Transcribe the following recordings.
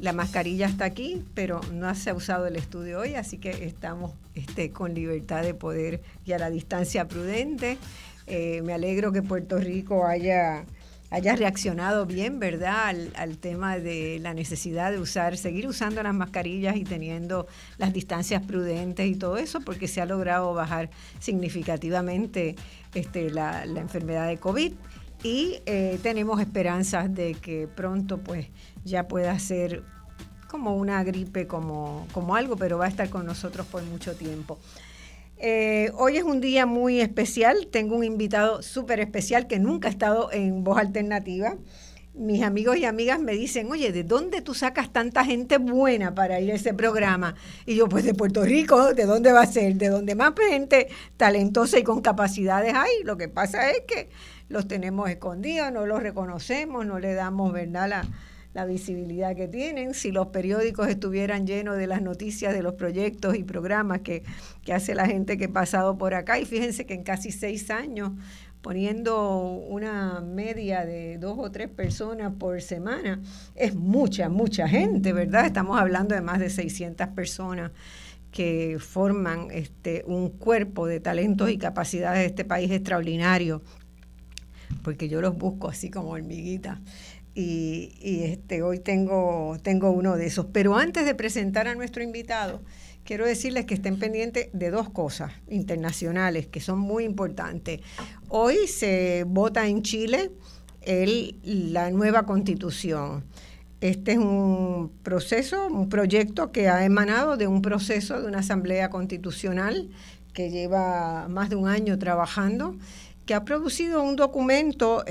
La mascarilla está aquí, pero no se ha usado el estudio hoy, así que estamos este, con libertad de poder y a la distancia prudente. Eh, me alegro que Puerto Rico haya, haya reaccionado bien, ¿verdad?, al, tema de la necesidad de usar, seguir usando las mascarillas y teniendo las distancias prudentes y todo eso, porque se ha logrado bajar significativamente este, la enfermedad de COVID y eh, tenemos esperanzas de que pronto pues ya pueda ser como una gripe, como, como algo, pero va a estar con nosotros por mucho tiempo. Eh, hoy es un día muy especial, tengo un invitado súper especial que nunca ha estado en Voz Alternativa. Mis amigos y amigas me dicen, oye, ¿de dónde tú sacas tanta gente buena para ir a ese programa? Y yo, pues de Puerto Rico, ¿de dónde va a ser? De donde más gente talentosa y con capacidades hay. Lo que pasa es que los tenemos escondidos, no los reconocemos, no le damos, ¿verdad?, la, visibilidad que tienen. Si los periódicos estuvieran llenos de las noticias de los proyectos y programas que, que hace la gente que ha pasado por acá, y fíjense que en casi seis años, poniendo una media de dos o tres personas por semana, es mucha, mucha gente, ¿verdad? Estamos hablando de más de 600 personas que forman este, un cuerpo de talentos y capacidades de este país extraordinario, porque yo los busco así como hormiguitas y, este, hoy tengo, tengo uno de esos. Pero antes de presentar a nuestro invitado, quiero decirles que estén pendientes de dos cosas internacionales que son muy importantes. Hoy se vota en Chile el, la nueva constitución. Este es un proceso, un proyecto que ha emanado de un proceso de una asamblea constitucional que lleva más de un año trabajando, que ha producido un documento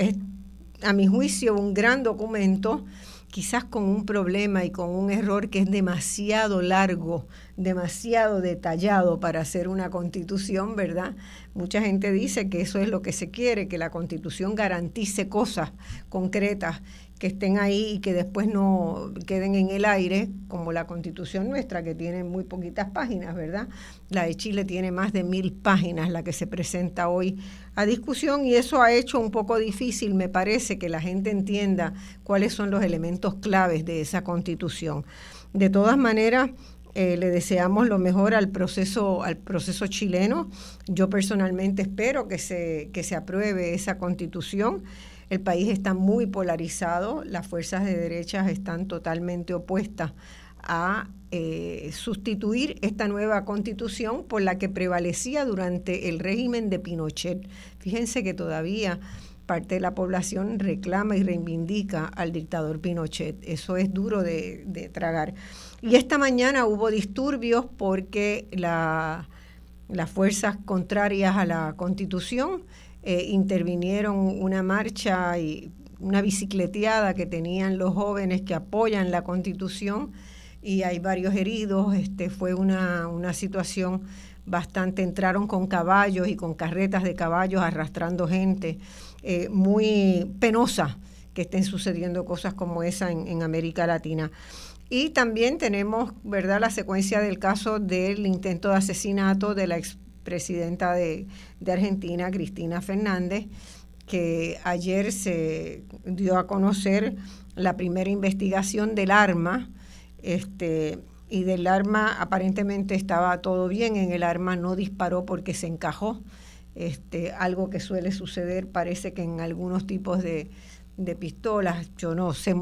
a mi juicio, un gran documento, quizás con un problema y con un error que es demasiado largo, demasiado detallado para hacer una constitución, ¿verdad? Mucha gente dice que eso es lo que se quiere, que la constitución garantice cosas concretas que estén ahí y que después no queden en el aire, como la constitución nuestra, que tiene muy poquitas páginas, ¿verdad? La de Chile tiene más de mil páginas, la que se presenta hoy a discusión, y eso ha hecho un poco difícil, me parece, que la gente entienda cuáles son los elementos claves de esa constitución. De todas maneras, eh, le deseamos lo mejor al proceso, al proceso chileno. Yo personalmente espero que se, que se apruebe esa constitución. El país está muy polarizado, las fuerzas de derechas están totalmente opuestas a eh, sustituir esta nueva constitución por la que prevalecía durante el régimen de Pinochet. Fíjense que todavía parte de la población reclama y reivindica al dictador Pinochet. Eso es duro de, tragar. Y esta mañana hubo disturbios porque la, las fuerzas contrarias a la constitución eh, intervinieron una marcha y una bicicleteada que tenían los jóvenes que apoyan la constitución y hay varios heridos. Este, fue una, una situación bastante, entraron con caballos y con carretas de caballos arrastrando gente, eh, muy penosa que estén sucediendo cosas como esa en, América Latina. Y también tenemos, ¿verdad?, la secuencia del caso del intento de asesinato de la ex presidenta de, Argentina, Cristina Fernández, que ayer se dio a conocer la primera investigación del arma, este, y del arma aparentemente estaba todo bien, en el arma no disparó porque se encajó, este, algo que suele suceder, parece que en algunos tipos de, de pistolas, yo no sé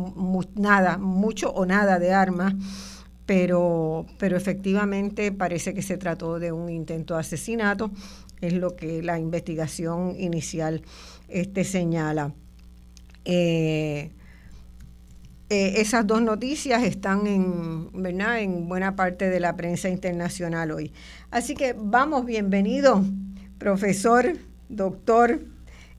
nada, mucho o nada de armas, pero, pero efectivamente parece que se trató de un intento de asesinato, es lo que la investigación inicial este, señala. Eh, eh, esas dos noticias están en, ¿verdad? en buena parte de la prensa internacional hoy. Así que vamos, bienvenido, profesor, doctor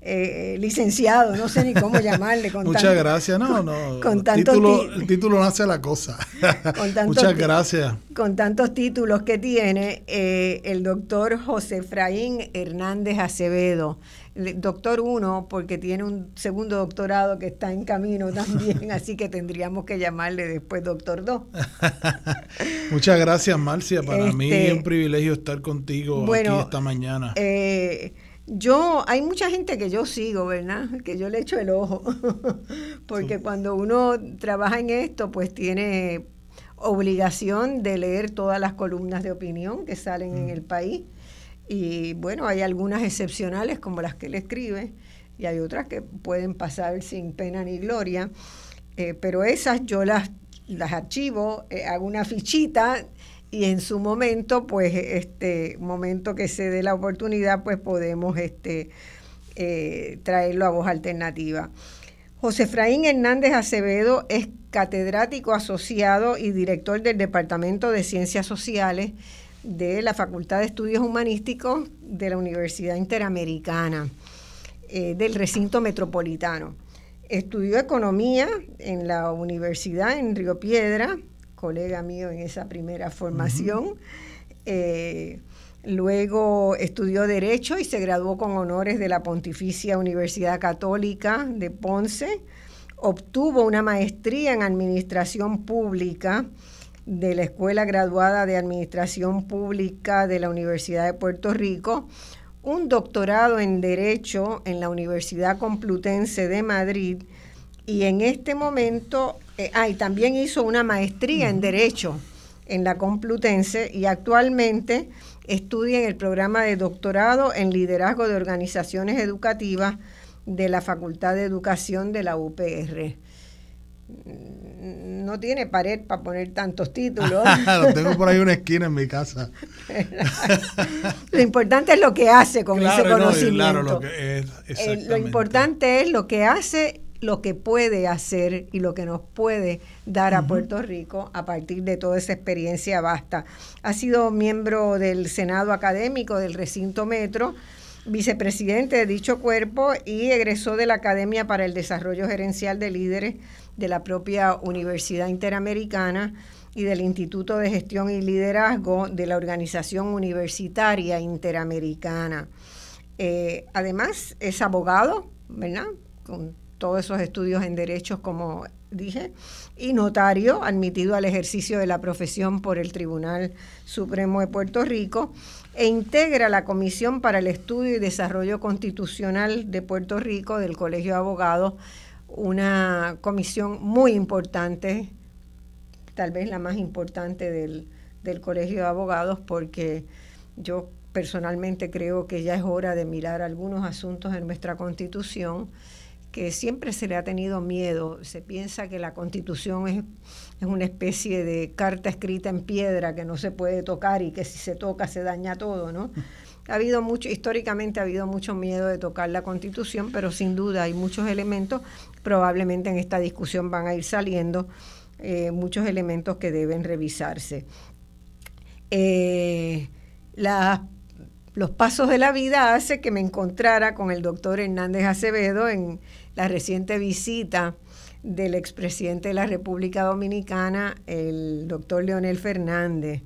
eh, licenciado, no sé ni cómo llamarle. Con Muchas gracias, no, no. Con título, el título no hace la cosa. Muchas gracias. Con tantos títulos que tiene eh, el doctor José Efraín Hernández Acevedo. doctor uno, porque tiene un segundo doctorado que está en camino también, así que tendríamos que llamarle después doctor 2. Muchas gracias, Marcia. Para mí es este, un privilegio estar contigo aquí esta mañana. Eh, yo, hay mucha gente que yo sigo, ¿verdad? Que yo le echo el ojo, porque cuando uno trabaja en esto, pues tiene obligación de leer todas las columnas de opinión que salen en mm. el país. Y bueno, hay algunas excepcionales como las que él escribe, y hay otras que pueden pasar sin pena ni gloria, eh, pero esas yo las, las archivo, eh, hago una fichita y en su momento, pues, este momento que se dé la oportunidad, pues podemos este, eh, traerlo a voz alternativa. José Efraín Hernández Acevedo es catedrático asociado y director del Departamento de Ciencias Sociales de la Facultad de Estudios Humanísticos de la Universidad Interamericana, eh, del recinto metropolitano. Estudió economía en la universidad en Río Piedra, colega mío en esa primera formación. Eh, luego estudió Derecho y se graduó con honores de la Pontificia Universidad Católica de Ponce. Obtuvo una maestría en Administración Pública de la Escuela Graduada de Administración Pública de la Universidad de Puerto Rico, un doctorado en Derecho en la Universidad Complutense de Madrid y en este momento, eh, ah, también hizo una maestría en Derecho en la Complutense y actualmente estudia en el programa de doctorado en liderazgo de organizaciones educativas de la Facultad de Educación de la UPR. Mm, no tiene pared para poner tantos títulos. lo tengo por ahí una esquina en mi casa. lo importante es lo que hace con ese conocimiento. claro, lo, que es, eh, lo importante es lo que hace lo que puede hacer y lo que nos puede dar a Puerto Rico a partir de toda esa experiencia vasta. Ha sido miembro del Senado Académico del Recinto Metro, vicepresidente de dicho cuerpo y egresó de la Academia para el Desarrollo Gerencial de Líderes de la propia Universidad Interamericana y del Instituto de Gestión y Liderazgo de la Organización Universitaria Interamericana. Eh, además, es abogado, ¿verdad? Con todos esos estudios en derechos, como dije, y notario admitido al ejercicio de la profesión por el Tribunal Supremo de Puerto Rico, e integra la Comisión para el Estudio y Desarrollo Constitucional de Puerto Rico del Colegio de Abogados, una comisión muy importante, tal vez la más importante del, del Colegio de Abogados, porque yo personalmente creo que ya es hora de mirar algunos asuntos en nuestra Constitución siempre se le ha tenido miedo. Se piensa que la constitución es, es, una especie de carta escrita en piedra que no se puede tocar y que si se toca se daña todo, ¿no? Ha habido mucho, históricamente ha habido mucho miedo de tocar la constitución, pero sin duda hay muchos elementos, probablemente en esta discusión van a ir saliendo eh, muchos elementos que deben revisarse. Eh, los pasos de la vida hace que me encontrara con el doctor Hernández Acevedo en la reciente visita del expresidente de la República Dominicana, el doctor Leonel Fernández.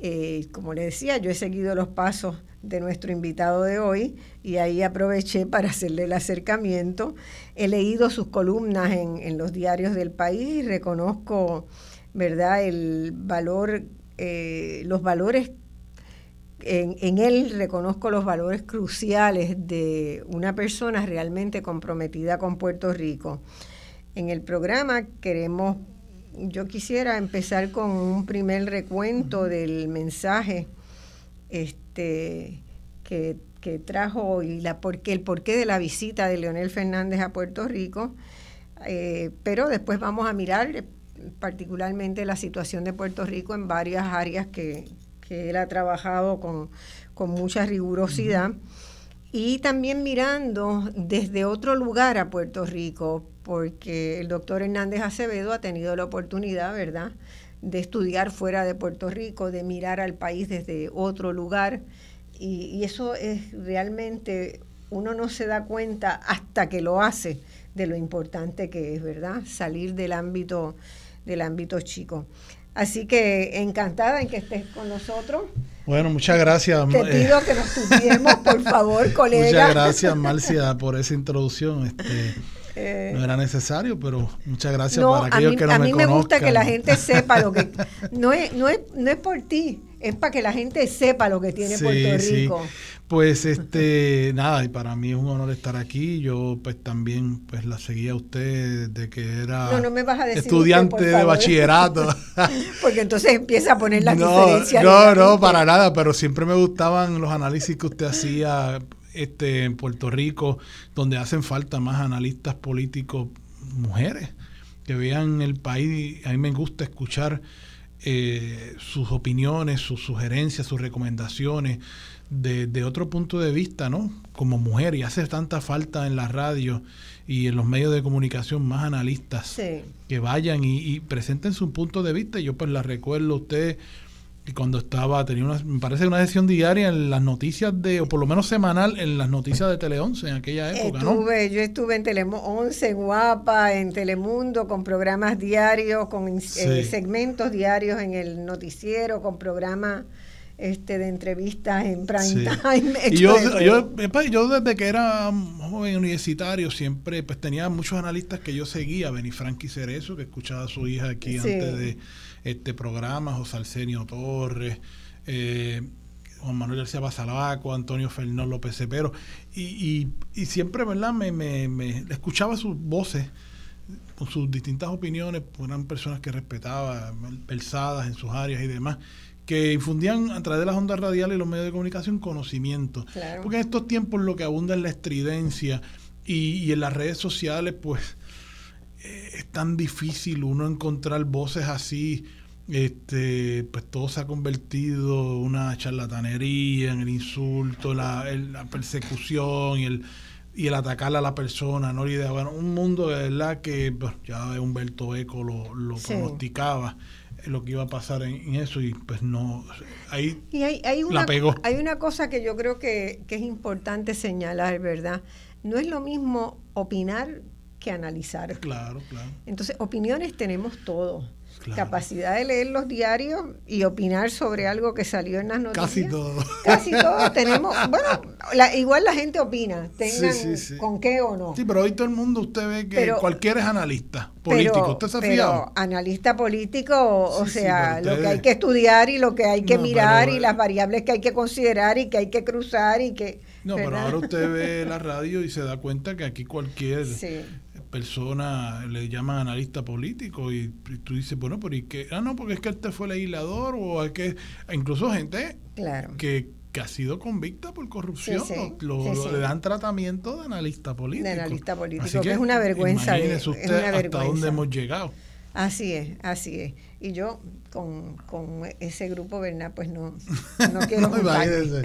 Eh, como le decía, yo he seguido los pasos de nuestro invitado de hoy y ahí aproveché para hacerle el acercamiento. He leído sus columnas en, los diarios del país y reconozco, ¿verdad?, el valor, eh, los valores en, él reconozco los valores cruciales de una persona realmente comprometida con Puerto Rico. En el programa queremos, yo quisiera empezar con un primer recuento del mensaje este, que, trajo y la porque, el porqué de la visita de Leonel Fernández a Puerto Rico, eh, pero después vamos a mirar particularmente la situación de Puerto Rico en varias áreas que, que él ha trabajado con, mucha rigurosidad. Y también mirando desde otro lugar a Puerto Rico, porque el doctor Hernández Acevedo ha tenido la oportunidad, ¿verdad?, de estudiar fuera de Puerto Rico, de mirar al país desde otro lugar. Y, eso es realmente uno no se da cuenta hasta que lo hace de lo importante que es, ¿verdad? Salir del ámbito, del ámbito chico. Así que encantada en que estés con nosotros. Bueno, muchas gracias. Te eh, pido que nos tuviéramos, por favor, colega. Muchas gracias, Marcia, por esa introducción. Este, eh, no era necesario, pero muchas gracias para aquellos que no me. A mí me gusta que la gente sepa lo que... No es, no es, no es por ti, es para que la gente sepa lo que tiene Puerto Rico. Pues este, nada, y para mí es un honor estar aquí. Yo pues también pues la seguía a usted desde que era estudiante de bachillerato. Porque entonces empieza a poner la no, No, no, para nada, pero siempre me gustaban los análisis que usted hacía este, en Puerto Rico, donde hacen falta más analistas políticos mujeres que vean el país. A mí me gusta escuchar eh, sus opiniones, sus sugerencias, sus recomendaciones de, otro punto de vista, ¿no? Como mujer, y hace tanta falta en la radio y en los medios de comunicación más analistas que vayan y, y, presenten su punto de vista. Yo pues la recuerdo a usted cuando estaba, tenía una, me parece una sesión diaria en las noticias de, o por lo menos semanal, en las noticias de Tele 11 en aquella época, estuve, Yo estuve en Tele 11, Guapa, en Telemundo, con programas diarios, con eh, segmentos diarios en el noticiero, con programas este, de entrevistas en prime time. Y yo, yo, yo, desde que era joven universitario siempre pues tenía muchos analistas que yo seguía, Frankie Cerezo, que escuchaba a su hija aquí antes de este programa, José Arsenio Torres, eh, Juan Manuel García Basalaco, Antonio Fernando López Cepero, y, y, siempre, ¿verdad? Me, me, me, escuchaba sus voces con sus distintas opiniones, pues, eran personas que respetaba, versadas en sus áreas y demás, que infundían a través de las ondas radiales y los medios de comunicación conocimiento. Porque en estos tiempos lo que abunda es la estridencia y, y en las redes sociales, pues eh, es tan difícil uno encontrar voces así. Este, pues todo se ha convertido en una charlatanería, en el insulto, la, la persecución y el, y el atacar a la persona, ¿no? Y bueno, un mundo de verdad que pues, ya Humberto Eco lo, lo pronosticaba lo que iba a pasar en, eso y pues no ahí y hay, una, la pegó. Hay una cosa que yo creo que, que es importante señalar, ¿verdad? No es lo mismo opinar que analizar. Claro, claro. Entonces, opiniones tenemos todos. Capacidad de leer los diarios y opinar sobre algo que salió en las noticias. Casi todo. Casi todo tenemos. Bueno, igual la gente opina, tengan con qué o no. Sí, pero hoy todo el mundo usted ve que cualquiera es analista político. ¿Usted se ha pero analista político, o sea, lo que hay que estudiar y lo que hay que mirar y las variables que hay que considerar y que hay que cruzar y que. No, pero ahora usted ve la radio y se da cuenta que aquí cualquier persona le llaman analista político y, tú dices, bueno, pero ¿y qué? Ah, no, porque es que este fue legislador o es que incluso gente que, que ha sido convicta por corrupción, lo, le dan tratamiento de analista político. De analista político, que, es una vergüenza. Imagínese usted hasta dónde hemos llegado. Así es, así es. Y yo con, con ese grupo, ¿verdad? Pues no, no quiero no, imagínese.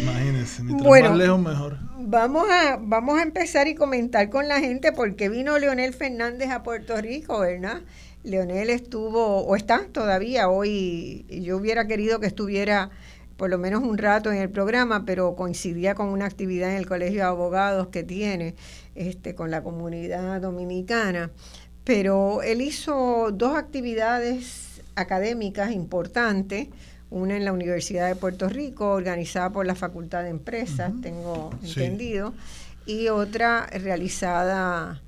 imagínese, mientras bueno, más lejos mejor. Vamos a, vamos a empezar y comentar con la gente porque vino Leonel Fernández a Puerto Rico, ¿verdad? Leonel estuvo, o está todavía hoy, yo hubiera querido que estuviera por lo menos un rato en el programa, pero coincidía con una actividad en el Colegio de Abogados que tiene este, con la comunidad dominicana pero él hizo dos actividades académicas importantes, una en la Universidad de Puerto Rico, organizada por la Facultad de Empresas, tengo entendido, y otra realizada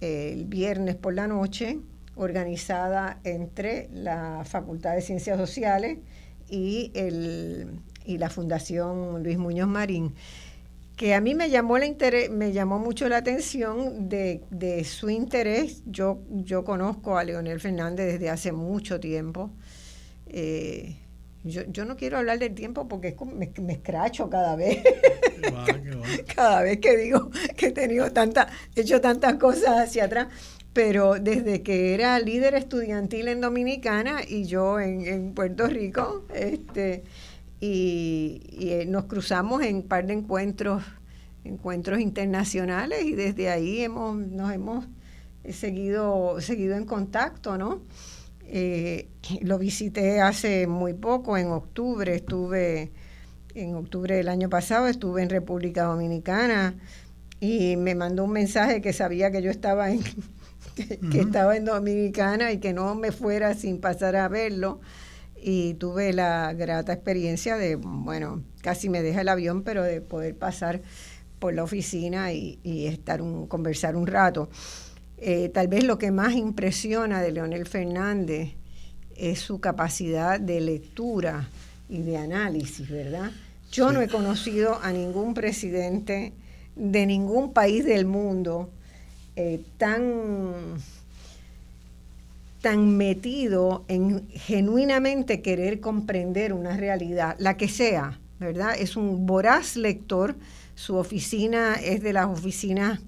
eh, el viernes por la noche, organizada entre la Facultad de Ciencias Sociales y, el, y la Fundación Luis Muñoz Marín que a mí me llamó, la me llamó mucho la atención de, de, su interés. Yo, yo conozco a Leonel Fernández desde hace mucho tiempo. Eh, yo, yo, no quiero hablar del tiempo porque me, me escracho cada vez. cada vez que digo que he tenido tanta, hecho tantas cosas hacia atrás. Pero desde que era líder estudiantil en Dominicana y yo en, en Puerto Rico, este, y, eh, nos cruzamos en un par de encuentros, encuentros internacionales y desde ahí hemos, nos hemos seguido, seguido en contacto, ¿no? Eh, lo visité hace muy poco, en octubre estuve en octubre del año pasado, estuve en República Dominicana y me mandó un mensaje que sabía que yo estaba en, que, estaba en Dominicana y que no me fuera sin pasar a verlo. Y tuve la grata experiencia de, bueno, casi me deja el avión, pero de poder pasar por la oficina y, estar un, conversar un rato. Eh, tal vez lo que más impresiona de Leonel Fernández es su capacidad de lectura y de análisis, ¿verdad? Yo no he conocido a ningún presidente de ningún país del mundo eh, tan, tan metido en genuinamente querer comprender una realidad, la que sea, ¿verdad? Es un voraz lector, su oficina es de las oficinas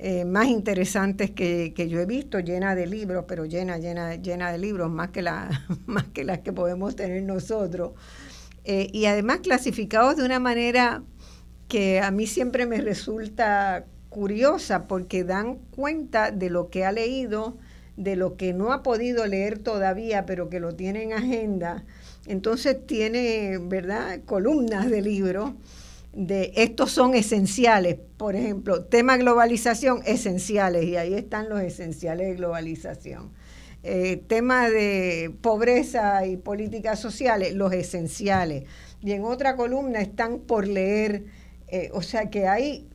eh, más interesantes que, yo he visto, llena de libros, pero llena, llena, llena de libros, más que, la, más que las que podemos tener nosotros. Eh, y además clasificados de una manera que a mí siempre me resulta curiosa porque dan cuenta de lo que ha leído, de lo que no ha podido leer todavía, pero que lo tiene en agenda. Entonces tiene, ¿verdad?, columnas de libros de estos son esenciales. Por ejemplo, tema globalización, esenciales, y ahí están los esenciales de globalización. Eh, tema de pobreza y políticas sociales, los esenciales. Y en otra columna están por leer, eh, o sea que hay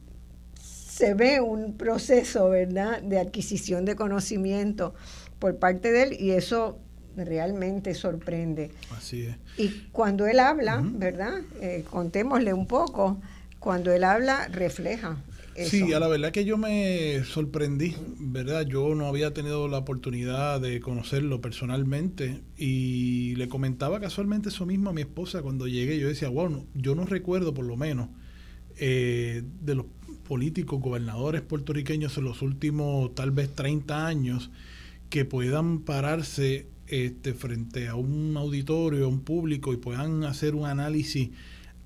se ve un proceso, ¿verdad?, de adquisición de conocimiento por parte de él y eso realmente sorprende. Así es. Y cuando él habla, ¿verdad? Eh, contémosle un poco, cuando él habla refleja. Eso. Sí, a la verdad que yo me sorprendí, ¿verdad? Yo no había tenido la oportunidad de conocerlo personalmente y le comentaba casualmente eso mismo a mi esposa cuando llegué. Yo decía, bueno, yo no recuerdo por lo menos eh, de los políticos, gobernadores puertorriqueños en los últimos tal vez 30 años que puedan pararse este, frente a un auditorio, a un público y puedan hacer un análisis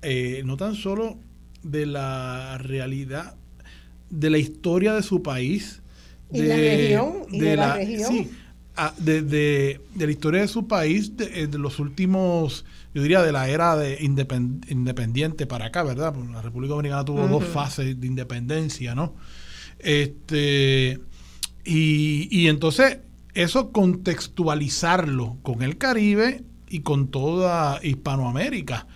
eh, no tan solo de la realidad, de la historia de su país, de, la región, de, la, región. De, de, la historia de su país, de, los últimos yo diría de la era de independiente para acá, ¿verdad? Porque la República Dominicana tuvo dos fases de independencia, ¿no? Este, y, y entonces eso contextualizarlo con el Caribe y con toda Hispanoamérica.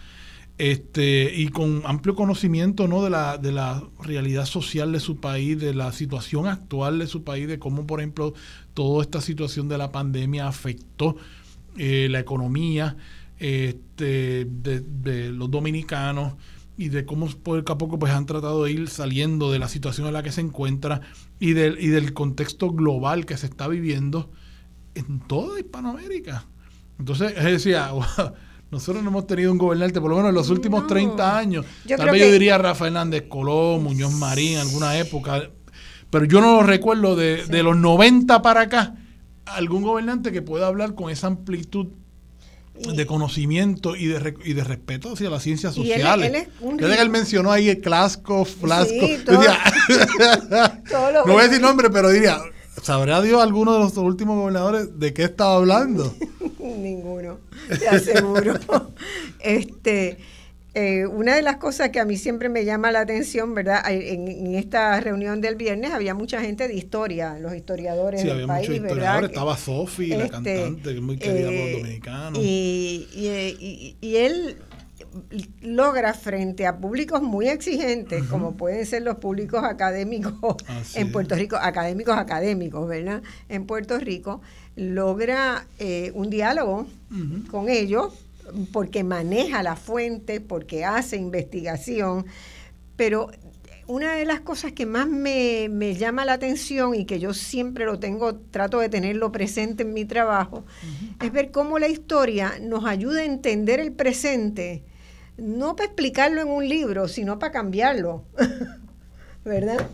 Este, y con amplio conocimiento ¿no? de, la, de la realidad social de su país, de la situación actual de su país, de cómo, por ejemplo, toda esta situación de la pandemia afectó eh, la economía, este, de, los dominicanos y de cómo poco a poco pues han tratado de ir saliendo de la situación en la que se encuentra y del, y del contexto global que se está viviendo en toda Hispanoamérica. Entonces, decía, nosotros no hemos tenido un gobernante, por lo menos en los últimos 30 años. Tal vez yo diría Rafael Hernández Colón, Muñoz Marín, en alguna época, pero yo no lo recuerdo de, de los 90 para acá, algún gobernante que pueda hablar con esa amplitud de conocimiento y de, y de respeto hacia las ciencias sociales. Él, él, mencionó ahí el Clasco, Flasco. no voy a decir nombre, pero diría, ¿sabrá Dios alguno de los últimos gobernadores de qué estaba hablando? Ninguno, te aseguro. este eh, una de las cosas que a mí siempre me llama la atención, ¿verdad? En, esta reunión del viernes había mucha gente de historia, los historiadores sí, había muchos historiadores. Estaba Sofi, la este, cantante, que es muy querida por los eh, dominicanos. Y, él logra frente a públicos muy exigentes, como pueden ser los públicos académicos en Puerto Rico, académicos académicos, ¿verdad? En Puerto Rico, logra eh, un diálogo con ellos porque maneja la fuente, porque hace investigación, pero una de las cosas que más me, llama la atención y que yo siempre lo tengo, trato de tenerlo presente en mi trabajo, es ver cómo la historia nos ayuda a entender el presente, no para explicarlo en un libro, sino para cambiarlo, ¿verdad?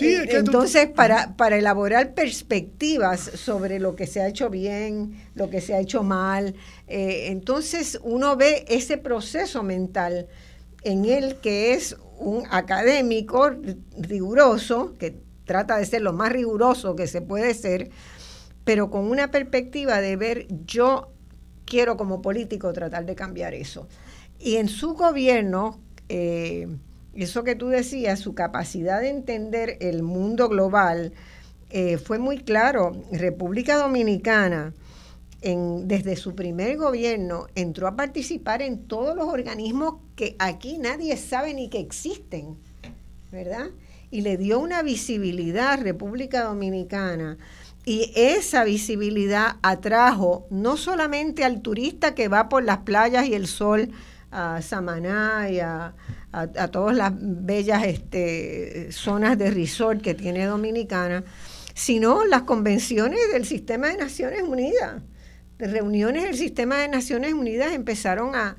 Entonces, para, para elaborar perspectivas sobre lo que se ha hecho bien, lo que se ha hecho mal, eh, entonces uno ve ese proceso mental en él que es un académico riguroso, que trata de ser lo más riguroso que se puede ser, pero con una perspectiva de ver yo quiero como político tratar de cambiar eso. Y en su gobierno, eh, eso que tú decías, su capacidad de entender el mundo global, eh, fue muy claro. República Dominicana, desde su primer gobierno, entró a participar en todos los organismos que aquí nadie sabe ni que existen, ¿verdad? Y le dio una visibilidad a República Dominicana. Y esa visibilidad atrajo no solamente al turista que va por las playas y el sol a Samaná y a, todas las bellas este, zonas de resort que tiene Dominicana, sino las convenciones del sistema de Naciones Unidas. De reuniones del sistema de Naciones Unidas empezaron a,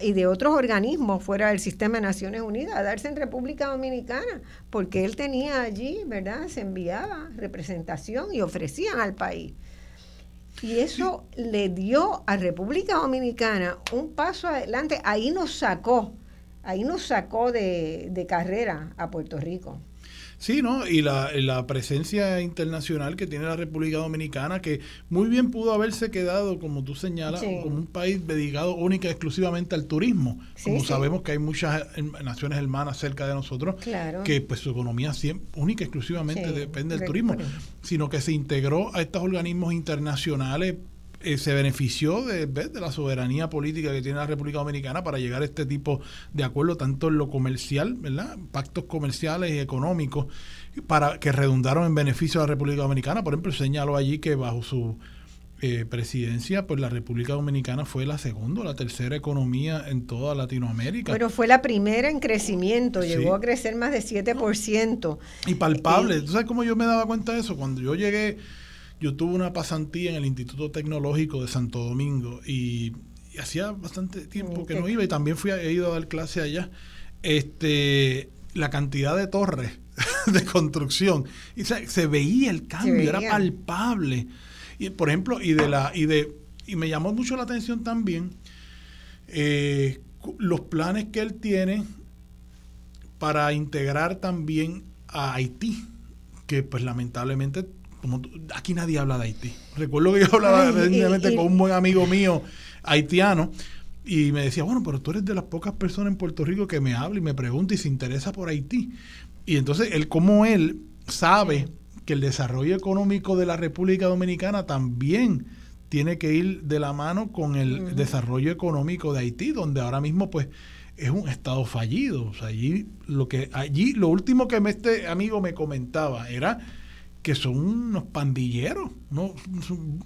y de otros organismos fuera del sistema de Naciones Unidas a darse en República Dominicana, porque él tenía allí, ¿verdad? Se enviaba representación y ofrecían al país. Y eso le dio a República Dominicana un paso adelante. Ahí nos sacó, ahí nos sacó de, de carrera a Puerto Rico. Sí, ¿no? Y la, la, presencia internacional que tiene la República Dominicana, que muy bien pudo haberse quedado, como tú señalas, como un país dedicado única y exclusivamente al turismo. como sabemos que hay muchas naciones hermanas cerca de nosotros, que pues su economía única y exclusivamente depende del turismo, sino que se integró a estos organismos internacionales eh, se benefició de, de, la soberanía política que tiene la República Dominicana para llegar a este tipo de acuerdos, tanto en lo comercial, ¿verdad? Pactos comerciales y económicos, para que redundaron en beneficio de la República Dominicana. Por ejemplo, señaló allí que bajo su eh, presidencia, pues la República Dominicana fue la segunda o la tercera economía en toda Latinoamérica. Pero fue la primera en crecimiento, llegó a crecer más de 7%. Y palpable. ¿Tú sabes cómo yo me daba cuenta de eso? Cuando yo llegué yo tuve una pasantía en el Instituto Tecnológico de Santo Domingo y, hacía bastante tiempo que no iba y también fui he ido a dar clase allá. Este, la cantidad de torres de construcción y se, veía el cambio, era palpable. Y por ejemplo, y de la y de y me llamó mucho la atención también eh, los planes que él tiene para integrar también a Haití, que pues lamentablemente como aquí nadie habla de Haití. Recuerdo que yo hablaba recientemente con un buen amigo mío haitiano y me decía, bueno, pero tú eres de las pocas personas en Puerto Rico que me habla y me pregunta y se interesa por Haití. Y entonces él, como él, sabe que el desarrollo económico de la República Dominicana también tiene que ir de la mano con el desarrollo económico de Haití, donde ahora mismo pues es un estado fallido. O sea, allí lo que allí lo último que este amigo me comentaba era que son unos pandilleros, ¿no?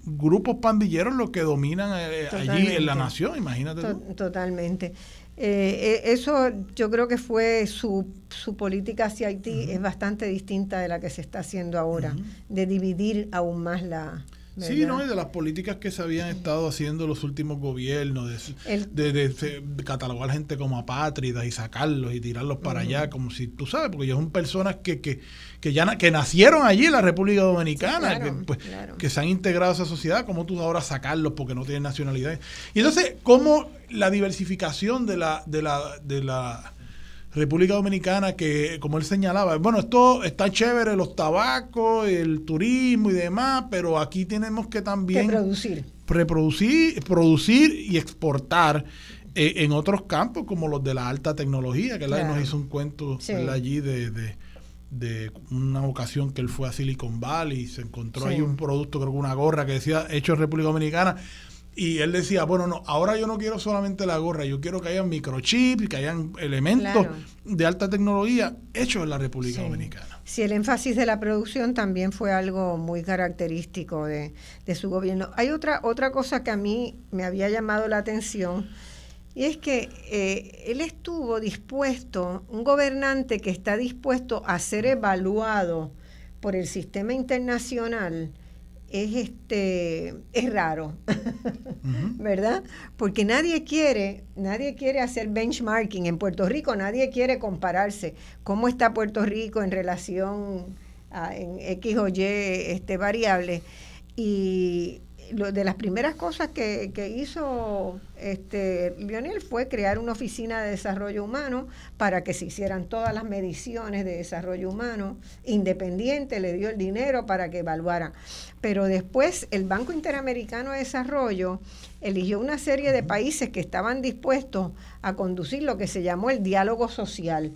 grupos pandilleros los que dominan eh, allí en la nación, imagínate. totalmente. Eh, eh, eso yo creo que fue su, su política hacia Haití, es bastante distinta de la que se está haciendo ahora, de dividir aún más la, Sí, ¿no? Y de las políticas que se habían estado haciendo los últimos gobiernos, de, de, catalogar gente como apátridas y sacarlos y tirarlos para allá, como si, tú sabes, porque ellos son personas que, que, que ya que nacieron allí en la República Dominicana, que, pues, que se han integrado a esa sociedad, como tú ahora sacarlos porque no tienen nacionalidad. Y entonces, ¿cómo la diversificación de la, de la, de la República Dominicana que, como él señalaba, bueno, esto está chévere, los tabacos, el turismo y demás, pero aquí tenemos que también reproducir, reproducir producir y exportar eh, en otros campos como los de la alta tecnología, que él nos hizo un cuento allí de, de, una ocasión que él fue a Silicon Valley y se encontró ahí un producto, creo que una gorra que decía hecho en República Dominicana y él decía, bueno, no, ahora yo no quiero solamente la gorra, yo quiero que haya microchips, que hayan elementos de alta tecnología hechos en la República Dominicana. Sí, el énfasis de la producción también fue algo muy característico de, su gobierno. Hay otra, otra cosa que a mí me había llamado la atención, y es que eh, él estuvo dispuesto, un gobernante que está dispuesto a ser evaluado por el sistema internacional, es este es raro, ¿verdad? Porque nadie quiere, nadie quiere hacer benchmarking en Puerto Rico, nadie quiere compararse cómo está Puerto Rico en relación a en X o Y este variable y de las primeras cosas que, hizo este, Lionel fue crear una oficina de desarrollo humano para que se hicieran todas las mediciones de desarrollo humano independiente, le dio el dinero para que evaluaran. Pero después el Banco Interamericano de Desarrollo eligió una serie de países que estaban dispuestos a conducir lo que se llamó el diálogo social,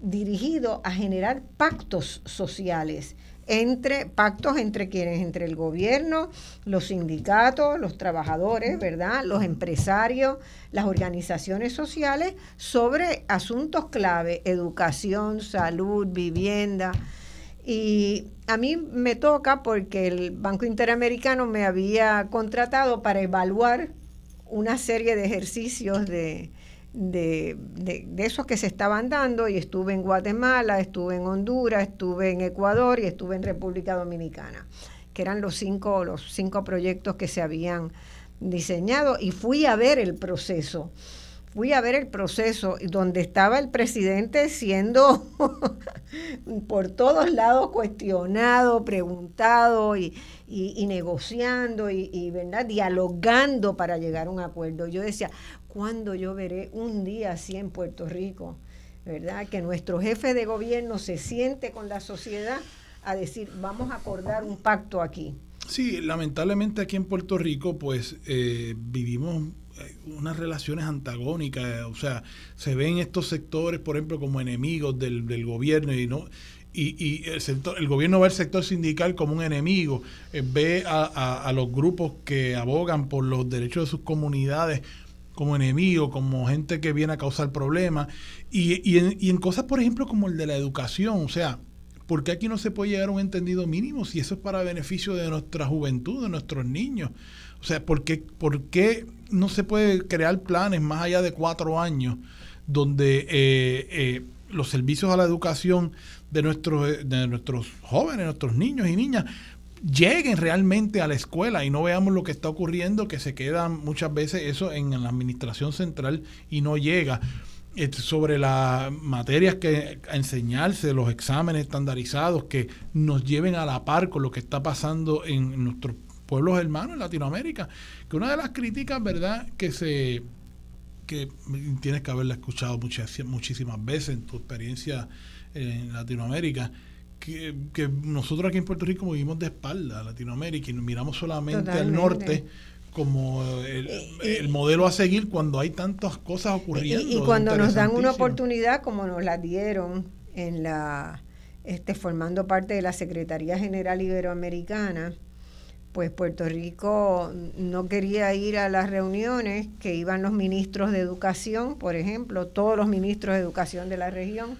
dirigido a generar pactos sociales entre pactos entre quienes, entre el gobierno, los sindicatos, los trabajadores, ¿verdad? Los empresarios, las organizaciones sociales sobre asuntos clave, educación, salud, vivienda. Y a mí me toca porque el Banco Interamericano me había contratado para evaluar una serie de ejercicios de, de, esos que se estaban dando y estuve en Guatemala, estuve en Honduras, estuve en Ecuador y estuve en República Dominicana, que eran los cinco, los cinco proyectos que se habían diseñado y fui a ver el proceso. Fui a ver el proceso donde estaba el presidente siendo por todos lados cuestionado, preguntado y, negociando y, y, ¿verdad? dialogando para llegar a un acuerdo. Yo decía, ¿Cuándo yo veré un día así en Puerto Rico? ¿Verdad? Que nuestro jefe de gobierno se siente con la sociedad a decir, vamos a acordar un pacto aquí. Sí, lamentablemente aquí en Puerto Rico, pues eh, vivimos eh, unas relaciones antagónicas, o sea, se ven estos sectores, por ejemplo, como enemigos del, gobierno y no y, el sector, el gobierno ve al sector sindical como un enemigo, eh, ve a, los grupos que abogan por los derechos de sus comunidades como enemigo, como gente que viene a causar problemas, y, en, cosas, por ejemplo, como el de la educación, o sea, ¿por qué aquí no se puede llegar a un entendido mínimo si eso es para beneficio de nuestra juventud, de nuestros niños? O sea, ¿por qué, por qué no se puede crear planes más allá de cuatro años donde eh, eh, los servicios a la educación de nuestros, de nuestros jóvenes, nuestros niños y niñas, lleguen realmente a la escuela y no veamos lo que está ocurriendo, que se queda muchas veces eso en la administración central y no llega este, sobre las materias que enseñarse, los exámenes estandarizados que nos lleven a la par con lo que está pasando en nuestros pueblos hermanos en Latinoamérica. Que una de las críticas, ¿verdad?, que se que tienes que haberla escuchado muchísimas veces en tu experiencia en Latinoamérica, que, nosotros aquí en Puerto Rico vivimos de espalda a Latinoamérica y miramos solamente al norte como el, modelo a seguir cuando hay tantas cosas ocurriendo. Y, cuando nos dan una oportunidad como nos la dieron en la este, formando parte de la Secretaría General Iberoamericana, pues Puerto Rico no quería ir a las reuniones que iban los ministros de educación, por ejemplo, todos los ministros de educación de la región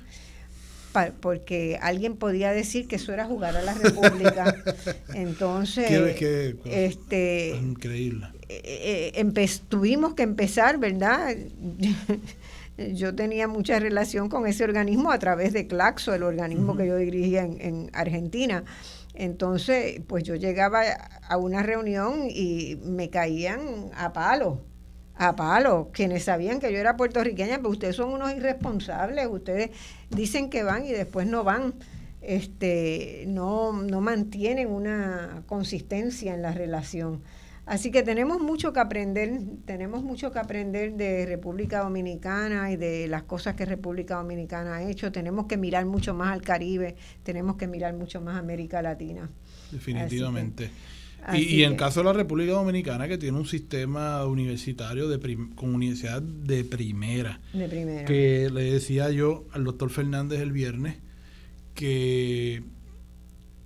porque alguien podía decir que eso era jugar a la República. Entonces, este, increíble. Eh, eh, tuvimos que empezar, ¿verdad? yo tenía mucha relación con ese organismo a través de Claxo, el organismo que yo dirigía en, en, Argentina. Entonces, pues yo llegaba a una reunión y me caían a palo a palo, quienes sabían que yo era puertorriqueña, pero ustedes son unos irresponsables, ustedes dicen que van y después no van, este, no, no mantienen una consistencia en la relación. Así que tenemos mucho que aprender, tenemos mucho que aprender de República Dominicana y de las cosas que República Dominicana ha hecho. Tenemos que mirar mucho más al Caribe, tenemos que mirar mucho más a América Latina. Definitivamente. Y, en caso de la República Dominicana, que tiene un sistema universitario de con universidad de primera. De primera. Que le decía yo al doctor Fernández el viernes que,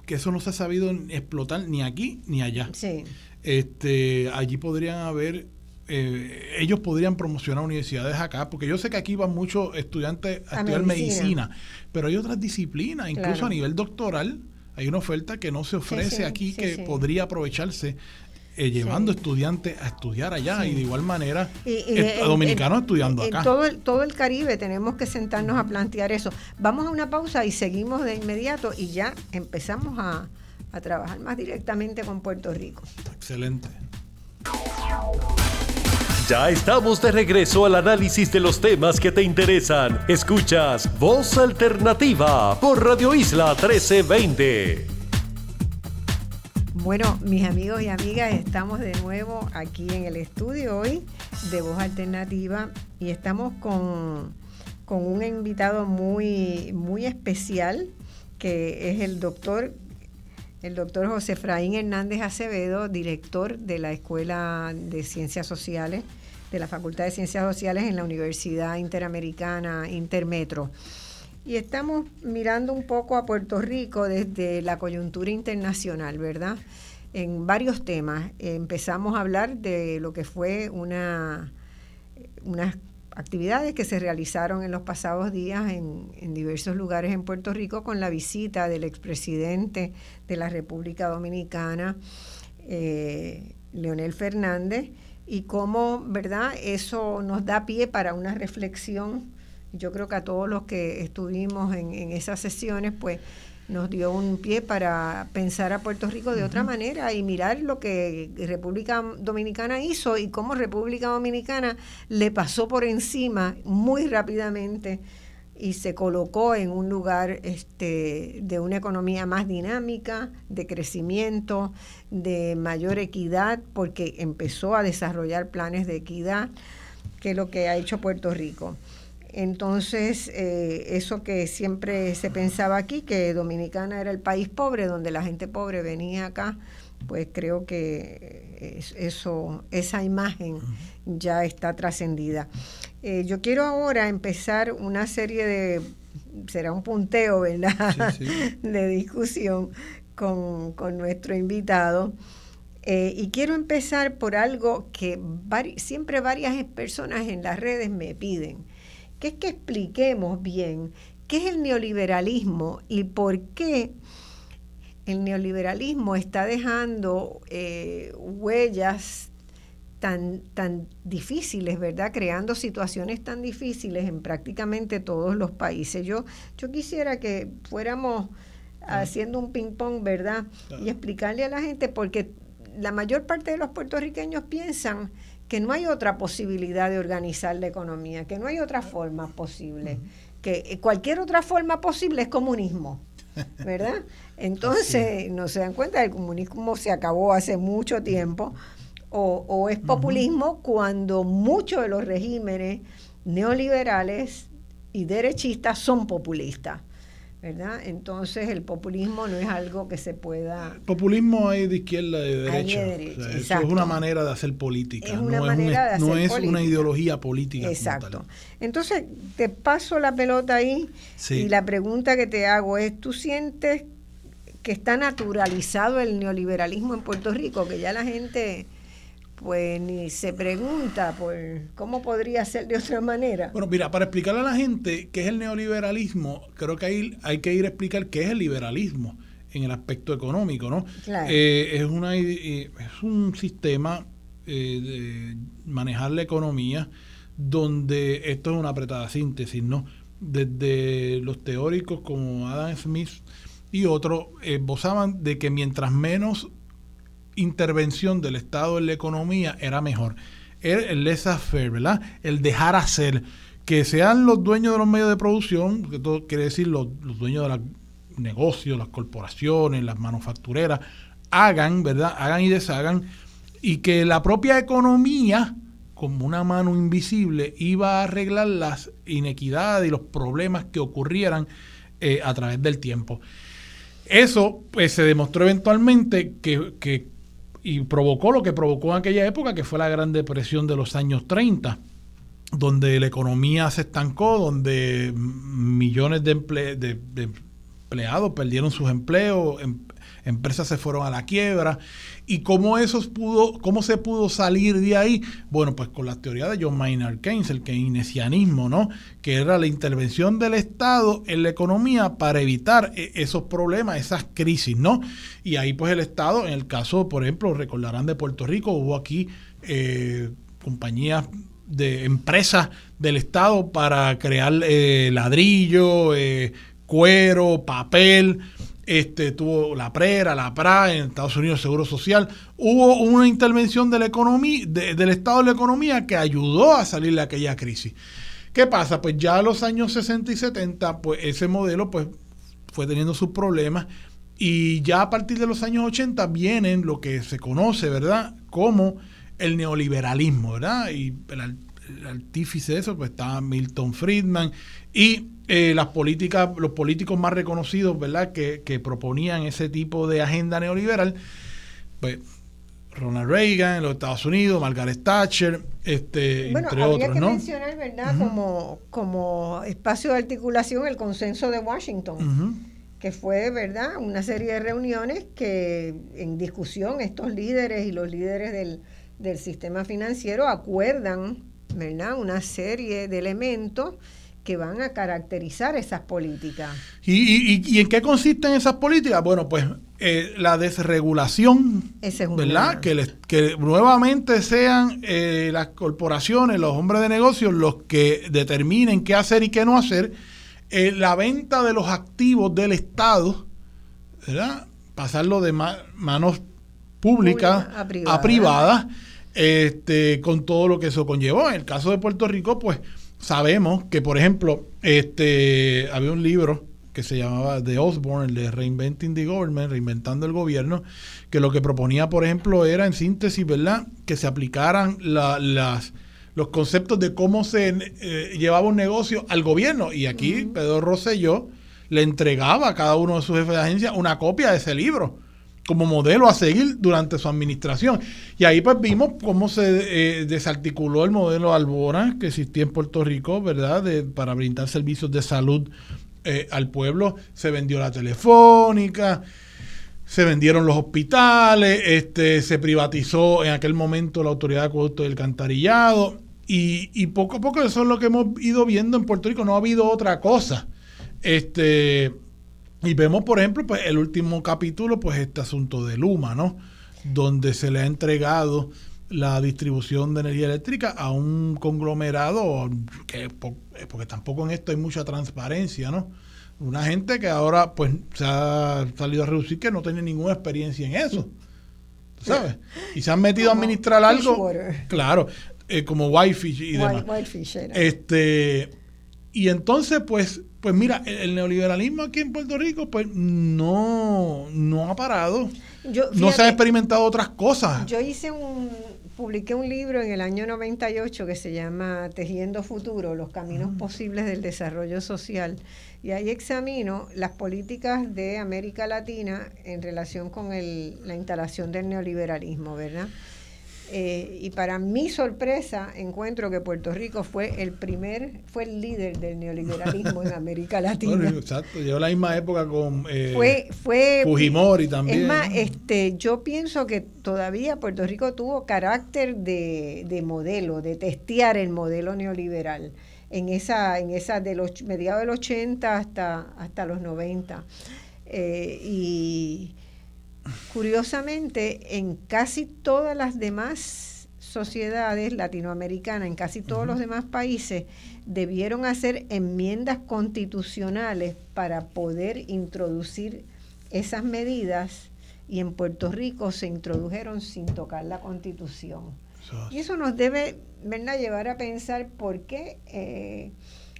que eso no se ha sabido explotar ni aquí ni allá. Sí. Este, allí podrían haber eh, ellos podrían promocionar universidades acá, porque yo sé que aquí van muchos estudiantes a, estudiar medicina. pero hay otras disciplinas, incluso a nivel doctoral, hay una oferta que no se ofrece aquí que podría aprovecharse eh, llevando estudiantes a estudiar allá y de igual manera dominicanos estudiando acá. todo el, todo el Caribe tenemos que sentarnos a plantear eso. Vamos a una pausa y seguimos de inmediato y ya empezamos a, a trabajar más directamente con Puerto Rico. Excelente. Ya estamos de regreso al análisis de los temas que te interesan. Escuchas Voz Alternativa por Radio Isla 1320. Bueno, mis amigos y amigas, estamos de nuevo aquí en el estudio hoy de Voz Alternativa y estamos con, con un invitado muy, muy especial que es el doctor el doctor José Efraín Hernández Acevedo, director de la Escuela de Ciencias Sociales, de la Facultad de Ciencias Sociales en la Universidad Interamericana Intermetro. Y estamos mirando un poco a Puerto Rico desde la coyuntura internacional, ¿verdad? En varios temas. Empezamos a hablar de lo que fue una, unas actividades que se realizaron en los pasados días en, diversos lugares en Puerto Rico con la visita del expresidente de la República Dominicana, eh, Leonel Fernández, y cómo, ¿verdad? Eso nos da pie para una reflexión. Yo creo que a todos los que estuvimos en, en esas sesiones, pues nos dio un pie para pensar a Puerto Rico de otra manera y mirar lo que República Dominicana hizo y cómo República Dominicana le pasó por encima muy rápidamente y se colocó en un lugar este, de una economía más dinámica, de crecimiento, de mayor equidad, porque empezó a desarrollar planes de equidad, que es lo que ha hecho Puerto Rico. Entonces, eh, eso que siempre se pensaba aquí, que Dominicana era el país pobre, donde la gente pobre venía acá, pues creo que eso, esa imagen ya está trascendida. Eh, yo quiero ahora empezar una serie de, será un punteo, ¿verdad?, de discusión con, nuestro invitado. Eh, y quiero empezar por algo que siempre varias personas en las redes me piden que es que expliquemos bien qué es el neoliberalismo y por qué el neoliberalismo está dejando eh, huellas tan, tan difíciles, ¿verdad? Creando situaciones tan difíciles en prácticamente todos los países. Yo, yo quisiera que fuéramos haciendo un ping-pong, ¿verdad? Y explicarle a la gente, porque la mayor parte de los puertorriqueños piensan que no hay otra posibilidad de organizar la economía, que no hay otra forma posible, que eh, cualquier otra forma posible es comunismo, ¿verdad? Entonces, no se dan cuenta, el comunismo se acabó hace mucho tiempo, o, es populismo cuando muchos de los regímenes neoliberales y derechistas son populistas. ¿verdad? Entonces el populismo no es algo que se pueda... Populismo hay de izquierda y de derecha. eso es una manera de hacer política, es una no, es, no es una ideología política. Exacto. Entonces te paso la pelota ahí y la pregunta que te hago es, ¿tú sientes que está naturalizado el neoliberalismo en Puerto Rico? Que ya la gente pues ni se pregunta por cómo podría ser de otra manera. Bueno, mira, para explicarle a la gente qué es el neoliberalismo, creo que hay, hay que ir a explicar qué es el liberalismo en el aspecto económico, ¿no? Eh, es, una, eh, es un sistema eh, de manejar la economía donde esto es una apretada síntesis, ¿no? Desde los teóricos como Adam Smith y otros esbozaban de que mientras menos intervención del Estado en la economía era mejor. El, el laissez-faire, ¿verdad? El dejar hacer. Que sean los dueños de los medios de producción, que todo quiere decir los, dueños de los negocios, las corporaciones, las manufactureras, hagan, ¿verdad? Hagan y deshagan. Y que la propia economía, como una mano invisible, iba a arreglar las inequidades y los problemas que ocurrieran eh, a través del tiempo. Eso pues, se demostró eventualmente que, que y provocó lo que provocó en aquella época, que fue la Gran Depresión de los años 30, donde la economía se estancó, donde millones de, empleados perdieron sus empleos, em, empresas se fueron a la quiebra. ¿Y cómo, eso pudo, cómo se pudo salir de ahí? Bueno, pues con la teoría de John Maynard Keynes, el keynesianismo, ¿no? Que era la intervención del Estado en la economía para evitar e, esos problemas, esas crisis, ¿no? Y ahí pues el Estado, en el caso, por ejemplo, recordarán de Puerto Rico, hubo aquí eh, compañías de empresas del Estado para crear eh, ladrillo, eh, cuero, papel, este, tuvo la PRERA, la PRA, en Estados Unidos Seguro Social. Hubo una intervención de la economía, del Estado de la economía que ayudó a salir de aquella crisis. ¿Qué pasa? Pues ya a los años 60 y 70, pues ese modelo pues, fue teniendo sus problemas Y ya a partir de los años 80 vienen lo que se conoce, ¿verdad? Como el neoliberalismo, ¿verdad? Y el, artífice de eso pues está Milton Friedman y eh, las políticas, los políticos más reconocidos, ¿verdad? Que, que proponían ese tipo de agenda neoliberal, pues Ronald Reagan en los Estados Unidos, Margaret Thatcher, este, bueno, entre habría otros, que ¿no? mencionar, ¿verdad? como, como espacio de articulación el consenso de Washington, que fue, ¿verdad? Una serie de reuniones que en discusión estos líderes y los líderes del, del sistema financiero acuerdan, ¿verdad? Una serie de elementos que van a caracterizar esas políticas. ¿Y, y, y- en qué consisten esas políticas? Bueno, pues eh, la desregulación, Ese es ¿verdad? Que, les- que nuevamente sean eh, las corporaciones, los hombres de negocios, los que determinen qué hacer y qué no hacer. Eh, la venta de los activos del Estado, ¿verdad? Pasarlo de ma- manos públicas Pública a a privada. privadas, este, con todo lo que eso conllevó. En el caso de Puerto Rico, pues sabemos que, por ejemplo, este, había un libro que se llamaba The Osborne, de Reinventing the Government, Reinventando el Gobierno, que lo que proponía, por ejemplo, era en síntesis, ¿verdad?, que se aplicaran la- las, los conceptos de cómo se eh, llevaba un negocio al gobierno. Y aquí Pedro Rosselló le entregaba a cada uno de sus jefes de agencia una copia de ese libro como modelo a seguir durante su administración. Y ahí pues vimos cómo se eh, desarticuló el modelo Albora que existía en Puerto Rico, ¿verdad? De- para brindar servicios de salud eh, al pueblo. Se vendió la telefónica, se vendieron los hospitales, este, se privatizó en aquel momento la Autoridad de Acueducto del Alcantarillado. Y, y poco a poco eso es lo que hemos ido viendo en Puerto Rico. No ha habido otra cosa. Este, y vemos, por ejemplo, pues el último capítulo, pues este asunto de Luma, ¿no? Donde se le ha entregado la distribución de energía eléctrica a un conglomerado que eh, porque tampoco en esto hay mucha transparencia, ¿no? Una gente que ahora pues se ha salido a reducir que no tiene ninguna experiencia en eso. ¿tú ¿Sabes? Y se han metido a administrar algo. Claro, eh, como Whitefish y demás. White- Whitefish era. Este, y entonces, pues, pues mira, el, neoliberalismo aquí en Puerto Rico, pues no, no ha parado. Yo, no se han experimentado otras cosas. Yo hice un, publiqué un libro en el año 98 que se llama Tejiendo Futuro, los caminos posibles del desarrollo social. Y ahí examino las políticas de América Latina en relación con el- la instalación del neoliberalismo, ¿verdad? Eh, y para mi sorpresa encuentro que Puerto Rico fue el primer, fue el líder del neoliberalismo en América Latina. Bueno, exacto, lleva la misma época con eh, fue, fue Fujimori también. es más, este, yo pienso que todavía Puerto Rico tuvo carácter de, de modelo, de testear el modelo neoliberal en esa, en esa de los mediados del 80 hasta, hasta los 90. Eh, y curiosamente, en casi todas las demás sociedades latinoamericanas, en casi todos los demás países, debieron hacer enmiendas constitucionales para poder introducir esas medidas y en Puerto Rico se introdujeron sin tocar la constitución. Y eso nos debe ¿verdad? llevar a pensar por qué eh,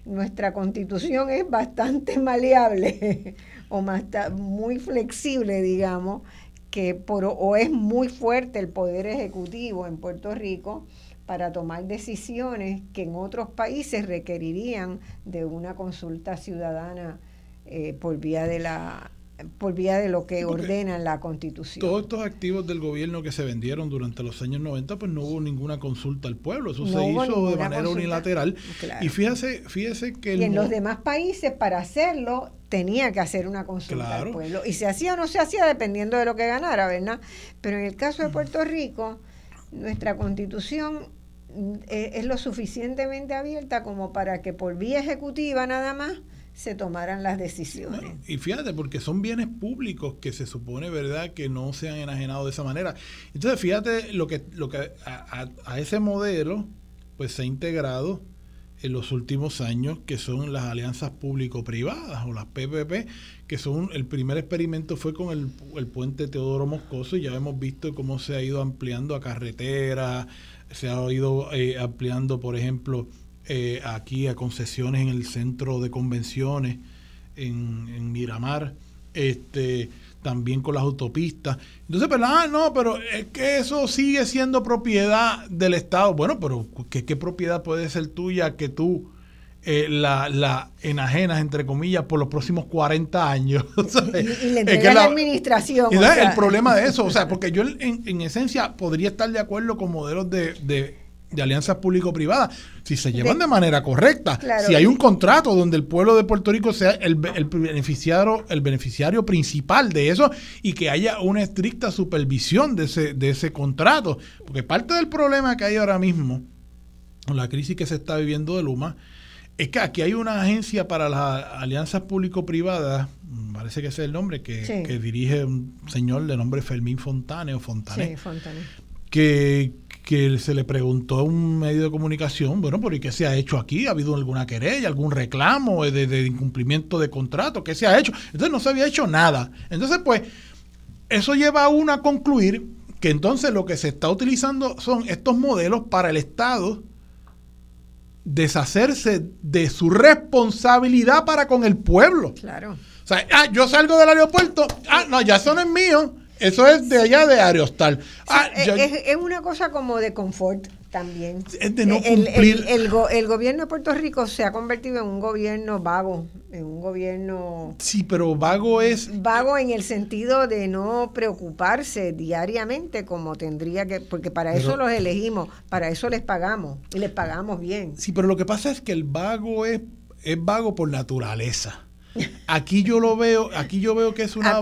nuestra constitución es bastante maleable o más muy flexible, digamos, que por, o es muy fuerte el poder ejecutivo en Puerto Rico para tomar decisiones que en otros países requerirían de una consulta ciudadana eh, por vía de la por vía de lo que Porque ordena la constitución. Todos estos activos del gobierno que se vendieron durante los años 90, pues no hubo ninguna consulta al pueblo. Eso No se hizo de manera consulta. unilateral. Claro. Y fíjese, fíjese que Y en los demás países, para hacerlo, tenía que hacer una consulta Claro. al pueblo. Y se hacía o no se hacía dependiendo de lo que ganara, ¿verdad? Pero en el caso de Puerto Rico, nuestra constitución mm, eh, es lo suficientemente abierta como para que por vía ejecutiva nada más se tomaran las decisiones. Y fíjate, porque son bienes públicos que se supone, ¿verdad?, que no se han enajenado de esa manera. Entonces, fíjate lo que, lo que a, ese modelo, pues se ha integrado en los últimos años, que son las alianzas público-privadas o las PPP, que son, el primer experimento fue con el, el puente Teodoro Moscoso y ya hemos visto cómo se ha ido ampliando a carretera, se ha ido eh, ampliando, por ejemplo, eh, aquí a concesiones en el centro de convenciones en, en Miramar, este, también con las autopistas. Entonces, pero, ah, no, pero es que eso sigue siendo propiedad del Estado. Bueno, pero ¿qué, qué propiedad puede ser tuya que tú eh, la, la enajenas, entre comillas, por los próximos 40 años? Y, le entregas la, administración. El problema de eso, o sea, porque yo en, en, esencia podría estar de acuerdo con modelos de, de de alianzas público-privadas, si se llevan de, manera correcta, si hay un contrato donde el pueblo de Puerto Rico sea el, beneficiario, el beneficiario principal de eso y que haya una estricta supervisión de ese, de ese contrato. Porque parte del problema que hay ahora mismo, con la crisis que se está viviendo de Luma, es que aquí hay una agencia para las alianzas público-privadas, parece que ese es el nombre, que, que, dirige un señor de nombre Fermín Fontane o Fontane, Fontane. que que se le preguntó a un medio de comunicación, bueno, ¿por qué se ha hecho aquí? ¿Ha habido alguna querella, algún reclamo de, incumplimiento de contrato? ¿Qué se ha hecho? Entonces no se había hecho nada. Entonces, pues, eso lleva a uno a concluir que entonces lo que se está utilizando son estos modelos para el Estado deshacerse de su responsabilidad para con el pueblo. Claro. O sea, ah, yo salgo del aeropuerto, ah, no, ya eso no es mío, eso es de allá de Aerostal. Ah, es, una cosa como de confort también. Es de no cumplir. El, el, gobierno de Puerto Rico se ha convertido en un gobierno vago, en un gobierno... Sí, pero vago es... Vago en el sentido de no preocuparse diariamente como tendría que... Porque para eso los elegimos, para eso les pagamos y les pagamos bien. Sí, pero lo que pasa es que el vago es, es vago por naturaleza. Aquí yo lo veo, aquí yo veo que es una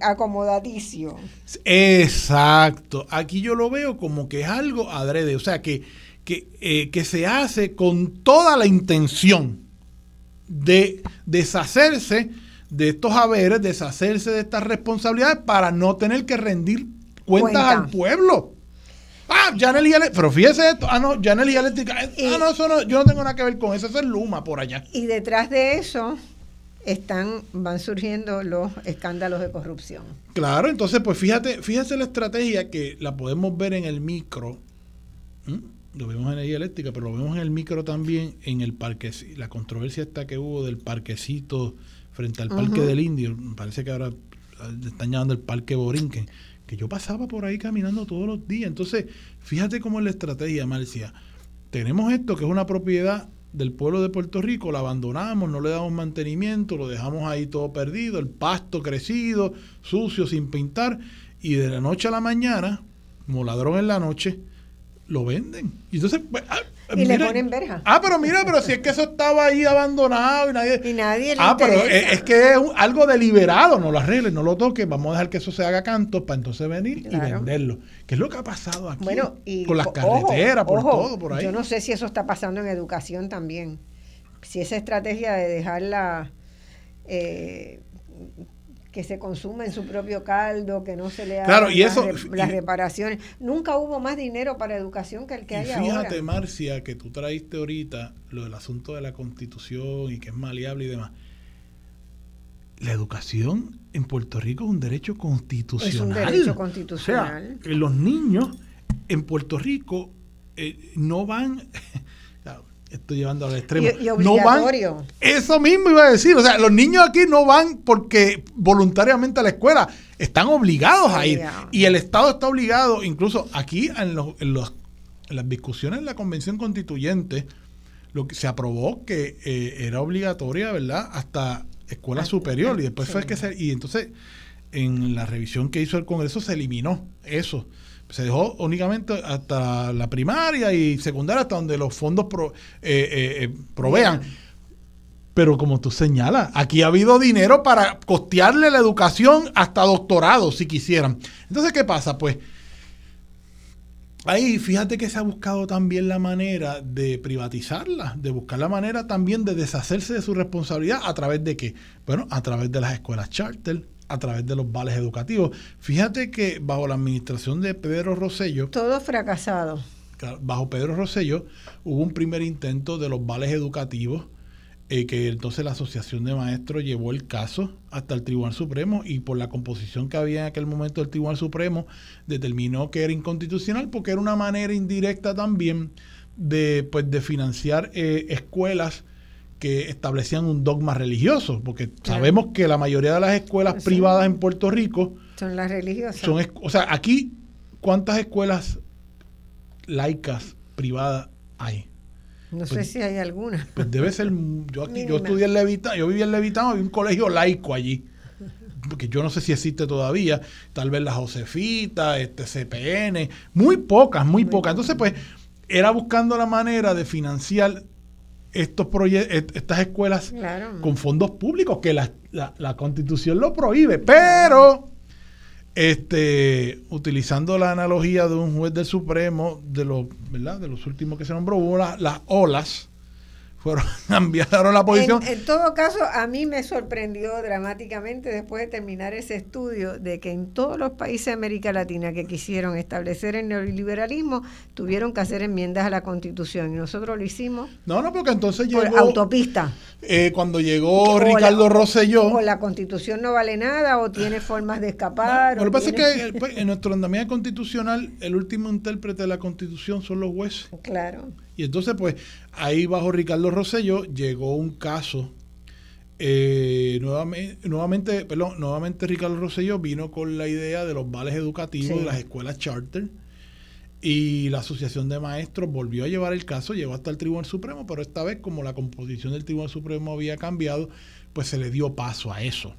acomodaticio. Exacto. Aquí yo lo veo como que es algo adrede, o sea que, que, eh, que se hace con toda la intención de deshacerse de estos haberes, deshacerse de estas responsabilidades para no tener que rendir cuentas al pueblo. Ah, Eléctrica. Pero fíjese esto. Ah, no, Janely Eléctrica. ah, no, eso no, yo no tengo nada que ver con eso. Eso es Luma por allá. Y detrás de eso están, van surgiendo los escándalos de corrupción. Claro, entonces, pues fíjate, fíjate la estrategia que la podemos ver en el micro. Lo vemos en energía eléctrica, pero lo vemos en el micro también en el parque. La controversia esta que hubo del parquecito frente al Parque del Indio, parece que ahora están llamando el Parque Borinquen, que yo pasaba por ahí caminando todos los días. Entonces, fíjate cómo es la estrategia, Marcia. Tenemos esto que es una propiedad del pueblo de Puerto Rico, lo abandonamos, no le damos mantenimiento, lo dejamos ahí todo perdido, el pasto crecido, sucio, sin pintar, y de la noche a la mañana, como ladrón en la noche, lo venden. Y entonces, pues, ah, y le ponen verja. Ah, pero mira, pero si es que eso estaba ahí abandonado y nadie. Y nadie Ah, pero es, que es algo deliberado, no lo arregles, no lo toques, vamos a dejar que eso se haga canto para entonces venir y venderlo. ¿Qué es lo que ha pasado aquí? Bueno, y, con las carreteras, por todo, por ahí. Yo no sé si eso está pasando en educación también. Si esa estrategia de dejarla. Eh, que se consume en su propio caldo, que no se le hagan las, reparaciones. Nunca hubo más dinero para educación que el que hay ahora. Fíjate, Marcia, que tú traíste ahorita lo del asunto de la constitución y que es maleable y demás. La educación en Puerto Rico es un derecho constitucional. Es un derecho constitucional. O sea, los niños en Puerto Rico eh, no van estoy llevando al extremo. no van, eso mismo iba a decir, o sea, los niños aquí no van porque voluntariamente a la escuela, están obligados a ir. Y el Estado está obligado, incluso aquí en, los, en, los, en las discusiones en la Convención Constituyente, lo que se aprobó que eh, era obligatoria, ¿verdad? Hasta escuela superior. Y después fue que se... Y entonces, en la revisión que hizo el Congreso se eliminó eso se dejó únicamente hasta la primaria y secundaria, hasta donde los fondos eh, eh, eh, provean. Pero como tú señalas, aquí ha habido dinero para costearle la educación hasta doctorado, si quisieran. Entonces, ¿qué pasa? Pues ahí fíjate que se ha buscado también la manera de privatizarla, de buscar la manera también de deshacerse de su responsabilidad a través de qué? Bueno, a través de las escuelas charter, a través de los vales educativos. Fíjate que bajo la administración de Pedro Rosello... Todo fracasado. Bajo Pedro Rosello hubo un primer intento de los vales educativos, eh, que entonces la Asociación de Maestros llevó el caso hasta el Tribunal Supremo y por la composición que había en aquel momento el Tribunal Supremo determinó que era inconstitucional porque era una manera indirecta también de, pues, de financiar eh, escuelas que establecían un dogma religioso, porque sabemos que la mayoría de las escuelas privadas en Puerto Rico son las religiosas. Son, o sea, aquí, ¿cuántas escuelas laicas privadas hay? No sé pues, si hay alguna. Pues debe ser. Yo, aquí, yo estudié en Levitán, yo vivía en Levitán, había un colegio laico allí. Porque yo no sé si existe todavía. Tal vez la Josefita, este CPN, muy pocas, muy, pocas. Entonces, pues, era buscando la manera de financiar estos proyectos, estas escuelas con fondos públicos, que la, la constitución lo prohíbe. Pero este, utilizando la analogía de un juez del Supremo, de los, ¿verdad? De los últimos que se nombró, las olas fueron cambiaron la posición. En, todo caso, a mí me sorprendió dramáticamente después de terminar ese estudio de que en todos los países de América Latina que quisieron establecer el neoliberalismo tuvieron que hacer enmiendas a la Constitución y nosotros lo hicimos. No, no, porque entonces llegó por autopista. Eh, cuando llegó Ricardo Rosselló. O la Constitución no vale nada o tiene formas de escapar. lo que pasa es que pues, en nuestro andamiaje constitucional el último intérprete de la Constitución son los jueces. Claro. Y entonces, pues, ahí bajo Ricardo Rosselló llegó un caso. Eh, nuevamente, nuevamente, perdón, nuevamente Ricardo Rosselló vino con la idea de los vales educativos de las escuelas charter y la Asociación de Maestros volvió a llevar el caso, llegó hasta el Tribunal Supremo, pero esta vez como la composición del Tribunal Supremo había cambiado, pues se le dio paso a eso.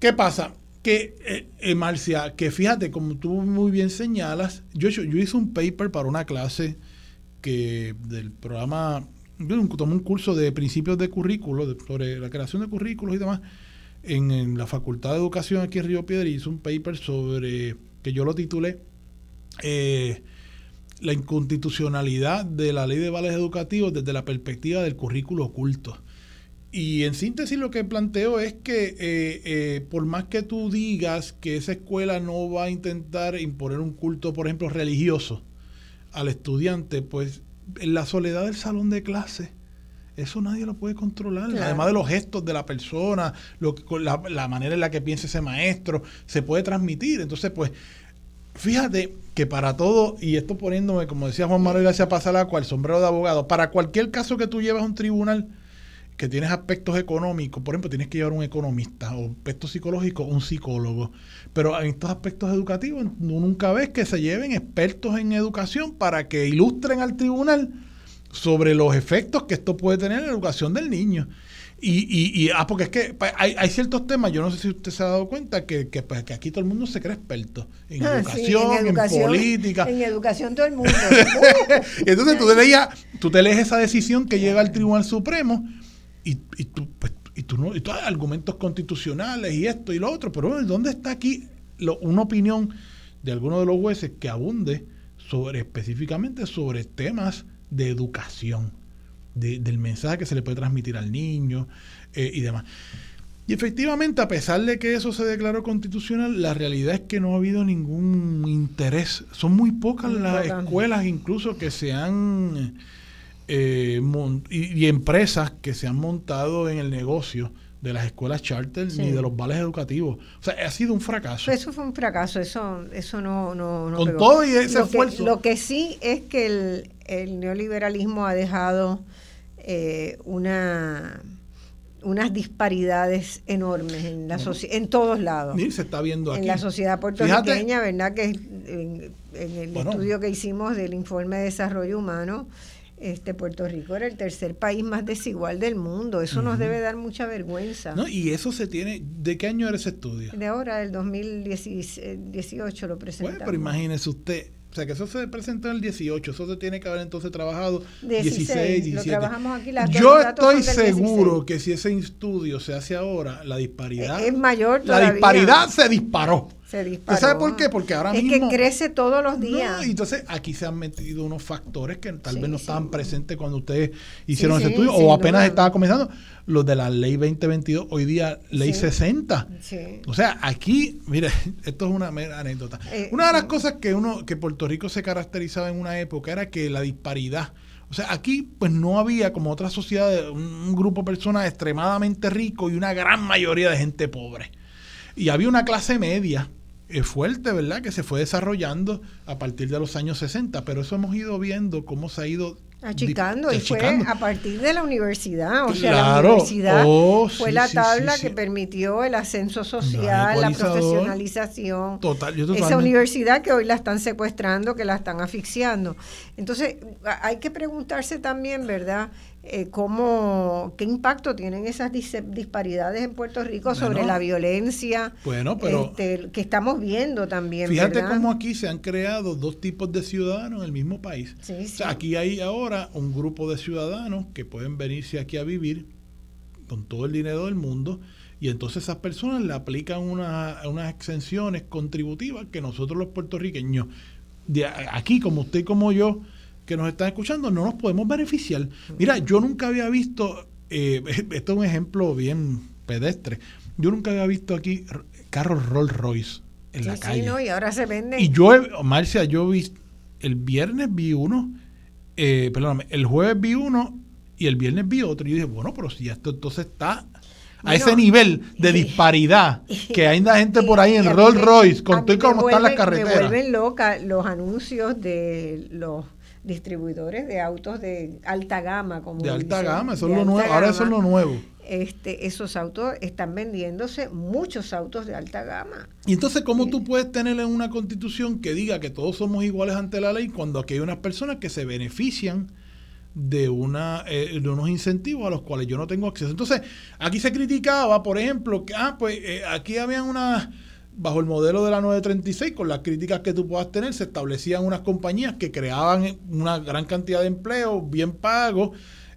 ¿Qué pasa? Que, eh, eh, Marcia, que fíjate, como tú muy bien señalas, yo, yo hice un paper para una clase que del programa, yo tomé un curso de principios de currículo, sobre la creación de currículos y demás, en, la Facultad de Educación aquí en Río Piedra, hice un paper sobre, que yo lo titulé, eh, la inconstitucionalidad de la ley de vales educativos desde la perspectiva del currículo oculto. Y en síntesis lo que planteo es que eh, eh, por más que tú digas que esa escuela no va a intentar imponer un culto, por ejemplo, religioso, al estudiante, pues en la soledad del salón de clase, eso nadie lo puede controlar. Además de los gestos de la persona, lo, la, la, manera en la que piensa ese maestro, se puede transmitir. Entonces, pues, fíjate que para todo, y esto poniéndome, como decía Juan Manuel García Pasalaco, el sombrero de abogado, para cualquier caso que tú llevas a un tribunal, que tienes aspectos económicos, por ejemplo, tienes que llevar un economista o aspectos psicológicos, un psicólogo. Pero en estos aspectos educativos, nunca ves que se lleven expertos en educación para que ilustren al tribunal sobre los efectos que esto puede tener en la educación del niño. Y, y, y ah, porque es que pues, hay, hay, ciertos temas, yo no sé si usted se ha dado cuenta, que, que, pues, que aquí todo el mundo se cree experto en, ah, educación, en, política. En educación todo el mundo. entonces tú te, leías, tú te lees esa decisión que llega al Tribunal Supremo y, y tú, pues, y tú no, y tú hay argumentos constitucionales y esto y lo otro, pero ¿dónde está aquí una opinión de alguno de los jueces que abunde sobre específicamente sobre temas de educación, del mensaje que se le puede transmitir al niño eh, y demás? Y efectivamente, a pesar de que eso se declaró constitucional, la realidad es que no ha habido ningún interés. Son muy pocas las escuelas incluso que se han eh, y, empresas que se han montado en el negocio de las escuelas charter ni de los vales educativos. O sea, ha sido un fracaso. Eso fue un fracaso, eso, eso no, no, Con todo y ese esfuerzo. lo que sí es que el, neoliberalismo ha dejado eh, una unas disparidades enormes en la en todos lados. se está viendo aquí. En la sociedad puertorriqueña, ¿verdad? Que en, el estudio que hicimos del informe de desarrollo humano, este Puerto Rico era el tercer país más desigual del mundo. Eso nos debe dar mucha vergüenza. No, y eso se tiene. ¿De qué año era ese estudio? De ahora, del 2018 lo presentamos. Bueno, pero imagínese usted. O sea, que eso se presentó en el 18, eso se tiene que haber entonces trabajado 16, 17. Lo trabajamos aquí, Yo estoy seguro que si ese estudio se hace ahora, la disparidad... Es mayor todavía. La disparidad se disparó. Se disparó. ¿Sabe por qué? Porque ahora mismo... Es que crece todos los días. entonces aquí se han metido unos factores que tal vez no estaban presentes cuando ustedes hicieron ese estudio o apenas estaba comenzando. Los de la ley 2022, hoy día ley 60. O sea, aquí, mire, esto es una mera anécdota. Eh, una de las cosas que uno, que Puerto Rico se caracterizaba en una época era que la disparidad o sea, aquí pues no había como otra sociedad, un grupo de personas extremadamente rico y una gran mayoría de gente pobre. Y había una clase media fuerte, ¿verdad? Que se fue desarrollando a partir de los años 60, pero eso hemos ido viendo cómo se ha ido Achicando, y fue a partir de la universidad, o sea, la universidad oh, fue la tabla que permitió el ascenso social, la profesionalización. Total, Esa universidad que hoy la están secuestrando, que la están asfixiando. Entonces, hay que preguntarse también, ¿verdad? Eh, cómo, qué impacto tienen esas disparidades en Puerto Rico sobre la violencia bueno, pero este, que estamos viendo también. Fíjate cómo aquí se han creado dos tipos de ciudadanos en el mismo país. aquí hay ahora un grupo de ciudadanos que pueden venirse aquí a vivir con todo el dinero del mundo y entonces esas personas le aplican unas exenciones contributivas que nosotros los puertorriqueños, de aquí como usted y como yo, que nos están escuchando no nos podemos beneficiar. Mira, yo nunca había visto, eh, esto es un ejemplo bien pedestre, yo nunca había visto aquí carros Rolls Royce en la calle. y ahora se venden. Y yo, Marcia, yo vi, el viernes vi uno, eh, perdóname, el jueves vi uno y el viernes vi otro. Y yo dije, bueno, pero si esto entonces está a ese nivel de disparidad que hay gente por ahí en Rolls Royce con todo cómo están las carreteras. Me vuelven loca los anuncios de los distribuidores de autos de alta gama. Como de alta gama, eso es lo nuevo. Ahora eso es lo nuevo. Este, esos autos están vendiéndose muchos autos de alta gama. Y entonces, ¿cómo tú puedes tener en una constitución que diga que todos somos iguales ante la ley cuando aquí hay unas personas que se benefician de, una, eh, de unos incentivos a los cuales yo no tengo acceso? Entonces, aquí se criticaba, por ejemplo, que ah, pues eh, aquí habían unas bajo el modelo de la 936, con las críticas que tú puedas tener, se establecían unas compañías que creaban una gran cantidad de empleos bien pagos,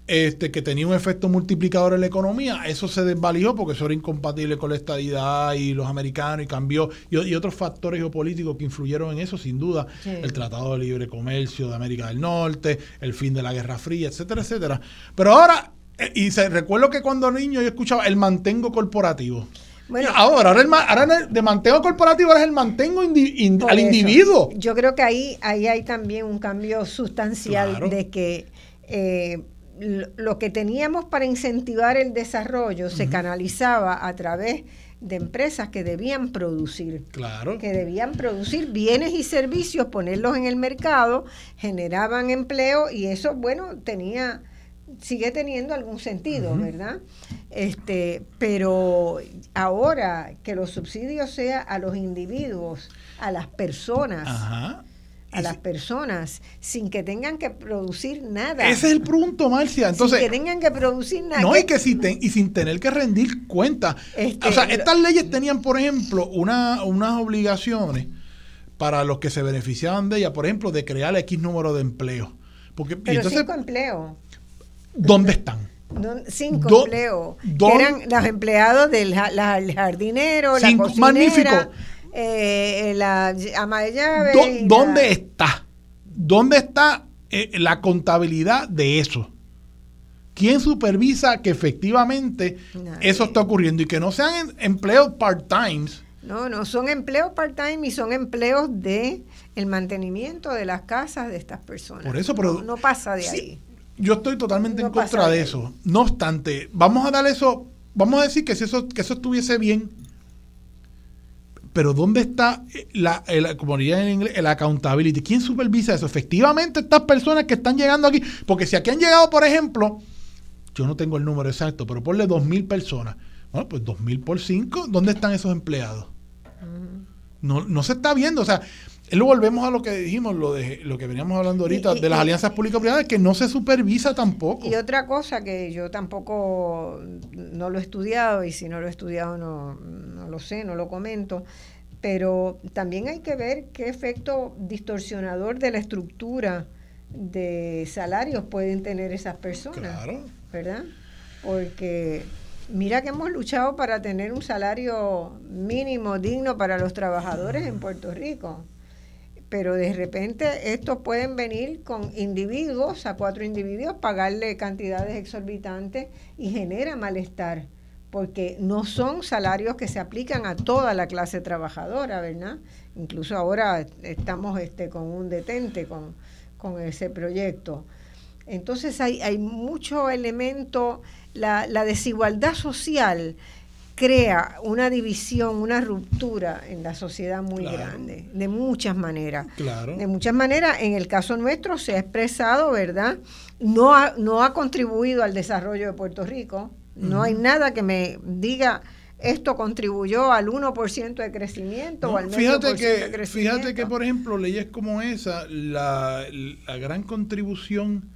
este, que tenía un efecto multiplicador en la economía. Eso se desvalijó porque eso era incompatible con la estadidad y los americanos y cambió. Y, otros factores geopolíticos que influyeron en eso, sin duda. El Tratado de Libre Comercio de América del Norte, el fin de la Guerra Fría, etcétera, etcétera. Pero ahora, eh, y se, recuerdo que cuando niño yo escuchaba el mantengo corporativo. Bueno, ahora, ahora, el, ahora de mantengo corporativo ahora es el mantengo al individuo. Yo creo que ahí, ahí hay también un cambio sustancial de que eh, lo que teníamos para incentivar el desarrollo se canalizaba a través de empresas que debían producir. Claro. Que debían producir bienes y servicios, ponerlos en el mercado, generaban empleo y eso, bueno, tenía sigue teniendo algún sentido, ¿verdad? Este, pero ahora que los subsidios sea a los individuos, a las personas, a las personas, sin que tengan que producir nada. Ese es el punto, Marcia. Entonces, sin que tengan que producir nada. No, y que si y sin tener que rendir cuenta. Este, o sea, estas leyes tenían, por ejemplo, una, unas obligaciones para los que se beneficiaban de ellas, por ejemplo, de crear X número de empleos. Porque, Pero entonces, cinco empleos. ¿Dónde están? Cinco empleos. Que eran los empleados del jardinero, la cocinera, magnífico. Eh, la ama de llave. ¿Dónde está? ¿Dónde está eh, la contabilidad de eso? ¿Quién supervisa que efectivamente eso está ocurriendo y que no sean empleos part-time? No, no, son empleos part-time y son empleos de el mantenimiento de las casas de estas personas. Por eso, pero no, pasa de ahí. Yo estoy totalmente en contra de eso. No obstante, vamos a dar eso, vamos a decir que si eso, que eso estuviese bien, pero ¿dónde está la, como diría en inglés, el accountability? ¿Quién supervisa eso? Efectivamente, estas personas que están llegando aquí, porque si aquí han llegado, por ejemplo, yo no tengo el número exacto, pero ponle dos mil personas. Bueno, pues dos mil por cinco, ¿dónde están esos empleados? No, no se está viendo, o sea, luego volvemos a lo que dijimos, lo de lo que veníamos hablando ahorita, de las alianzas público-privadas, que no se supervisa tampoco. Y otra cosa que yo tampoco no lo he estudiado, y si no lo he estudiado no, no lo sé, no lo comento, pero también hay que ver qué efecto distorsionador de la estructura de salarios pueden tener esas personas. Claro. ¿Verdad? Porque mira que hemos luchado para tener un salario mínimo digno para los trabajadores en Puerto Rico pero de repente estos pueden venir con individuos, a cuatro individuos, pagarle cantidades exorbitantes y genera malestar, porque no son salarios que se aplican a toda la clase trabajadora, ¿verdad? Incluso ahora estamos este, con un detente con, con ese proyecto. Entonces hay, hay mucho elemento, la, la desigualdad social crea una división, una ruptura en la sociedad muy grande, de muchas maneras. Claro. De muchas maneras, en el caso nuestro se ha expresado, ¿verdad? No ha, no ha contribuido al desarrollo de Puerto Rico. No hay nada que me diga esto contribuyó al 1% de crecimiento o al fíjate que, de crecimiento. Fíjate que, por ejemplo, leyes como esa, la, la gran contribución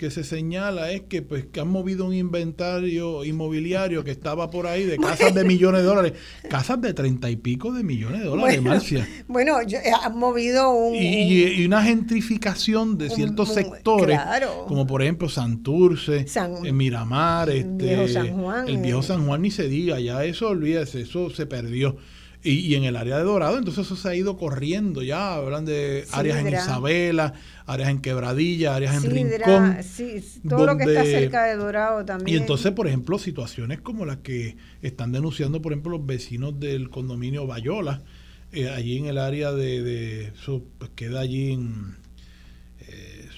que se señala es que pues que han movido un inventario inmobiliario que estaba por ahí de casas de millones de dólares, casas de treinta y pico de millones de dólares, bueno, Marcia. Bueno, yo, eh, han movido un y, y, una gentrificación de ciertos un, sectores, claro. como por ejemplo Santurce, San, en Miramar, este, viejo San Juan, el viejo eh. San Juan ni se diga, ya eso olvídese, eso se perdió. Y, y, en el área de Dorado, entonces eso se ha ido corriendo ya, hablan de áreas en Isabela, áreas en Quebradilla, áreas en Sidra, Rincón. Sí, todo donde, lo que está cerca de Dorado también. Y entonces, por ejemplo, situaciones como las que están denunciando, por ejemplo, los vecinos del condominio Bayola, eh, allí en el área de, de eso pues queda allí en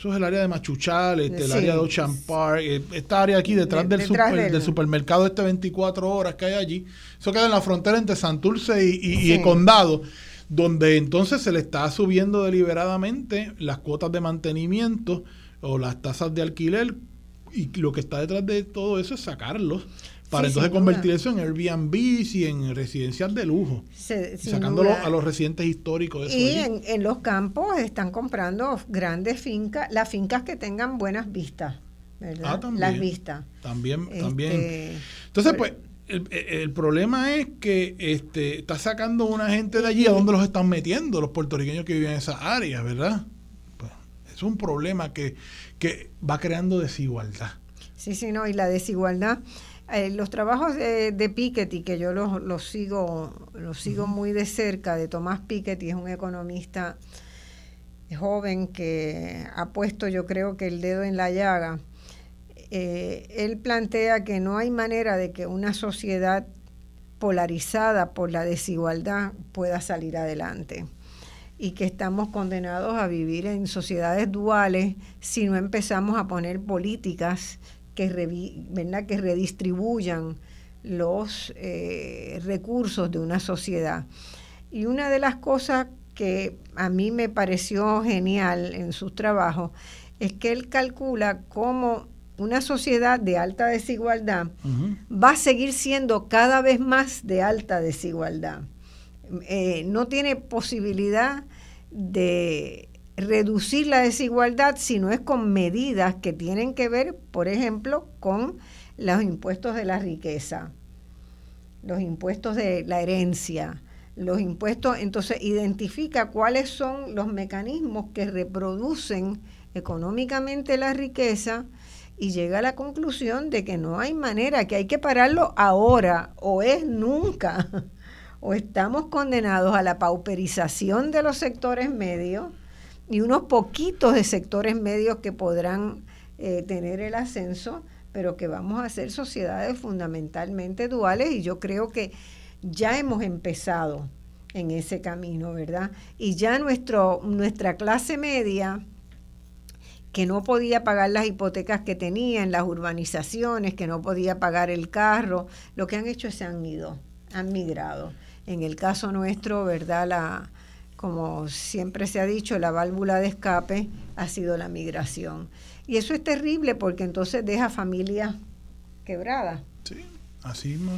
eso es el área de Machuchal, este, sí. el área de Ocean Park, eh, esta área aquí detrás, de, del, detrás super, del... del, supermercado este 24 horas que hay allí. Eso queda en la frontera entre Santurce y, y, sí. y, el condado, donde entonces se le está subiendo deliberadamente las cuotas de mantenimiento o las tasas de alquiler y lo que está detrás de todo eso es sacarlos para sí, entonces convertir eso en Airbnb y en residencial de lujo, se, sacándolo a los residentes históricos. De y en, en, los campos están comprando grandes fincas, las fincas que tengan buenas vistas, ¿verdad? Ah, también, las vistas. También, este, también. Entonces, pues, el, el, problema es que este, está sacando una gente de allí a donde los están metiendo los puertorriqueños que viven en esas áreas, ¿verdad? Pues, es un problema que, que va creando desigualdad. Sí, sí, no, y la desigualdad eh, los trabajos de, de, Piketty, que yo los, los sigo, los sigo uh -huh. muy de cerca, de Tomás Piketty, es un economista joven que ha puesto yo creo que el dedo en la llaga. Eh, él plantea que no hay manera de que una sociedad polarizada por la desigualdad pueda salir adelante y que estamos condenados a vivir en sociedades duales si no empezamos a poner políticas que, revi, ¿verdad? que redistribuyan los eh, recursos de una sociedad. Y una de las cosas que a mí me pareció genial en sus trabajos es que él calcula cómo una sociedad de alta desigualdad uh -huh. va a seguir siendo cada vez más de alta desigualdad. Eh, no tiene posibilidad de reducir la desigualdad si no es con medidas que tienen que ver, por ejemplo, con los impuestos de la riqueza, los impuestos de la herencia, los impuestos, entonces identifica cuáles son los mecanismos que reproducen económicamente la riqueza y llega a la conclusión de que no hay manera, que hay que pararlo ahora o es nunca, o estamos condenados a la pauperización de los sectores medios y unos poquitos de sectores medios que podrán eh, tener el ascenso, pero que vamos a ser sociedades fundamentalmente duales y yo creo que ya hemos empezado en ese camino, ¿verdad? Y ya nuestro, nuestra clase media, que no podía pagar las hipotecas que tenía en las urbanizaciones, que no podía pagar el carro, lo que han hecho es se han ido, han migrado. En el caso nuestro, ¿verdad? La, como siempre se ha dicho, la válvula de escape ha sido la migración. Y eso es terrible porque entonces deja familias quebradas. Sí, así no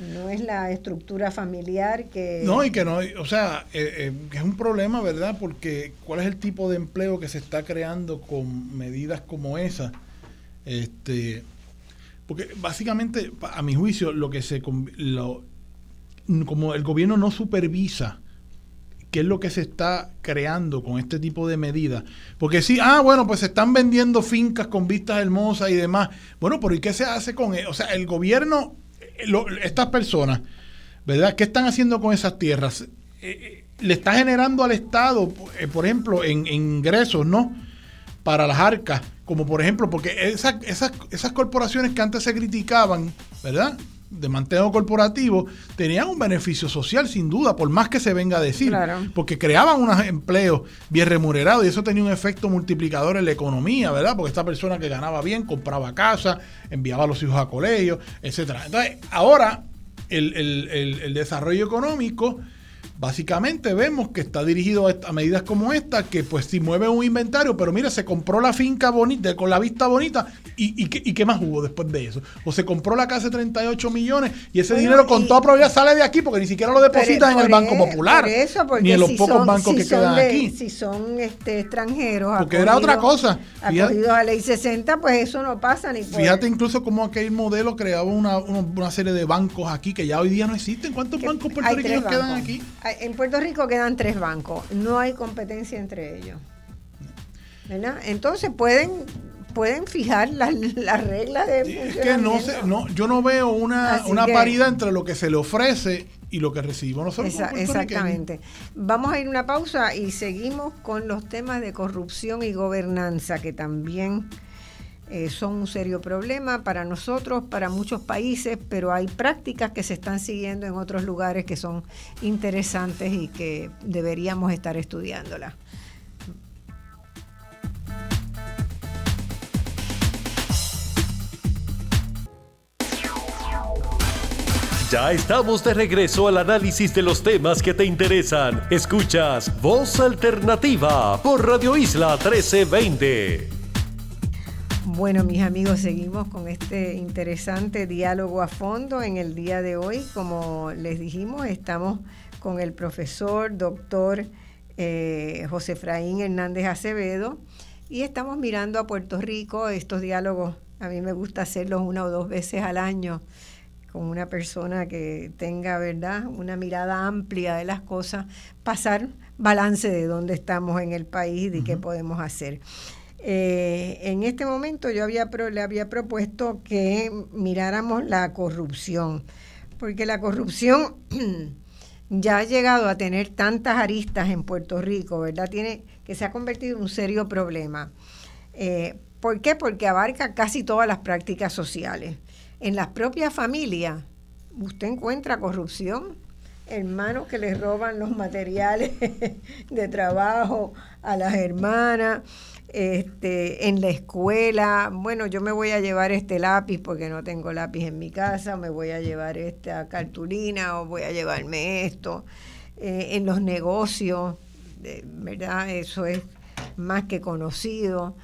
no es la estructura familiar que... No, y que no, o sea, eh, eh, es un problema, ¿verdad? Porque ¿cuál es el tipo de empleo que se está creando con medidas como esa? Este, porque básicamente, a mi juicio, lo que se... Lo, como el gobierno no supervisa qué es lo que se está creando con este tipo de medidas. Porque sí, ah, bueno, pues se están vendiendo fincas con vistas hermosas y demás. Bueno, pero ¿y qué se hace con eso? O sea, el gobierno lo, estas personas, ¿verdad? ¿Qué están haciendo con esas tierras? Eh, le está generando al Estado, eh, por ejemplo, en, ingresos, ¿no? Para las arcas, como por ejemplo, porque esa, esas, esas corporaciones que antes se criticaban, ¿verdad? De mantenimiento corporativo tenían un beneficio social sin duda, por más que se venga a decir, claro. porque creaban unos empleos bien remunerados y eso tenía un efecto multiplicador en la economía, ¿verdad? Porque esta persona que ganaba bien compraba casa, enviaba a los hijos a colegio, etcétera. Entonces, ahora el, el desarrollo económico Básicamente vemos que está dirigido a, medidas como esta, que pues si mueve un inventario, pero mira, se compró la finca bonita, con la vista bonita, ¿y, qué, más hubo después de eso? O se compró la casa de 38 millones y ese dinero con toda probabilidad sale de aquí porque ni siquiera lo depositan en el Banco Popular. ni en los pocos bancos que quedan aquí. Si son este, extranjeros. Porque era otra cosa. Acogidos a ley 60, pues eso no pasa ni Fíjate incluso cómo aquel modelo creaba una, serie de bancos aquí que ya hoy día no existen. ¿Cuántos bancos puertorriqueños quedan aquí? En Puerto Rico quedan tres bancos, no hay competencia entre ellos. ¿verdad? Entonces pueden pueden fijar las, reglas de es que no, no yo no veo una, paridad entre lo que se le ofrece y lo que recibimos nosotros. exactamente. Vamos a ir a una pausa y seguimos con los temas de corrupción y gobernanza que también eh, son un serio problema para nosotros, para muchos países, pero hay prácticas que se están siguiendo en otros lugares que son interesantes y que deberíamos estar estudiándolas. Ya estamos de regreso al análisis de los temas que te interesan. Escuchas Voz Alternativa por Radio Isla 1320. Bueno, mis amigos, seguimos con este interesante diálogo a fondo. En el día de hoy, como les dijimos, estamos con el profesor doctor eh, José Efraín Hernández Acevedo y estamos mirando a Puerto Rico. Estos diálogos a mí me gusta hacerlos una o dos veces al año con una persona que tenga, ¿verdad?, una mirada amplia de las cosas, pasar balance de dónde estamos en el país y qué podemos hacer. Eh, en este momento yo había le había propuesto que miráramos la corrupción, porque la corrupción ya ha llegado a tener tantas aristas en Puerto Rico, ¿verdad? Tiene que se ha convertido en un serio problema. Eh, ¿Por qué? Porque abarca casi todas las prácticas sociales. En las propias familias, usted encuentra corrupción, hermanos que les roban los materiales de trabajo a las hermanas, este, en la escuela, bueno, yo me voy a llevar este lápiz porque no tengo lápiz en mi casa, me voy a llevar esta cartulina, o voy a llevarme esto. Eh, en los negocios, ¿verdad? Eso es más que conocido.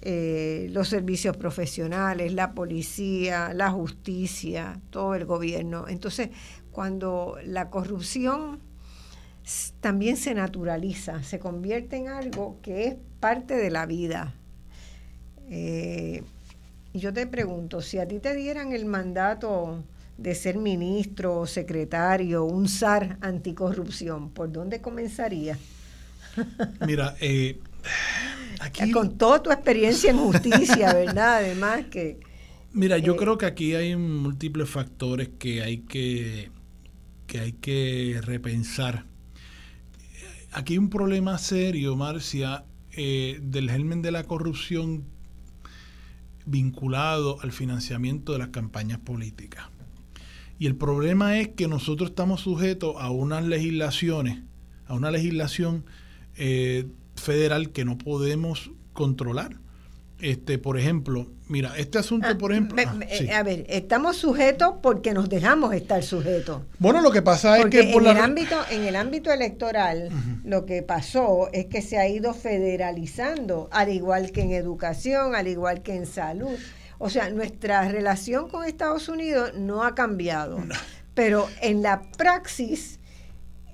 Eh, los servicios profesionales, la policía, la justicia, todo el gobierno. Entonces, cuando la corrupción también se naturaliza, se convierte en algo que es parte de la vida. Eh, y yo te pregunto, si a ti te dieran el mandato de ser ministro o secretario, un SAR anticorrupción, ¿por dónde comenzaría? Mira, eh, aquí... Con toda tu experiencia en justicia, ¿verdad? Además que... Mira, yo eh, creo que aquí hay múltiples factores que hay que, que hay que repensar. Aquí hay un problema serio, Marcia, eh, del germen de la corrupción vinculado al financiamiento de las campañas políticas. Y el problema es que nosotros estamos sujetos a unas legislaciones, a una legislación eh, federal que no podemos controlar. Este, por ejemplo, mira, este asunto, ah, por ejemplo. Ah, eh, a ver, estamos sujetos porque nos dejamos estar sujetos. Bueno, lo que pasa es que por en el ámbito, en el ámbito electoral, lo que pasó es que se ha ido federalizando, al igual que en educación, al igual que en salud. O sea, nuestra relación con Estados Unidos no ha cambiado. Pero en la praxis,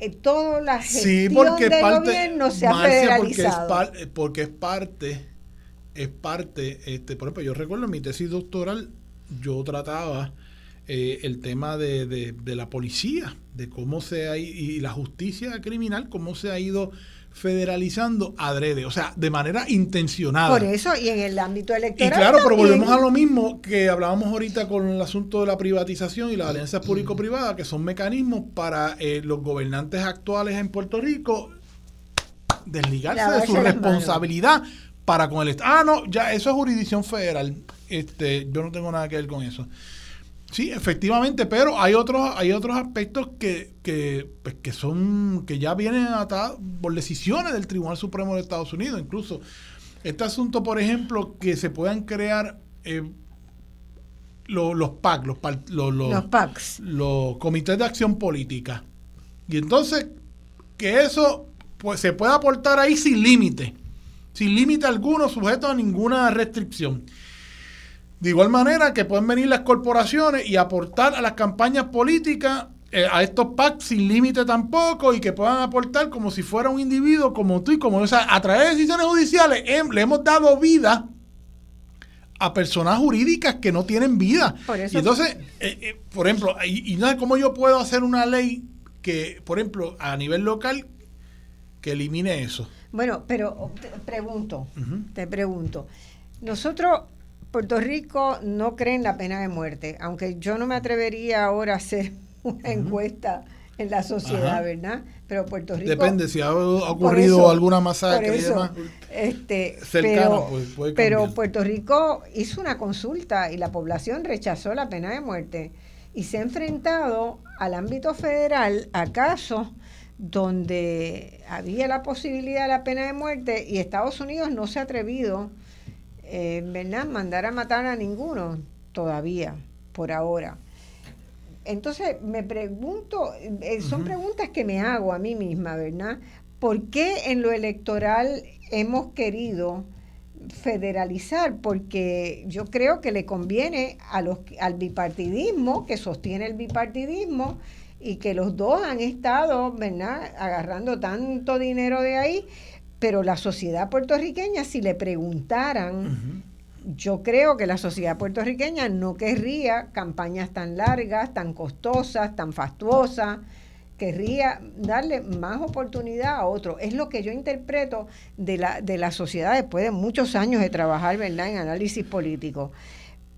eh, toda la gestión del gobierno se ha federalizado. Eh, porque es parte es parte, este, por ejemplo, yo recuerdo en mi tesis doctoral, yo trataba eh, el tema de, de, la policía, de cómo se ha y la justicia criminal, cómo se ha ido federalizando adrede, o sea, de manera intencionada. Por eso, y en el ámbito electoral. Y claro, pero volvemos a lo mismo que hablábamos ahorita con el asunto de la privatización y las alianzas público-privadas, que son mecanismos para eh, los gobernantes actuales en Puerto Rico desligarse de su responsabilidad para con el Estado. Ah, no, ya eso es jurisdicción federal. Este, yo no tengo nada que ver con eso. Sí, efectivamente, pero hay otros, hay otros aspectos que, que, pues, que son, que ya vienen atados por decisiones del Tribunal Supremo de Estados Unidos. Incluso este asunto, por ejemplo, que se puedan crear eh, los PAC, los, los, los, PACs. los comités de acción política. Y entonces, que eso pues, se pueda aportar ahí sin límite, sin límite alguno, sujeto a ninguna restricción. De igual manera que pueden venir las corporaciones y aportar a las campañas políticas eh, a estos PAC sin límite tampoco y que puedan aportar como si fuera un individuo como tú y como o sea, a través de decisiones judiciales le hemos dado vida a personas jurídicas que no tienen vida. y entonces, eh, eh, por ejemplo, y, y cómo yo puedo hacer una ley que, por ejemplo, a nivel local, que elimine eso. Bueno, pero te pregunto, te pregunto, nosotros, Puerto Rico, no creen la pena de muerte, aunque yo no me atrevería ahora a hacer una encuesta en la sociedad, ¿verdad? Pero Puerto Rico... Depende, si ha ocurrido alguna masacre y demás. Este, pero, pues, pero Puerto Rico hizo una consulta y la población rechazó la pena de muerte y se ha enfrentado al ámbito federal a casos donde había la posibilidad de la pena de muerte y Estados Unidos no se ha atrevido, eh, ¿verdad?, mandar a matar a ninguno todavía, por ahora. Entonces me pregunto, eh, son preguntas que me hago a mí misma, ¿verdad? ¿Por qué en lo electoral hemos querido federalizar? Porque yo creo que le conviene a los, al bipartidismo, que sostiene el bipartidismo, y que los dos han estado, ¿verdad?, agarrando tanto dinero de ahí, pero la sociedad puertorriqueña, si le preguntaran yo creo que la sociedad puertorriqueña no querría campañas tan largas, tan costosas, tan fastuosas, querría darle más oportunidad a otro. Es lo que yo interpreto de la, de la sociedad después de muchos años de trabajar ¿verdad? en análisis político.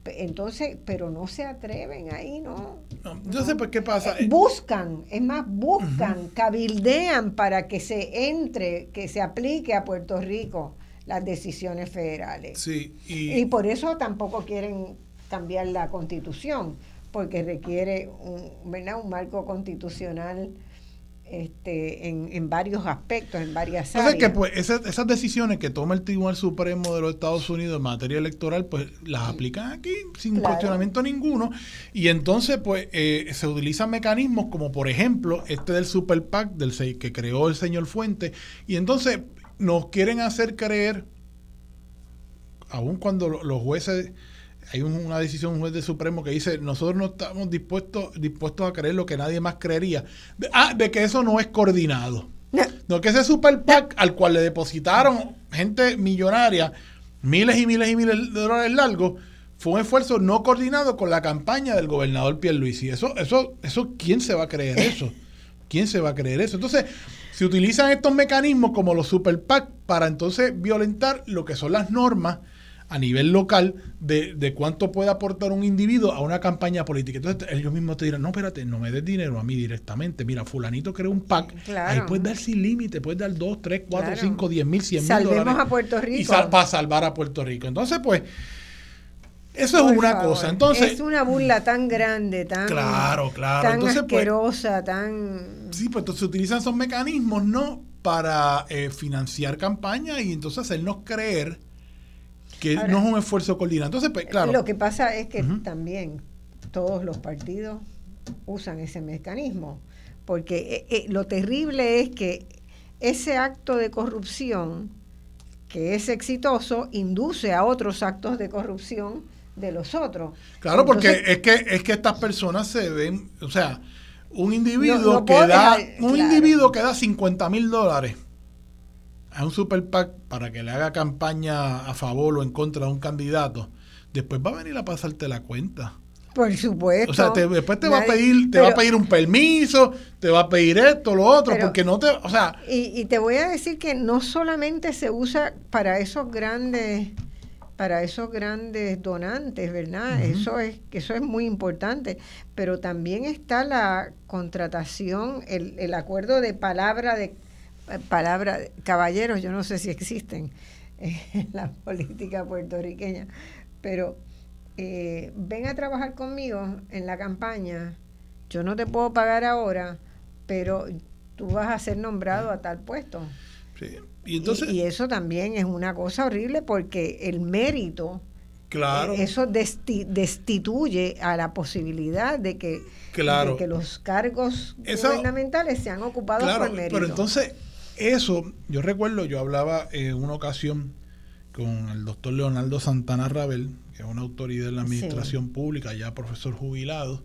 Entonces, pero no se atreven ahí, ¿no? no sé por qué pasa. Eh, buscan, es más, buscan, cabildean para que se entre, que se aplique a Puerto Rico las decisiones federales. Sí, y, por eso tampoco quieren cambiar la constitución, porque requiere un, ¿verdad? un marco constitucional este, en, en, varios aspectos, en varias áreas. que pues esas, esas, decisiones que toma el Tribunal Supremo de los Estados Unidos en materia electoral, pues las aplican aquí sin cuestionamiento ninguno. Y entonces, pues eh, se utilizan mecanismos como, por ejemplo, este del Super PAC del que creó el señor Fuente. Y entonces nos quieren hacer creer, aun cuando los jueces, hay una decisión un juez del Supremo que dice, nosotros no estamos dispuestos, dispuestos a creer lo que nadie más creería. De, ah, de que eso no es coordinado. No, que ese super PAC al cual le depositaron gente millonaria, miles y miles y miles de dólares largos, fue un esfuerzo no coordinado con la campaña del gobernador Pierluisi. Eso, eso, eso, ¿quién se va a creer eso? ¿Quién se va a creer eso? Entonces, se utilizan estos mecanismos como los super PAC para entonces violentar lo que son las normas a nivel local de, cuánto puede aportar un individuo a una campaña política. Entonces ellos mismos te dirán, no, espérate, no me des dinero a mí directamente. Mira, fulanito creó un PAC. Ahí puedes dar sin límite, puedes dar 2, 3, 4, 5, 10 mil, 100 mil Salvemos a Puerto Rico. Y para salvar a Puerto Rico. Entonces, pues eso es una cosa. Entonces, es una burla tan grande, tan, claro, claro. tan pues, asquerosa, tan... Sí, pues entonces se utilizan esos mecanismos, ¿no? Para eh, financiar campañas y entonces hacernos creer que no es un esfuerzo coordinado. Entonces, pues, claro. Lo que pasa es que también todos los partidos usan ese mecanismo, porque eh, eh, lo terrible es que ese acto de corrupción que es exitoso induce a otros actos de corrupción de los otros. Claro, porque es que es que estas personas se ven, o sea, un individuo que da un individuo que da 50 mil dólares a un super PAC para que le haga campaña a favor o en contra de un candidato, después va a venir a pasarte la cuenta. Por supuesto. O sea, después te va a pedir, te va a pedir un permiso, te va a pedir esto, lo otro, porque no te, o sea. Y, y te voy a decir que no solamente se usa para esos grandes para esos grandes donantes, ¿verdad? Eso es eso es muy importante, pero también está la contratación, el, el acuerdo de palabra de palabra caballeros, yo no sé si existen en la política puertorriqueña, pero eh, ven a trabajar conmigo en la campaña, yo no te puedo pagar ahora, pero tú vas a ser nombrado a tal puesto. Y, entonces, y, eso también es una cosa horrible porque el mérito Claro. Eh, eso destituye a la posibilidad de que, claro. que los cargos gubernamentales sean ocupados por mérito. Pero entonces, eso, yo recuerdo, yo hablaba en una ocasión con el doctor Leonardo Santana Rabel, que es una autoridad en la administración pública, ya profesor jubilado.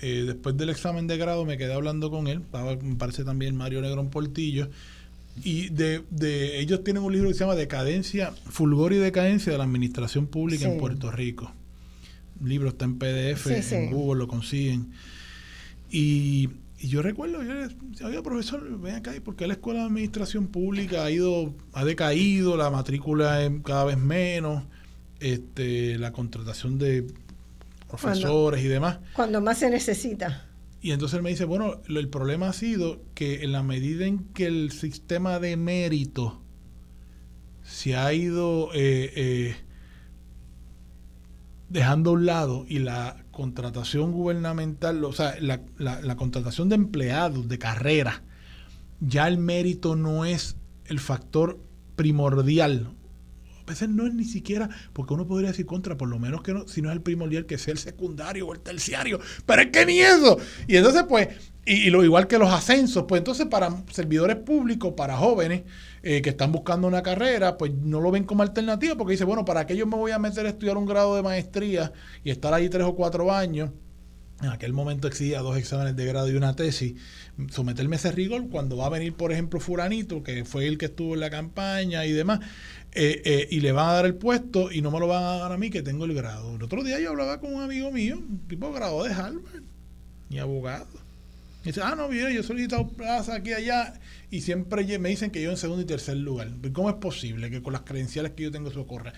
Eh, después del examen de grado me quedé hablando con él, estaba, me parece también Mario Negrón Portillo, y de, de, ellos tienen un libro que se llama Decadencia, Fulgor y Decadencia de la Administración Pública en Puerto Rico. El libro está en PDF, en Google lo consiguen. Y, yo recuerdo, yo le decía, profesor, ven acá, ¿por qué la Escuela de Administración Pública ha ido, ha decaído, la matrícula es cada vez menos, este, la contratación de profesores y demás? Cuando más se necesita. Y entonces él me dice, bueno, el problema ha sido que en la medida en que el sistema de mérito se ha ido eh, eh, dejando a un lado y la contratación gubernamental, o sea, la, contratación de empleados, de carrera, ya el mérito no es el factor primordial a veces no es ni siquiera, porque uno podría decir contra, por lo menos que no, si no es el primordial, que sea el secundario o el terciario, pero es que ni. Y entonces, pues, y, lo igual que los ascensos, pues entonces para servidores públicos, para jóvenes eh, que están buscando una carrera, pues no lo ven como alternativa, porque dice, bueno, ¿para qué yo me voy a meter a estudiar un grado de maestría y estar ahí tres o cuatro años? En aquel momento exigía dos exámenes de grado y una tesis someterme a ese rigor cuando va a venir, por ejemplo, Furanito, que fue el que estuvo en la campaña y demás, eh, eh, y le van a dar el puesto y no me lo van a dar a mí que tengo el grado. El otro día yo hablaba con un amigo mío, un tipo grado de Harvard, y abogado. Dice, ah, no, viene, yo he solicitado plaza aquí y allá, y siempre me dicen que yo en segundo y tercer lugar. ¿Cómo es posible que con las credenciales que yo tengo eso ocurra?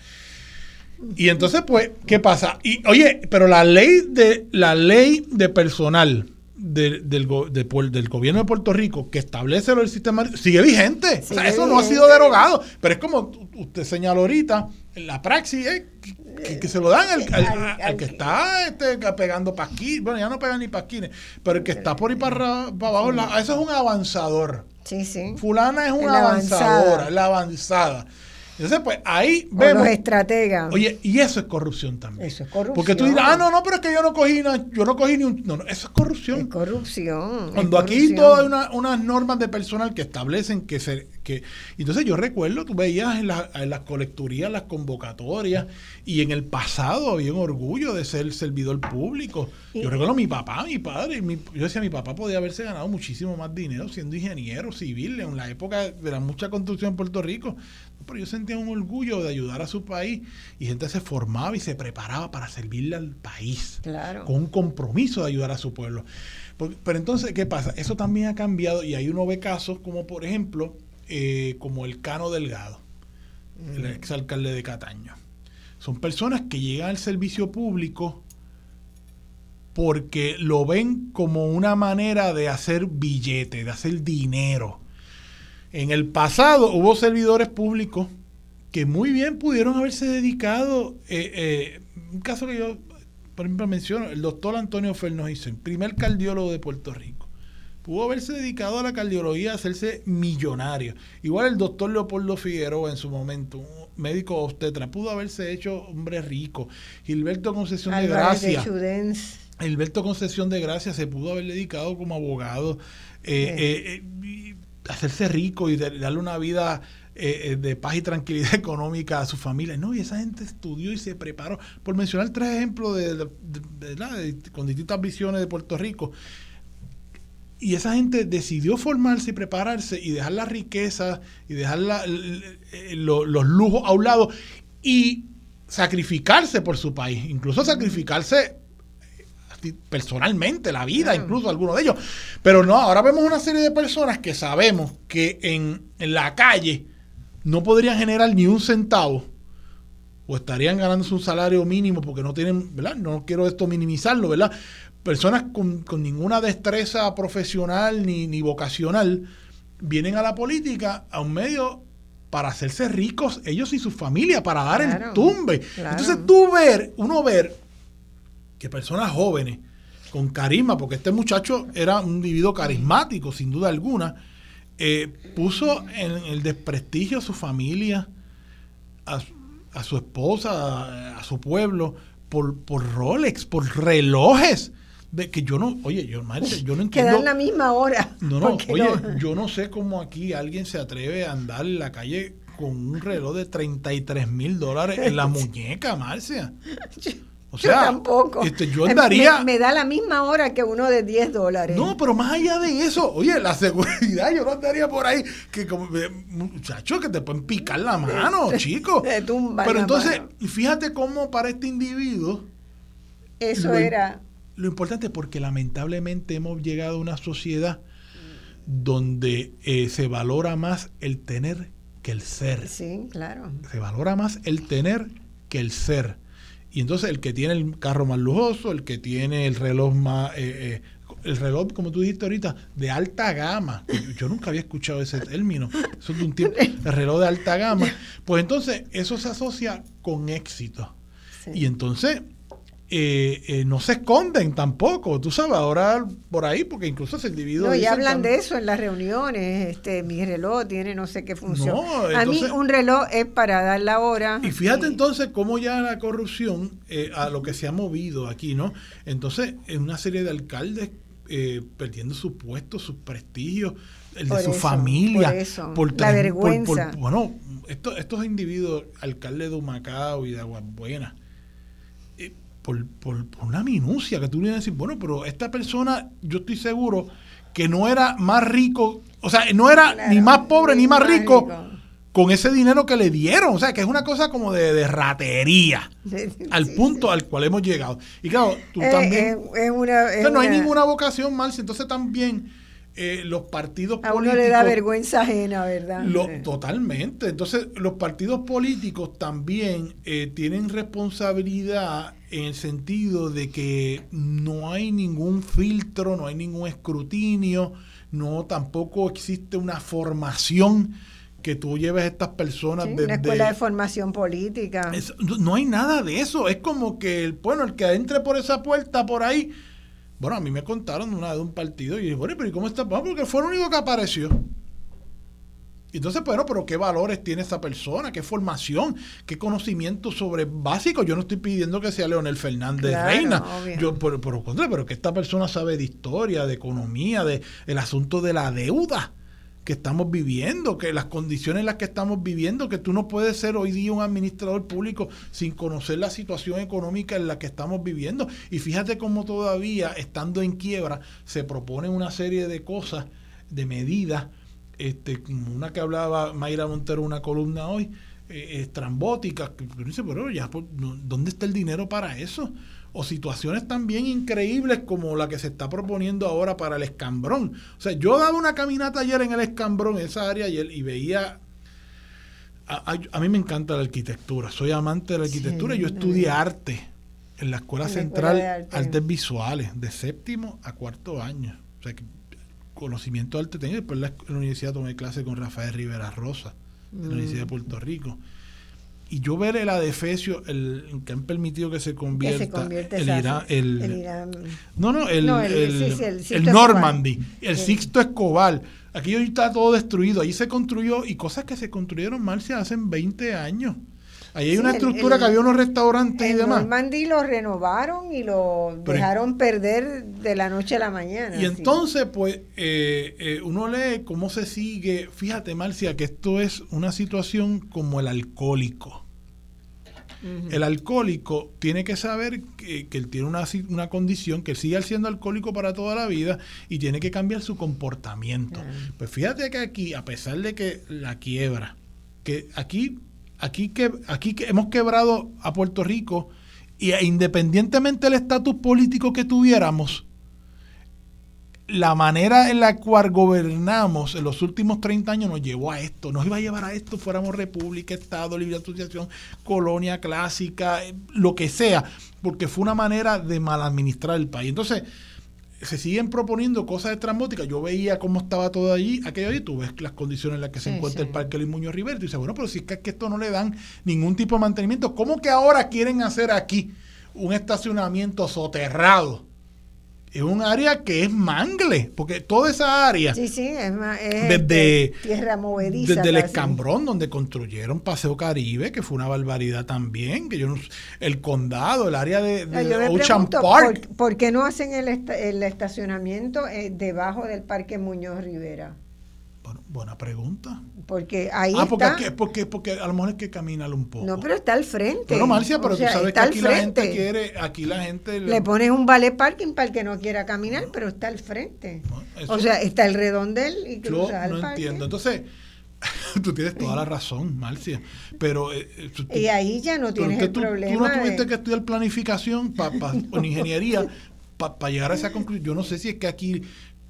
Y entonces, pues, ¿qué pasa? Y oye, pero la ley de la ley de personal del, del, del, gobierno de Puerto Rico que establece el sistema sigue vigente. o sea, eso no ha sido derogado. Pero es como usted señaló ahorita, la praxis es que, se lo dan al, que está este, pegando pasquines. Bueno, ya no pegan ni pasquines, pero el que está por ahí para, abajo, eso es un avanzador. Sí, sí. Fulana es una avanzadora, la avanzada. Entonces, pues ahí vemos. los estrategas. Oye, y eso es corrupción también. Eso es corrupción. Porque tú dirás, ah, no, no, pero es que yo no cogí, yo no cogí ni un. No, no, eso es corrupción. Es corrupción. Cuando aquí todas hay unas normas de personal que establecen que se. Entonces yo recuerdo, tú veías en, en las colecturías, las convocatorias, y en el pasado había un orgullo de ser servidor público. Yo recuerdo a mi papá, mi padre, yo decía, mi papá podía haberse ganado muchísimo más dinero siendo ingeniero civil en la época de la mucha construcción en Puerto Rico pero yo sentía un orgullo de ayudar a su país y gente se formaba y se preparaba para servirle al país. Claro. Con un compromiso de ayudar a su pueblo. Pero entonces, ¿qué pasa? Eso también ha cambiado y ahí uno ve casos como, por ejemplo, eh, como el Cano Delgado, el exalcalde de Cataño. Son personas que llegan al servicio público porque lo ven como una manera de hacer billete, de hacer dinero en el pasado hubo servidores públicos que muy bien pudieron haberse dedicado, eh, eh, un caso que yo, por ejemplo, menciono, el doctor Antonio Fernández, primer cardiólogo de Puerto Rico. Pudo haberse dedicado a la cardiología, a hacerse millonario. Igual el doctor Leopoldo Figueroa en su momento, un médico obstetra, pudo haberse hecho hombre rico. Gilberto Concesión de Gracia. Gilberto Concesión de Gracia se pudo haber dedicado como abogado. Eh, hacerse rico y darle una vida eh, eh, de paz y tranquilidad económica a su familia. No, y esa gente estudió y se preparó. Por mencionar tres ejemplos de, con distintas visiones de Puerto Rico. Y esa gente decidió formarse y prepararse y dejar la riqueza y dejar los lujos a un lado y sacrificarse por su país, incluso sacrificarse personalmente, la vida, incluso algunos de ellos. Pero no, ahora vemos una serie de personas que sabemos que en, la calle no podrían generar ni un centavo o estarían ganándose un salario mínimo porque no tienen, ¿verdad? No quiero esto minimizarlo, ¿verdad? Personas con, ninguna destreza profesional ni, ni, vocacional vienen a la política a un medio para hacerse ricos ellos y su familia, para dar el tumbe. Entonces tú ver, uno ver que personas jóvenes con carisma, porque este muchacho era un individuo carismático, sin duda alguna, eh, puso en el desprestigio a su familia, a su esposa, a su pueblo, por, por Rolex, por relojes. De que yo no, oye, yo, yo no entiendo. Que dan la misma hora. No, no, oye, yo no sé cómo aquí alguien se atreve a andar en la calle con un reloj de 33 mil dólares en la muñeca, Marcia. O sea, yo tampoco. Este, yo andaría. Me, da la misma hora que uno de 10 dólares. No, pero más allá de eso, oye, la seguridad, yo no andaría por ahí. Que como, muchachos, que te pueden picar la mano, chico. pero entonces, fíjate cómo para este individuo. Eso era. Lo importante es porque lamentablemente hemos llegado a una sociedad donde eh, se valora más el tener que el ser. Sí, claro. Se valora más el tener que el ser. Y entonces el que tiene el carro más lujoso, el que tiene el reloj más, eh, eh, el reloj, como tú dijiste ahorita, de alta gama. Yo, nunca había escuchado ese término. Eso es un tipo, el reloj de alta gama. Pues entonces eso se asocia con éxito. Y entonces eh, eh, no se esconden tampoco, tú sabes, ahora por ahí, porque incluso ese individuo... No, y hablan de eso en las reuniones, este, mi reloj tiene no sé qué función. a mí un reloj es para dar la hora. Y fíjate entonces cómo ya la corrupción, eh, a lo que se ha movido aquí, ¿no? Entonces, en una serie de alcaldes perdiendo su puesto, su prestigio, el de su familia. Por la vergüenza. bueno, estos, estos individuos, alcaldes de Humacao y de Aguabuena, por, por, una minucia que tú vienes a decir, bueno, pero esta persona, yo estoy seguro que no era más rico, o sea, no era ni más pobre ni más rico, con ese dinero que le dieron. O sea, que es una cosa como de, ratería, al punto al cual hemos llegado. Y claro, tú eh, también... Eh, no hay ninguna vocación, mal entonces también... Eh, los partidos políticos... A uno le da vergüenza ajena, ¿verdad? Totalmente. Entonces, los partidos políticos también tienen responsabilidad en el sentido de que no hay ningún filtro, no hay ningún escrutinio, no tampoco existe una formación que tú lleves a estas personas de una escuela de formación política. no hay nada de eso. Es como que el bueno, el que entre por esa puerta por ahí. Bueno, a mí me contaron una de un partido y dije, bueno, pero ¿y cómo está? Porque fue el único que apareció. Entonces, bueno, pero ¿qué valores tiene esa persona? ¿Qué formación? ¿Qué conocimiento sobre básico? Yo no estoy pidiendo que sea Leonel Fernández Reina. Yo, pero, pero, pero que esta persona sabe de historia, de economía, de el asunto de la deuda que estamos viviendo, que las condiciones en las que estamos viviendo, que tú no puedes ser hoy día un administrador público sin conocer la situación económica en la que estamos viviendo. Y fíjate cómo todavía, estando en quiebra, se proponen una serie de cosas, de medidas este, una que hablaba Mayra Montero, una columna hoy, eh, estrambótica, pero ya, pues, ¿dónde está el dinero para eso? O situaciones también increíbles como la que se está proponiendo ahora para el escambrón. O sea, yo daba una caminata ayer en el escambrón, en esa área, y, y veía a, mí me encanta la arquitectura, soy amante de la arquitectura y yo estudié arte en la Escuela Central Artes Visuales, de séptimo a cuarto año. O sea, que conocimiento alto tenía. Después en la, universidad tomé clase con Rafael Rivera Rosa, de la Universidad de mm. Puerto Rico. Y yo ver el adefesio, el, que han permitido que se convierta el, Irán, el, No, no, el, el, Normandy, el Sixto Escobar. Aquí hoy está todo destruido. Allí se construyó y cosas que se construyeron mal se hacen 20 años. Ahí hay una estructura que había unos restaurantes y demás. Normandy lo renovaron y lo dejaron perder de la noche a la mañana. Y entonces, pues, eh, eh, uno lee cómo se sigue. Fíjate, Marcia, que esto es una situación como el alcohólico. El alcohólico tiene que saber que, él tiene una, una, condición, que él sigue siendo alcohólico para toda la vida y tiene que cambiar su comportamiento. Pues fíjate que aquí, a pesar de que la quiebra, que aquí aquí que aquí que hemos quebrado a Puerto Rico y e independientemente del estatus político que tuviéramos, la manera en la cual gobernamos en los últimos 30 años nos llevó a esto, nos iba a llevar a esto, fuéramos república, Estado, libre asociación, colonia clásica, lo que sea, porque fue una manera de mal administrar el país. Entonces, se siguen proponiendo cosas estrambóticas. Yo veía cómo estaba todo allí, aquello allí, tú ves las condiciones en las que se encuentra el Parque Luis Muñoz Rivera, y dices, bueno, pero si es que esto no le dan ningún tipo de mantenimiento, ¿cómo que ahora quieren hacer aquí un estacionamiento soterrado? Es un área que es mangle, porque toda esa área, sí, sí, es, desde, tierra movediza. Desde el escambrón donde construyeron Paseo Caribe, que fue una barbaridad también, que yo no, el condado, el área de, Ocean Park. ¿por, qué no hacen el, el estacionamiento eh, debajo del Parque Muñoz Rivera? Buena pregunta. Porque ahí ah, porque, está. porque, porque a lo mejor hay que caminarlo un poco. No, pero está al frente. Pero Marcia, pero tú sabes que aquí la gente quiere, aquí la gente... Le, pones un vale parking para el que no quiera caminar, pero está al frente. o sea, está el redondel y cruza Yo no entiendo. Entonces, tú tienes toda la razón, Marcia. Pero... Eh, eh, y ahí ya no tienes el problema. Tú no tuviste que estudiar planificación pa, o ingeniería para llegar a esa conclusión. Yo no sé si es que aquí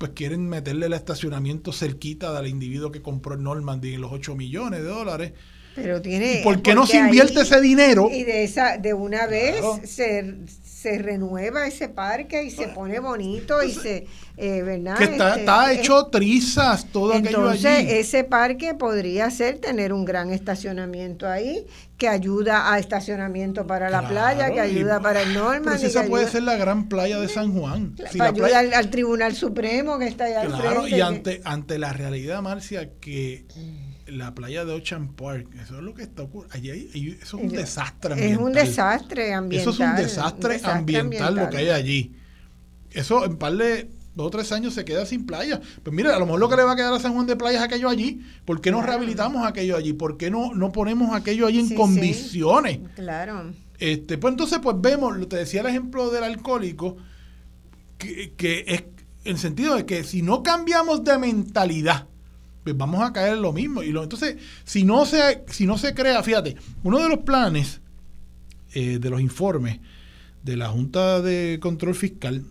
pues quieren meterle el estacionamiento cerquita del individuo que compró el Normandy en los 8 millones de dólares. Pero tiene. ¿Por qué no se invierte ese dinero? Y de esa, de una vez se, se renueva ese parque y se pone bonito y se, eh, ¿verdad? Que está, este, hecho trizas todo aquello allí. Entonces, ese parque podría ser tener un gran estacionamiento ahí, que ayuda a estacionamiento para la playa, que ayuda para el Norman. Pero esa puede ser la gran playa de San Juan. para al, Tribunal Supremo que está allá al frente. Y ante, ante la realidad, Marcia, que la playa de Ocean Park, eso es lo que está ocurriendo. Allí, eso es un desastre ambiental. Es un desastre ambiental. Eso es un desastre, ambiental, lo que hay allí. Eso en par de dos o tres años se queda sin playa. Pues mira, a lo mejor lo que le va a quedar a San Juan de Playa es aquello allí. ¿Por qué no rehabilitamos aquello allí? ¿Por qué no, no ponemos aquello allí en condiciones? Claro. Este, pues entonces, pues vemos, te decía el ejemplo del alcohólico, que, que es en el sentido de que si no cambiamos de mentalidad, pues vamos a caer en lo mismo. Y lo, entonces, si no, se, si no se crea, fíjate, uno de los planes eh, de los informes de la Junta de Control Fiscal,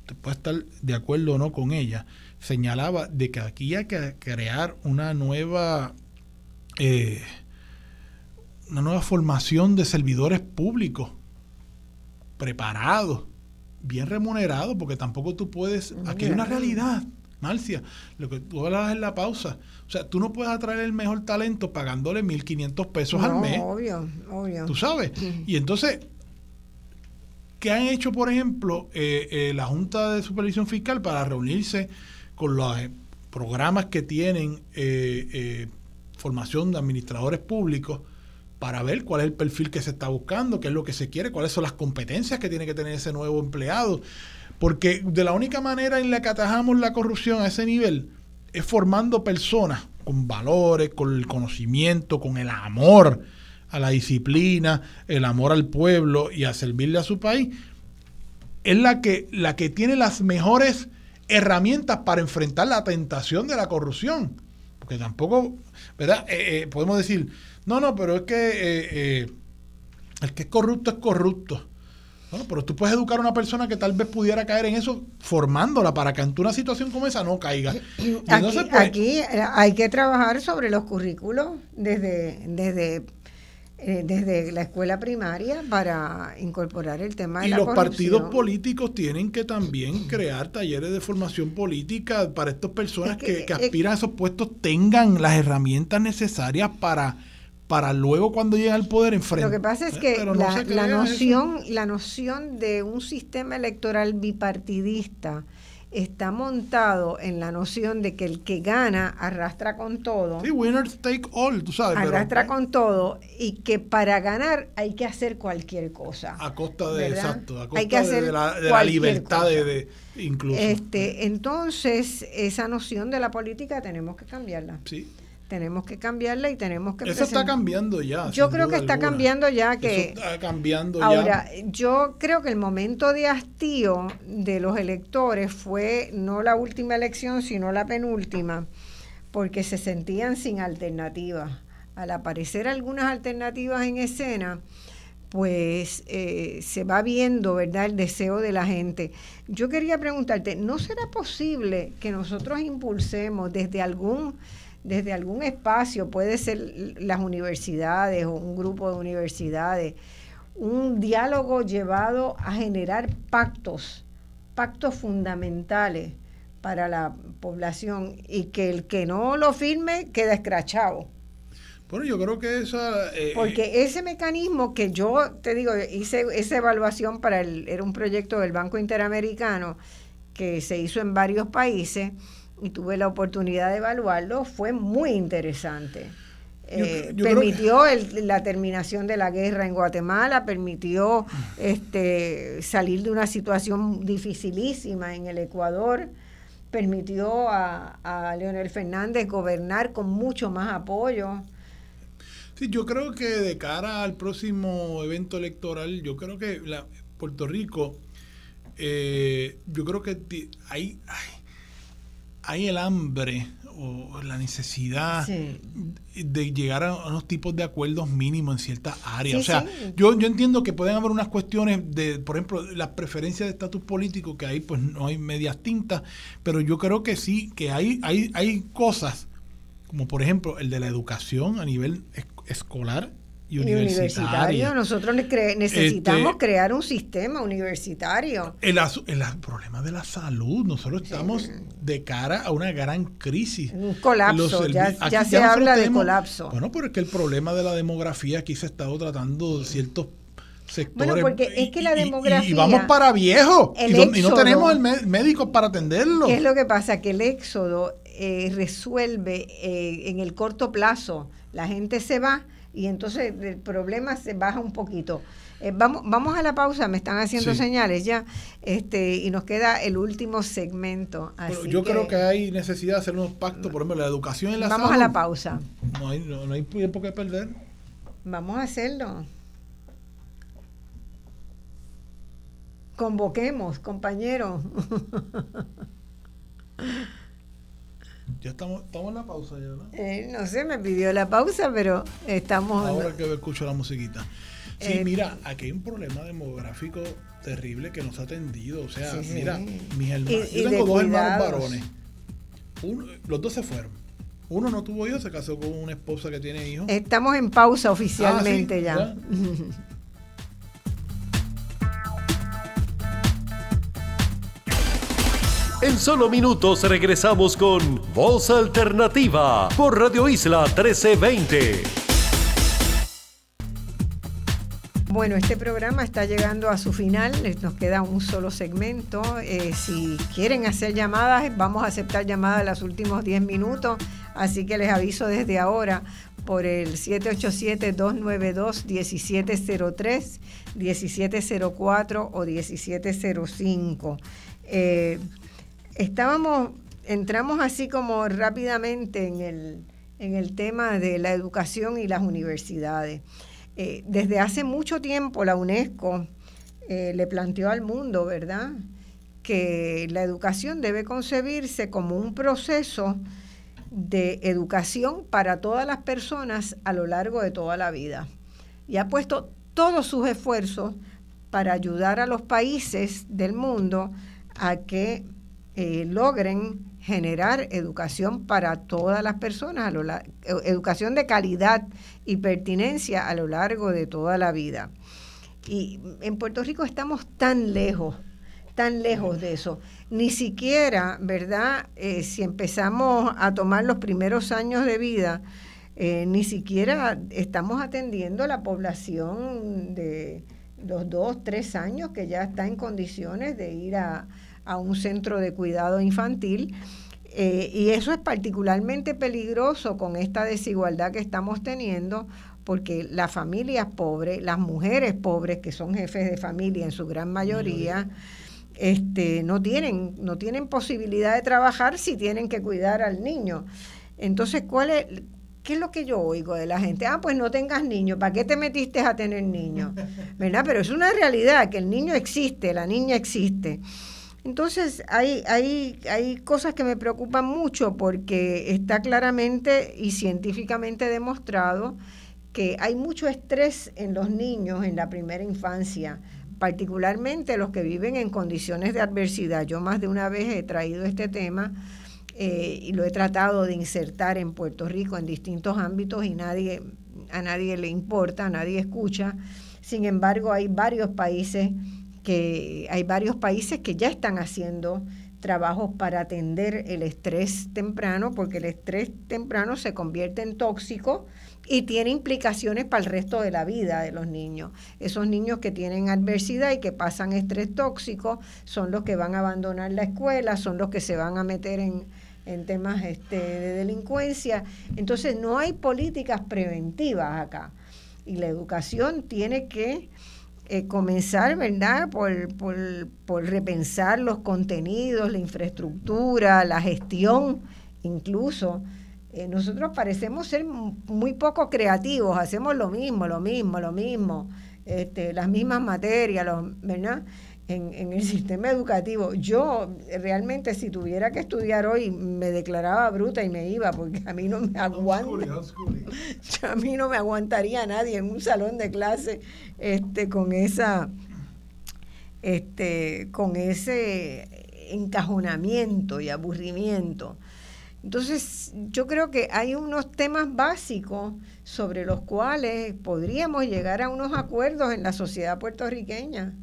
usted puede estar de acuerdo o no con ella, señalaba de que aquí hay que crear una nueva eh, una nueva formación de servidores públicos preparados, bien remunerados, porque tampoco tú puedes, aquí hay una realidad, Marcia, lo que tú hablabas en la pausa. O sea, tú no puedes atraer el mejor talento pagándole 1.500 pesos al mes. Obvio, obvio. Tú sabes. Y entonces, ¿qué han hecho, por ejemplo, eh, eh, la Junta de Supervisión Fiscal para reunirse con los eh, programas que tienen formación de administradores públicos? para ver cuál es el perfil que se está buscando, qué es lo que se quiere, cuáles son las competencias que tiene que tener ese nuevo empleado. Porque de la única manera en la que atajamos la corrupción a ese nivel es formando personas con valores, con el conocimiento, con el amor a la disciplina, el amor al pueblo y a servirle a su país. Es la que, la que tiene las mejores herramientas para enfrentar la tentación de la corrupción. Porque tampoco, ¿verdad? Eh, eh, podemos decir, no, no, pero es que eh, el que es corrupto es corrupto. Bueno, pero tú puedes educar a una persona que tal vez pudiera caer en eso formándola para que ante una situación como esa no caiga. Pues, aquí, hay que trabajar sobre los currículos desde, desde, eh, desde la escuela primaria para incorporar el tema de y la Y los partidos políticos tienen que también crear talleres de formación política para estas personas que, que aspiran a esos puestos tengan las herramientas necesarias para para luego cuando llega al poder enfrentar. Lo que pasa es que la, noción, la noción de un sistema electoral bipartidista está montado en la noción de que el que gana arrastra con todo. Sí, winner take all, tú sabes. Arrastra con todo y que para ganar hay que hacer cualquier cosa. A costa de, exacto, a costa de, la, libertad de, incluso. Este, entonces, esa noción de la política tenemos que cambiarla. Sí tenemos que cambiarla y tenemos que eso está cambiando ya yo creo que está cambiando ya que está cambiando ahora yo creo que el momento de hastío de los electores fue no la última elección sino la penúltima porque se sentían sin alternativas al aparecer algunas alternativas en escena pues eh, se va viendo, ¿verdad?, el deseo de la gente. Yo quería preguntarte, ¿no será posible que nosotros impulsemos desde algún desde algún espacio, puede ser las universidades o un grupo de universidades, un diálogo llevado a generar pactos, pactos fundamentales para la población y que el que no lo firme queda escrachado. Bueno, yo creo que esa... Eh, Porque ese mecanismo que yo, te digo, hice esa evaluación para el, era un proyecto del Banco Interamericano, que se hizo en varios países y tuve la oportunidad de evaluarlo, fue muy interesante. Eh, permitió la terminación de la guerra en Guatemala, permitió este, salir de una situación dificilísima en el Ecuador, permitió a, a Leonel Fernández gobernar con mucho más apoyo. Sí, yo creo que de cara al próximo evento electoral, yo creo que la, Puerto Rico, eh, yo creo que hay, hay, hay el hambre o la necesidad de llegar a unos tipos de acuerdos mínimos en ciertas áreas. o sea, yo, yo entiendo que pueden haber unas cuestiones de, por ejemplo, las preferencias de estatus político, que ahí pues no hay medias tintas, pero yo creo que sí, que hay, hay, hay cosas, como por ejemplo el de la educación a nivel escolar y universitario. Nosotros necesitamos este, crear un sistema universitario. El, el, problema de la salud, nosotros estamos de cara a una gran crisis. Un colapso, ya, se habla de colapso. Bueno, pero es que el problema de la demografía aquí se ha estado tratando ciertos sectores. Bueno, porque es que la demografía... Y, vamos para viejos, y, no tenemos el médico para atenderlo. ¿Qué es lo que pasa? Que el éxodo eh, resuelve eh, en el corto plazo. La gente se va y entonces el problema se baja un poquito. Eh, vamos, vamos a la pausa, me están haciendo señales ya, este, y nos queda el último segmento. yo creo que hay necesidad de hacer unos pactos, por ejemplo, la educación y la Vamos a la pausa. No hay, no, hay tiempo que perder. Vamos a hacerlo. Convoquemos, compañeros. Ya estamos, estamos en la pausa ya, ¿no? Eh, no sé, me pidió la pausa, pero estamos... Ahora que escucho la musiquita. Sí, eh, mira, aquí hay un problema demográfico terrible que nos ha atendido. O sea, mira, mis hermanos... yo tengo dos hermanos varones. los dos se fueron. Uno no tuvo hijos, se casó con una esposa que tiene hijos. Estamos en pausa oficialmente ah, ¿Ya? En solo minutos regresamos con Voz Alternativa por Radio Isla 1320. Bueno, este programa está llegando a su final, nos queda un solo segmento. Eh, si quieren hacer llamadas, vamos a aceptar llamadas en los últimos 10 minutos, así que les aviso desde ahora por el 787-292-1703, 1704 o 1705. Eh, estábamos, entramos así como rápidamente en el, en el tema de la educación y las universidades. Eh, desde hace mucho tiempo la UNESCO eh, le planteó al mundo, ¿verdad?, que la educación debe concebirse como un proceso de educación para todas las personas a lo largo de toda la vida. Y ha puesto todos sus esfuerzos para ayudar a los países del mundo a que eh, logren generar educación para todas las personas, a educación de calidad y pertinencia a lo largo de toda la vida. Y en Puerto Rico estamos tan lejos, tan lejos de eso. Ni siquiera, ¿verdad? Eh, si empezamos a tomar los primeros años de vida, eh, ni siquiera estamos atendiendo a la población de los dos, tres años que ya está en condiciones de ir a, a un centro de cuidado infantil. Eh, y eso es particularmente peligroso con esta desigualdad que estamos teniendo, porque las familias pobres, las mujeres pobres, que son jefes de familia en su gran mayoría, este, no, tienen, no tienen posibilidad de trabajar si tienen que cuidar al niño. Entonces, ¿cuál es, ¿qué es lo que yo oigo de la gente? Ah, pues no tengas niños, ¿para qué te metiste a tener niños? ¿Verdad? Pero es una realidad que el niño existe, la niña existe. Entonces hay, hay, hay cosas que me preocupan mucho porque está claramente y científicamente demostrado que hay mucho estrés en los niños en la primera infancia, particularmente los que viven en condiciones de adversidad. Yo más de una vez he traído este tema eh, y lo he tratado de insertar en Puerto Rico en distintos ámbitos y nadie, a nadie le importa, a nadie escucha. Sin embargo, hay varios países que hay varios países que ya están haciendo trabajos para atender el estrés temprano, porque el estrés temprano se convierte en tóxico y tiene implicaciones para el resto de la vida de los niños. Esos niños que tienen adversidad y que pasan estrés tóxico son los que van a abandonar la escuela, son los que se van a meter en, temas este, de delincuencia. Entonces no hay políticas preventivas acá. Y la educación tiene que eh, comenzar, ¿verdad?, por, por, por repensar los contenidos, la infraestructura, la gestión incluso eh, nosotros parecemos ser muy poco creativos, hacemos lo mismo, lo mismo, lo mismo, este, las mismas materias, ¿verdad? En, en, el sistema educativo. Yo realmente si tuviera que estudiar hoy me declaraba bruta y me iba porque a mí no me aguanta. a mí no me aguantaría nadie en un salón de clase este con esa este con ese encajonamiento y aburrimiento. Entonces, yo creo que hay unos temas básicos sobre los cuales podríamos llegar a unos acuerdos en la sociedad puertorriqueña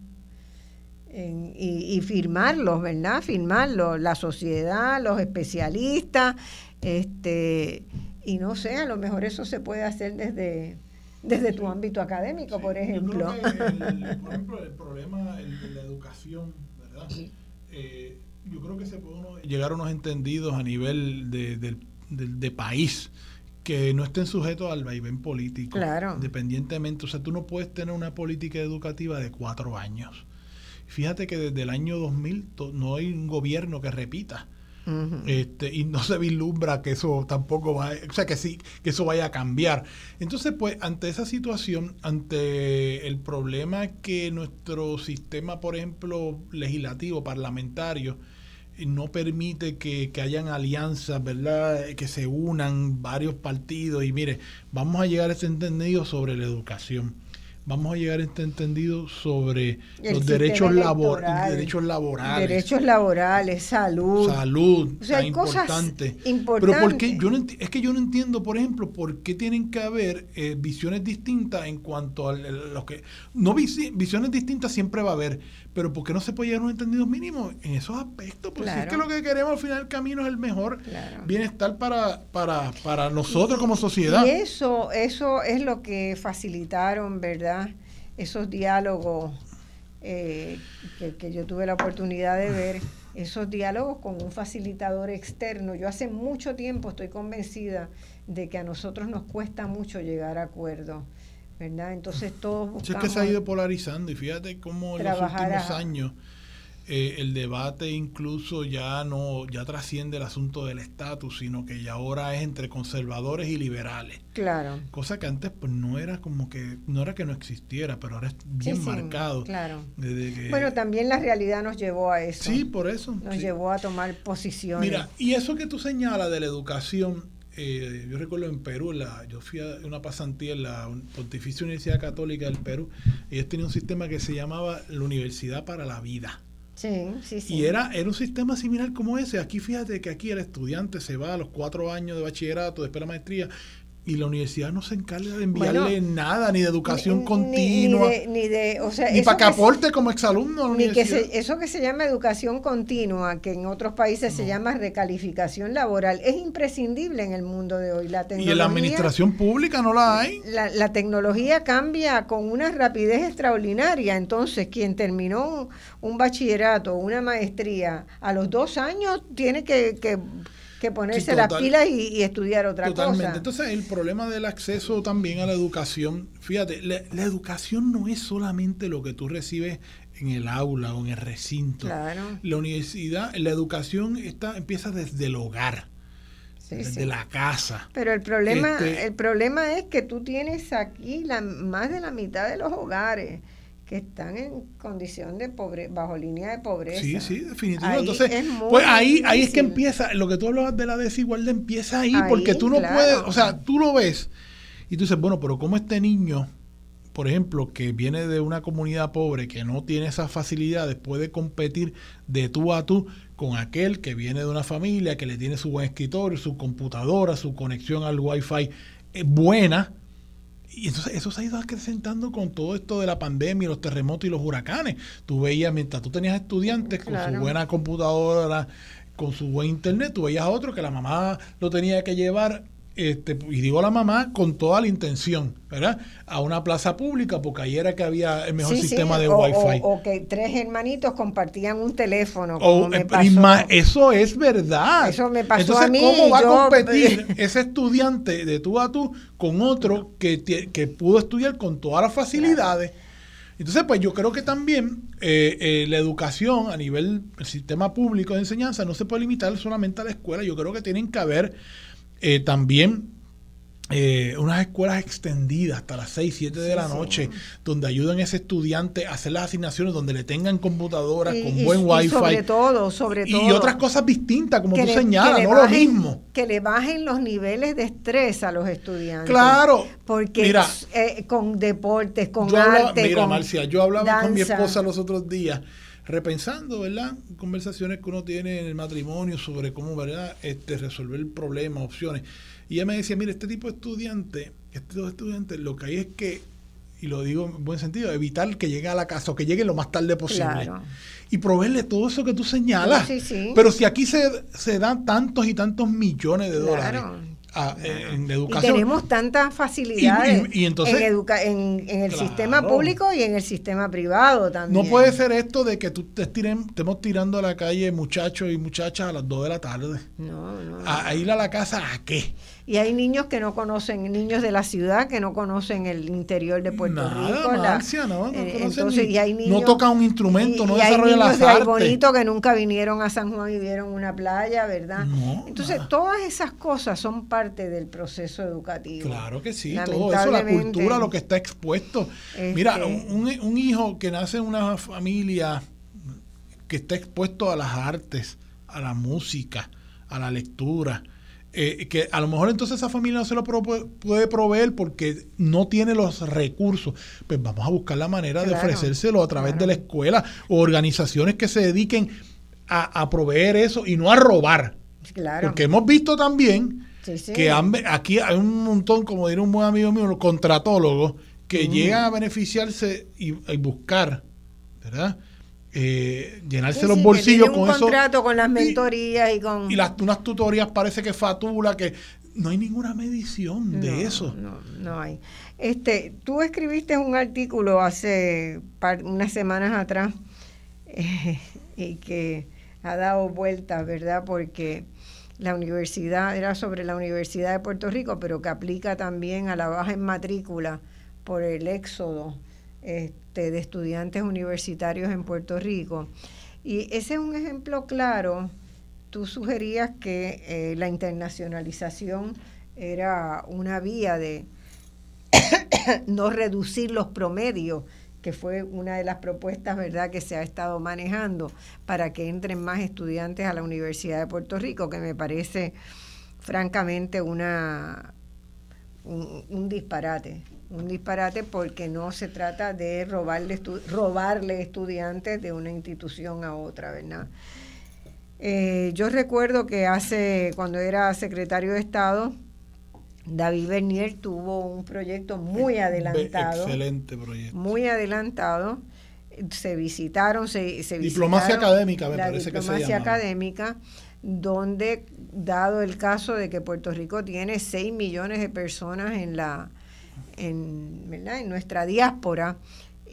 y, firmarlos, ¿verdad? Firmarlos, la sociedad, los especialistas, este, y no sé, a lo mejor eso se puede hacer desde, desde tu ámbito académico, por ejemplo. el, por ejemplo, el problema de la educación, ¿verdad? Eh, yo creo que se puede llegar a unos entendidos a nivel de, país que no estén sujetos al vaivén político. Claro. Independientemente, o sea, tú no puedes tener una política educativa de cuatro años. Fíjate que desde el año 2000 no hay un gobierno que repita. este, y no se vislumbra que eso tampoco va, o sea, que sí, que eso vaya a cambiar. Entonces, pues, ante esa situación, ante el problema que nuestro sistema, por ejemplo, legislativo, parlamentario, no permite que, que, hayan alianzas, ¿verdad? Que se unan varios partidos y mire, vamos a llegar a ese entendido sobre la educación vamos a llegar a este entendido sobre los derechos, labor, derechos laborales. Derechos laborales, salud. Salud, o sea, hay importante. Pero porque yo no es que yo no entiendo, por ejemplo, por qué tienen que haber eh, visiones distintas en cuanto a los que no visiones distintas siempre va a haber, pero ¿por qué no se puede llegar a un entendido mínimo en esos aspectos? Pues si es que lo que queremos al final del camino es el mejor bienestar para, para, para nosotros como sociedad. Y eso, eso es lo que facilitaron, ¿verdad? Esos diálogos eh, que, que yo tuve la oportunidad de ver, esos diálogos con un facilitador externo. Yo hace mucho tiempo estoy convencida de que a nosotros nos cuesta mucho llegar a acuerdos entonces todos Es que se ha ido polarizando y fíjate cómo en los últimos años eh, el debate incluso ya no ya trasciende el asunto del estatus, sino que ya ahora es entre conservadores y liberales. Claro. Cosa que antes pues no era como que no era que no existiera, pero ahora es bien marcado. claro. bueno, también la realidad nos llevó a eso. Sí, por eso. Nos llevó a tomar posiciones. Mira, y eso que tú señalas de la educación eh, yo recuerdo en Perú, la, yo fui a una pasantía en la Pontificia Universidad Católica del Perú, ellos tenían un sistema que se llamaba la Universidad para la Vida. Sí, sí, sí. Y era, era un sistema similar como ese. Aquí fíjate que aquí el estudiante se va a los cuatro años de bachillerato, después de la maestría, y la universidad no se encarga de enviarle nada, ni de educación continua. Ni, de, o sea, ni para que aporte como exalumno. ni que eso que se llama educación continua, que en otros países se llama recalificación laboral, es imprescindible en el mundo de hoy. La y en la administración pública no la hay. La, la tecnología cambia con una rapidez extraordinaria. Entonces, quien terminó un, un bachillerato, una maestría, a los dos años tiene que, que que ponerse las pilas y, estudiar otra totalmente. Entonces, el problema del acceso también a la educación, fíjate, la, educación no es solamente lo que tú recibes en el aula o en el recinto. Claro. La universidad, la educación está, empieza desde el hogar. desde la casa. Pero el problema, este el problema es que tú tienes aquí la, más de la mitad de los hogares que están en condición de pobre, bajo línea de pobreza. Sí, sí, definitivamente. Entonces, pues ahí, ahí es que empieza, lo que tú hablabas de la desigualdad empieza ahí, porque tú no puedes, o sea, tú lo ves y tú dices, bueno, pero ¿cómo este niño, por ejemplo, que viene de una comunidad pobre, que no tiene esas facilidades, puede competir de tú a tú con aquel que viene de una familia, que le tiene su buen escritorio, su computadora, su conexión al wifi eh, buena, Y entonces eso se ha ido acrecentando con todo esto de la pandemia, los terremotos y los huracanes. Tú veías, mientras tú tenías estudiantes con su buena computadora, con su buen internet, tú veías a otro que la mamá lo tenía que llevar este, y digo la mamá con toda la intención, ¿verdad? A una plaza pública, porque ahí era que había el mejor sistema de Wi-Fi. O, que tres hermanitos compartían un teléfono. Eh, eso es verdad. Eso me pasó a mí. ¿Cómo va a competir ese estudiante de tú a tú con otro que, que pudo estudiar con todas las facilidades? Entonces, pues yo creo que también eh, eh, la educación a nivel del sistema público de enseñanza no se puede limitar solamente a la escuela. Yo creo que tienen que haber eh, también eh, unas escuelas extendidas hasta las 6, 7 de la noche, donde ayuden a ese estudiante a hacer las asignaciones, donde le tengan computadoras con buen wifi. Y sobre todo, sobre todo. Y otras cosas distintas, como tú señalas, no lo mismo. Que le bajen los niveles de estrés a los estudiantes. Claro. Porque mira, eh, con deportes, con arte. mira, Marcia, yo hablaba con mi esposa los otros días repensando, ¿verdad? Conversaciones que uno tiene en el matrimonio sobre cómo, ¿verdad? Este, resolver problemas, opciones. Y ella me decía, mire, este tipo de estudiante, este tipo de estudiante, lo que hay es que, y lo digo en buen sentido, evitar que llegue a la casa o que llegue lo más tarde posible. Y proveerle todo eso que tú señalas. Pero si aquí se, se dan tantos y tantos millones de dólares en educación. Y tenemos tantas facilidades en, en, el sistema público y en el sistema privado también. No puede ser esto de que tú te estemos tirando a la calle muchachos y muchachas a las 2 de la tarde. No, no. A, ir a la casa a qué? Y hay niños que no conocen, niños de la ciudad que no conocen el interior de Puerto Rico. Marcia, no, no, eh, entonces, y hay niños, no tocan un instrumento, no desarrollan las de artes. bonito que nunca vinieron a San Juan y vieron una playa, ¿verdad? entonces, todas esas cosas son parte del proceso educativo. Claro que sí, todo eso, la cultura, lo que está expuesto. Mira, este un, un hijo que nace en una familia que está expuesto a las artes, a la música, a la lectura, eh, que a lo mejor entonces esa familia no se lo puede proveer porque no tiene los recursos, pues vamos a buscar la manera de ofrecérselo a través de la escuela o organizaciones que se dediquen a, proveer eso y no a robar. Porque hemos visto también que aquí hay un montón, como diría un buen amigo mío, los contratólogos, que llegan a beneficiarse y, y buscar, ¿verdad? Eh, llenarse los bolsillos con eso. contrato con las mentorías y, con... Y las, unas tutorías parece que fatula, que no hay ninguna medición de eso. No, no hay. Este, tú escribiste un artículo hace unas semanas atrás eh, y que ha dado vueltas, ¿verdad? Porque la universidad era sobre la Universidad de Puerto Rico, pero que aplica también a la baja en matrícula por el éxodo. Este, de estudiantes universitarios en Puerto Rico. Y ese es un ejemplo claro. Tú sugerías que eh, la internacionalización era una vía de no reducir los promedios, que fue una de las propuestas, ¿verdad?, que se ha estado manejando para que entren más estudiantes a la Universidad de Puerto Rico, que me parece francamente una un disparate un disparate porque no se trata de robarle, robarle estudiantes de una institución a otra, ¿verdad? Eh, yo recuerdo que hace, cuando era secretario de Estado, David Bernier tuvo un proyecto muy adelantado. Excelente proyecto. Muy adelantado. Se visitaron, se, se Diplomacia académica, me parece que se Diplomacia académica, donde, dado el caso de que Puerto Rico tiene 6 millones de personas en la en, en nuestra diáspora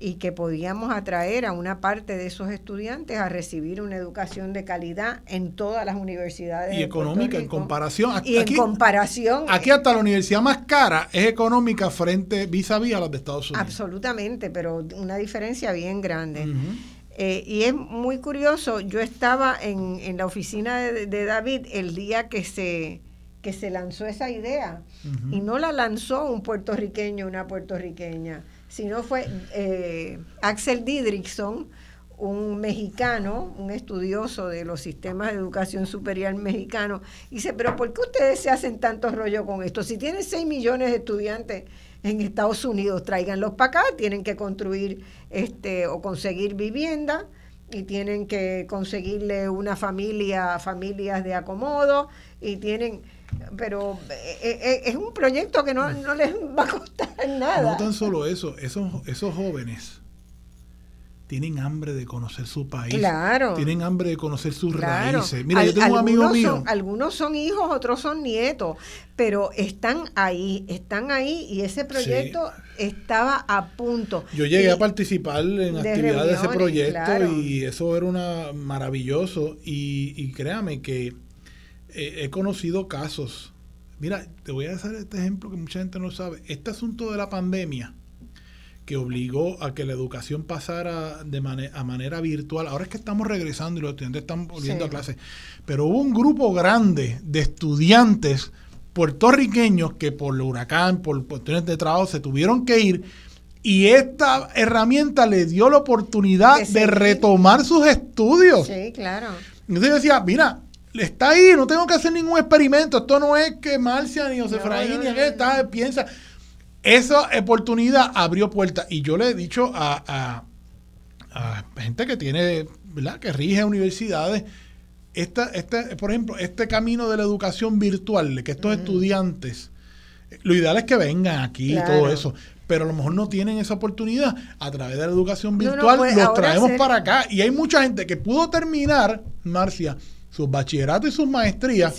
y que podíamos atraer a una parte de esos estudiantes a recibir una educación de calidad en todas las universidades. Y económica en comparación. y en comparación. Aquí hasta la universidad más cara es económica frente vis a vis a las de Estados Unidos. Absolutamente, pero una diferencia bien grande. Eh, y es muy curioso, yo estaba en, en la oficina de David el día que se que se lanzó esa idea. Y no la lanzó un puertorriqueño, una puertorriqueña, sino fue eh, Axel Didrickson, un mexicano, un estudioso de los sistemas de educación superior mexicano, y dice, pero ¿por qué ustedes se hacen tanto rollo con esto? Si tienen 6 millones de estudiantes en Estados Unidos, tráiganlos para acá, tienen que construir este o conseguir vivienda y tienen que conseguirle una familia, familias de acomodo y tienen pero eh, eh, es un proyecto que no, no, les va a costar nada. No tan solo eso, esos, esos jóvenes tienen hambre de conocer su país. Claro. Tienen hambre de conocer sus raíces. Mira, yo tengo un amigo mío. algunos son hijos, otros son nietos, pero están ahí, están ahí y ese proyecto estaba a punto. Yo llegué a participar en actividades de ese proyecto y eso era una maravilloso y, y créame que he conocido casos. Mira, te voy a hacer este ejemplo que mucha gente no sabe. Este asunto de la pandemia que obligó a que la educación pasara de a manera virtual. Ahora es que estamos regresando y los estudiantes están volviendo a clase. Pero hubo un grupo grande de estudiantes puertorriqueños que por el huracán, por cuestiones de trabajo, se tuvieron que ir. Y esta herramienta le dio la oportunidad de, retomar sus estudios. Sí, claro. Entonces yo decía, mira, está ahí, no tengo que hacer ningún experimento. Esto no es que Marcia ni José ni aquel está, piensa esa oportunidad abrió puertas. Y yo le he dicho a, gente que tiene, ¿verdad? Que rige universidades, esta, este, por ejemplo, este camino de la educación virtual, de que estos estudiantes, lo ideal es que vengan aquí y todo eso. Pero a lo mejor no tienen esa oportunidad. A través de la educación virtual pues, los traemos para acá. Y hay mucha gente que pudo terminar, Marcia, sus bachilleratos y sus maestrías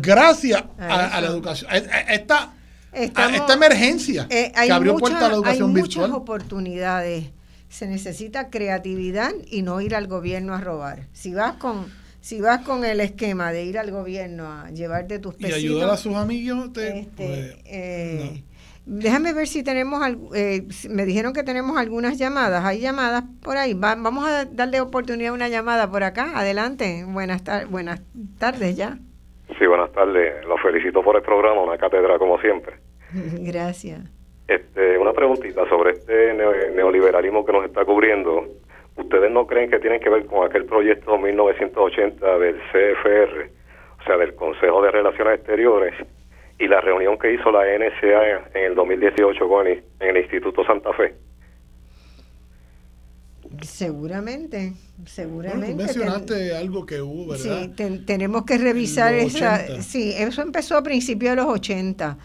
gracias a, la educación. Esta, esta emergencia eh, que abrió puerta a la educación hay muchas oportunidades. Se necesita creatividad y no ir al gobierno a robar. Si vas con si vas con el esquema de ir al gobierno a llevarte tus pesitos, y ayudar a sus amigos, este, pues, eh, Déjame ver si tenemos, eh, me dijeron que tenemos algunas llamadas, hay llamadas por ahí, vamos a darle oportunidad a una llamada por acá, adelante, buenas, buenas tardes ya. Sí, buenas tardes. Los felicito por el programa, una cátedra como siempre. Gracias. Este, una preguntita sobre este neoliberalismo que nos está cubriendo. ¿Ustedes no creen que tienen que ver con aquel proyecto 1980 del CFR, o sea, del Consejo de Relaciones Exteriores, y la reunión que hizo la NSA en el 2018 con en el Instituto Santa Fe? Seguramente, seguramente. mencionaste algo que hubo, ¿verdad? Sí, tenemos que revisar esa. Sí, eso empezó a principios de los 80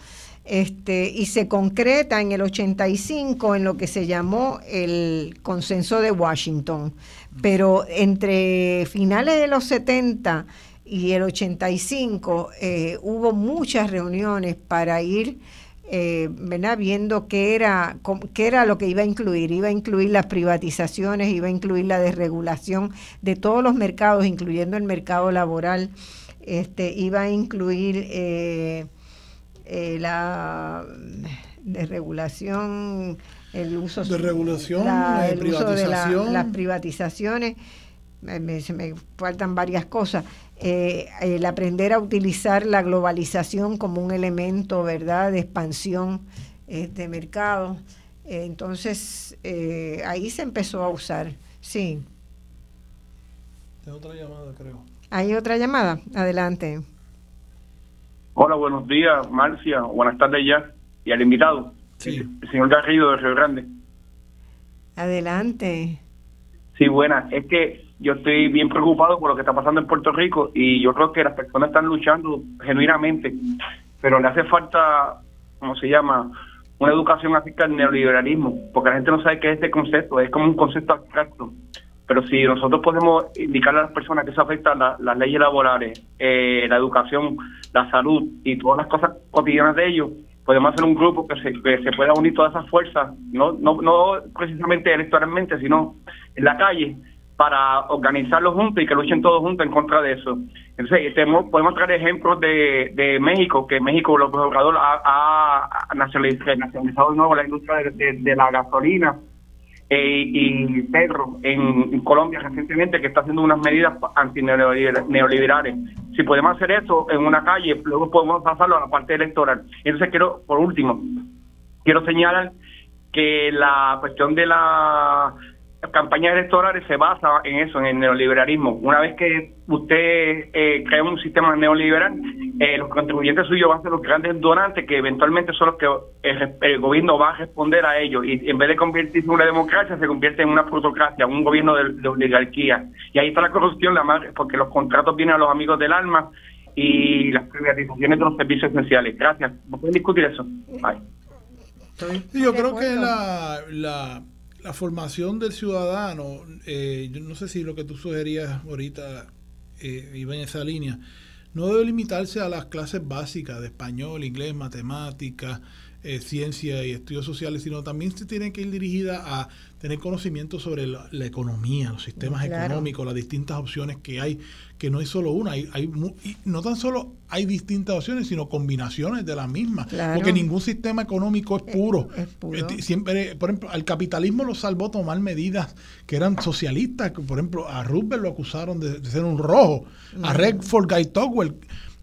este, y se concreta en el 85 en lo que se llamó el consenso de Washington. Pero entre finales de los 70 y el 85 eh, hubo muchas reuniones para ir eh, viendo qué era, qué era lo que iba a incluir. Iba a incluir las privatizaciones, iba a incluir la desregulación de todos los mercados, incluyendo el mercado laboral, este, iba a incluir eh, eh, la desregulación, el uso de regulación, el uso de las privatizaciones. se me faltan varias cosas eh, el aprender a utilizar la globalización como un elemento, ¿verdad?, de expansión eh, de mercado. Eh, entonces, ahí se empezó a usar, sí. Hay otra llamada, creo. Hay otra llamada, adelante. Hola, buenos días, Marcia, buenas tardes ya, y al invitado, el señor Garrido de Río Grande. Adelante. Sí, buena, es que yo estoy bien preocupado por lo que está pasando en Puerto Rico y yo creo que las personas están luchando genuinamente, pero le hace falta, ¿cómo se llama? Una educación acerca del neoliberalismo, porque la gente no sabe qué es este concepto, es como un concepto abstracto. Pero si nosotros podemos indicarle a las personas que eso afecta a las leyes laborales, eh, la educación, la salud y todas las cosas cotidianas de ellos, podemos hacer un grupo que se, que se pueda unir todas esas fuerzas, no, no, no precisamente electoralmente, sino en la calle, para organizarlos juntos y que luchen todos juntos en contra de eso. Entonces, tenemos, podemos traer ejemplos de, de México, que México, los Obrador, ha, nacionalizado de nuevo la industria de, la gasolina, eh, y Pedro en, Colombia recientemente que está haciendo unas medidas antineoliberales. Si podemos hacer eso en una calle, luego podemos pasarlo a la parte electoral. Entonces quiero, por último, quiero señalar que la cuestión de la campañas electorales se basa en eso, en el neoliberalismo. Una vez que usted eh, crea un sistema neoliberal, eh, los contribuyentes suyos van a ser los grandes donantes que eventualmente son los que el, gobierno va a responder a ellos. Y en vez de convertirse en una democracia, se convierte en una plutocracia, un gobierno de, oligarquía. Y ahí está la corrupción, la madre, porque los contratos vienen a los amigos del alma y las privatizaciones de los servicios esenciales. Gracias. ¿No pueden discutir eso? yo creo que la, la la formación del ciudadano, eh, yo no sé si lo que tú sugerías ahorita eh, iba en esa línea, no debe limitarse a las clases básicas de español, inglés, matemáticas, eh, ciencia y estudios sociales, sino también se tiene que ir dirigida a tener conocimiento sobre la, economía, los sistemas económicos, las distintas opciones que hay, que no hay solo una, hay, hay no tan solo hay distintas opciones, sino combinaciones de las mismas, porque ningún sistema económico es puro. Eh, siempre, por ejemplo, al capitalismo lo salvó tomar medidas que eran socialistas, por ejemplo, a Roosevelt lo acusaron de, ser un rojo, a Redford Guy Togwell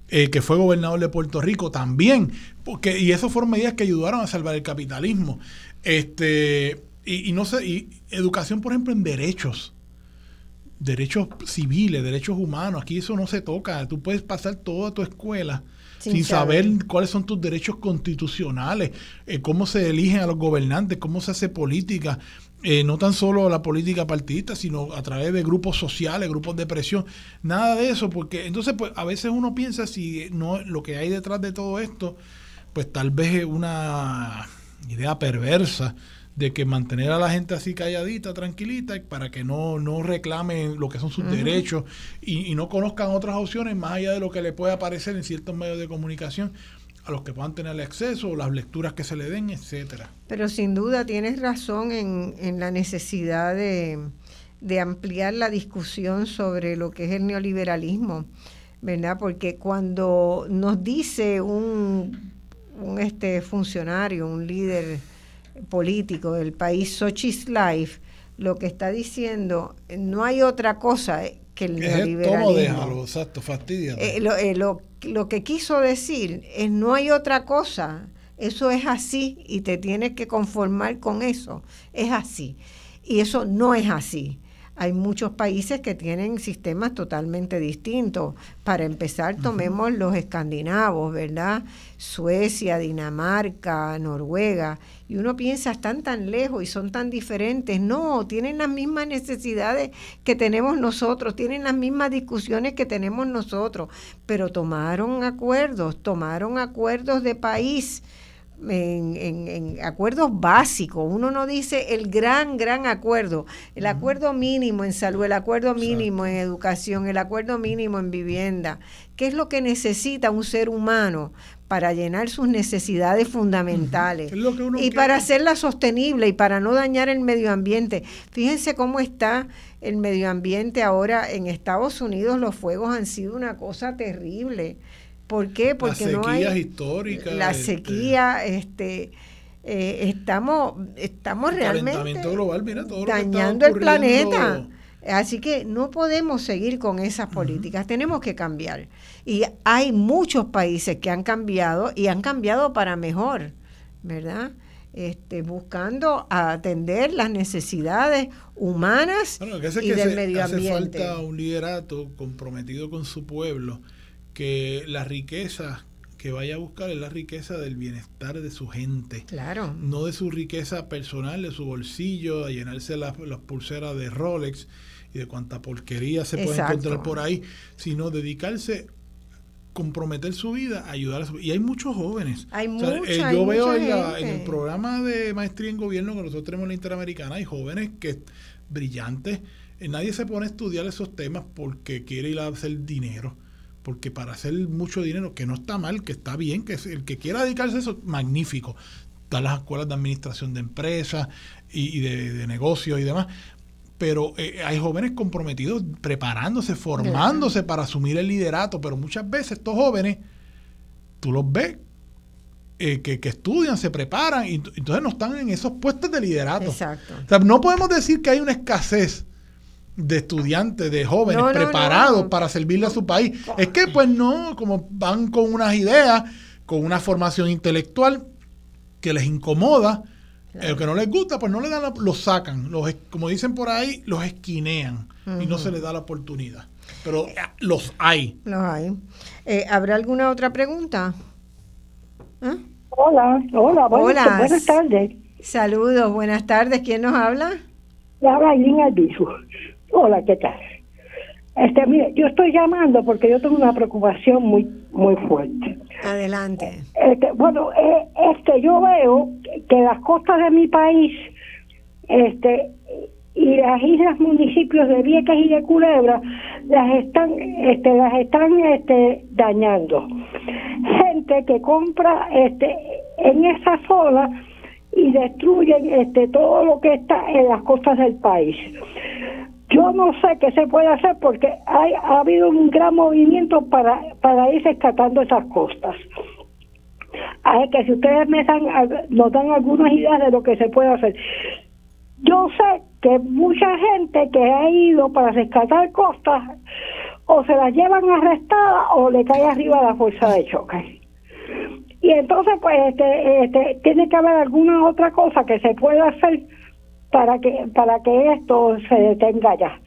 eh, que fue gobernador de Puerto Rico también, porque, y eso fueron medidas que ayudaron a salvar el capitalismo. Este, y, no sé, y educación, por ejemplo, en derechos, derechos civiles, derechos humanos, aquí eso no se toca, tú puedes pasar toda tu escuela sin, saber. cuáles son tus derechos constitucionales, eh, cómo se eligen a los gobernantes, cómo se hace política, eh, no tan solo la política partidista, sino a través de grupos sociales, grupos de presión, nada de eso, porque entonces pues a veces uno piensa si no lo que hay detrás de todo esto, pues tal vez es una idea perversa de que mantener a la gente así calladita, tranquilita, para que no, no reclamen lo que son sus derechos y, y, no conozcan otras opciones más allá de lo que le puede aparecer en ciertos medios de comunicación a los que puedan tener acceso, las lecturas que se le den, etcétera. Pero sin duda tienes razón en, en la necesidad de, de, ampliar la discusión sobre lo que es el neoliberalismo, ¿verdad? Porque cuando nos dice un, un este funcionario, un líder político del país, Sochi's Life, lo que está diciendo, no hay otra cosa que el neoliberalismo. déjalo, exacto, eh, lo, eh, lo, lo que quiso decir es no hay otra cosa, eso es así y te tienes que conformar con eso, es así. Y eso no es así. Hay muchos países que tienen sistemas totalmente distintos. Para empezar, tomemos los escandinavos, ¿verdad? Suecia, Dinamarca, Noruega. Y uno piensa, están tan lejos y son tan diferentes. No, tienen las mismas necesidades que tenemos nosotros, tienen las mismas discusiones que tenemos nosotros, pero tomaron acuerdos, tomaron acuerdos de país en, acuerdos básicos. Uno no dice el gran, gran acuerdo. El acuerdo mínimo en salud, el acuerdo mínimo en educación, el acuerdo mínimo en vivienda. ¿Qué es lo que necesita un ser humano para llenar sus necesidades fundamentales y para hacerla sostenible y para no dañar el medio ambiente? Fíjense cómo está el medio ambiente ahora en Estados Unidos. Los fuegos han sido una cosa terrible ¿Por qué? Porque no hay históricas. La este, sequía, este, eh, estamos, estamos realmente dañando el planeta. Así que no podemos seguir con esas políticas, tenemos que cambiar. Y hay muchos países que han cambiado y han cambiado para mejor, ¿verdad? Este, buscando atender las necesidades humanas y del medio ambiente. Hace falta un liderato comprometido con su pueblo que la riqueza que vaya a buscar es la riqueza del bienestar de su gente. Claro. No de su riqueza personal, de su bolsillo, a llenarse las, pulseras de Rolex y de cuánta porquería se puede encontrar por ahí, sino dedicarse comprometer su vida, ayudar a su Y hay muchos jóvenes. Hay eh, Yo veo en, el programa de maestría en gobierno que nosotros tenemos en la Interamericana, hay jóvenes que brillantes. Eh, nadie se pone a estudiar esos temas porque quiere ir a hacer dinero porque para hacer mucho dinero, que no está mal, que está bien, que el que quiera dedicarse a eso, magnífico. Están las escuelas de administración de empresas y, de, negocios y demás. Pero eh, hay jóvenes comprometidos preparándose, formándose para asumir el liderato, pero muchas veces estos jóvenes, tú los ves eh, que, estudian, se preparan y entonces no están en esos puestos de liderato. Exacto. O sea, no podemos decir que hay una escasez de estudiantes, de jóvenes preparados para servirle a su país. Es que pues no, como van con unas ideas, con una formación intelectual que les incomoda, El que no les gusta, pues no le dan, la, los sacan, los, como dicen por ahí, los esquinean y no se les da la oportunidad. Pero eh, los hay. Los hay. Eh, ¿Habrá alguna otra pregunta? ¿Ah? Hola, hola, buenas, buenas tardes. Saludos, buenas tardes. ¿Quién nos habla? Le habla Aileen Albizu. Hola, ¿qué tal? Este, mire, yo estoy llamando porque yo tengo una preocupación muy muy fuerte. Adelante. Este, bueno, eh, es que yo veo que las costas de mi país este y las islas municipios de Vieques y de Culebra las están este las están este dañando gente que compra este en esa zona y destruyen este todo lo que está en las costas del país yo no sé qué se puede hacer porque hay, ha habido un gran movimiento para, para ir rescatando esas costas. Así que si ustedes me dan, nos dan algunas ideas de lo que se puede hacer. Yo sé que mucha gente que ha ido para rescatar costas o se las llevan arrestadas o le cae arriba la fuerza de choque. Y entonces, pues, este, este, tiene que haber alguna otra cosa que se pueda hacer para que para que esto se detenga ya.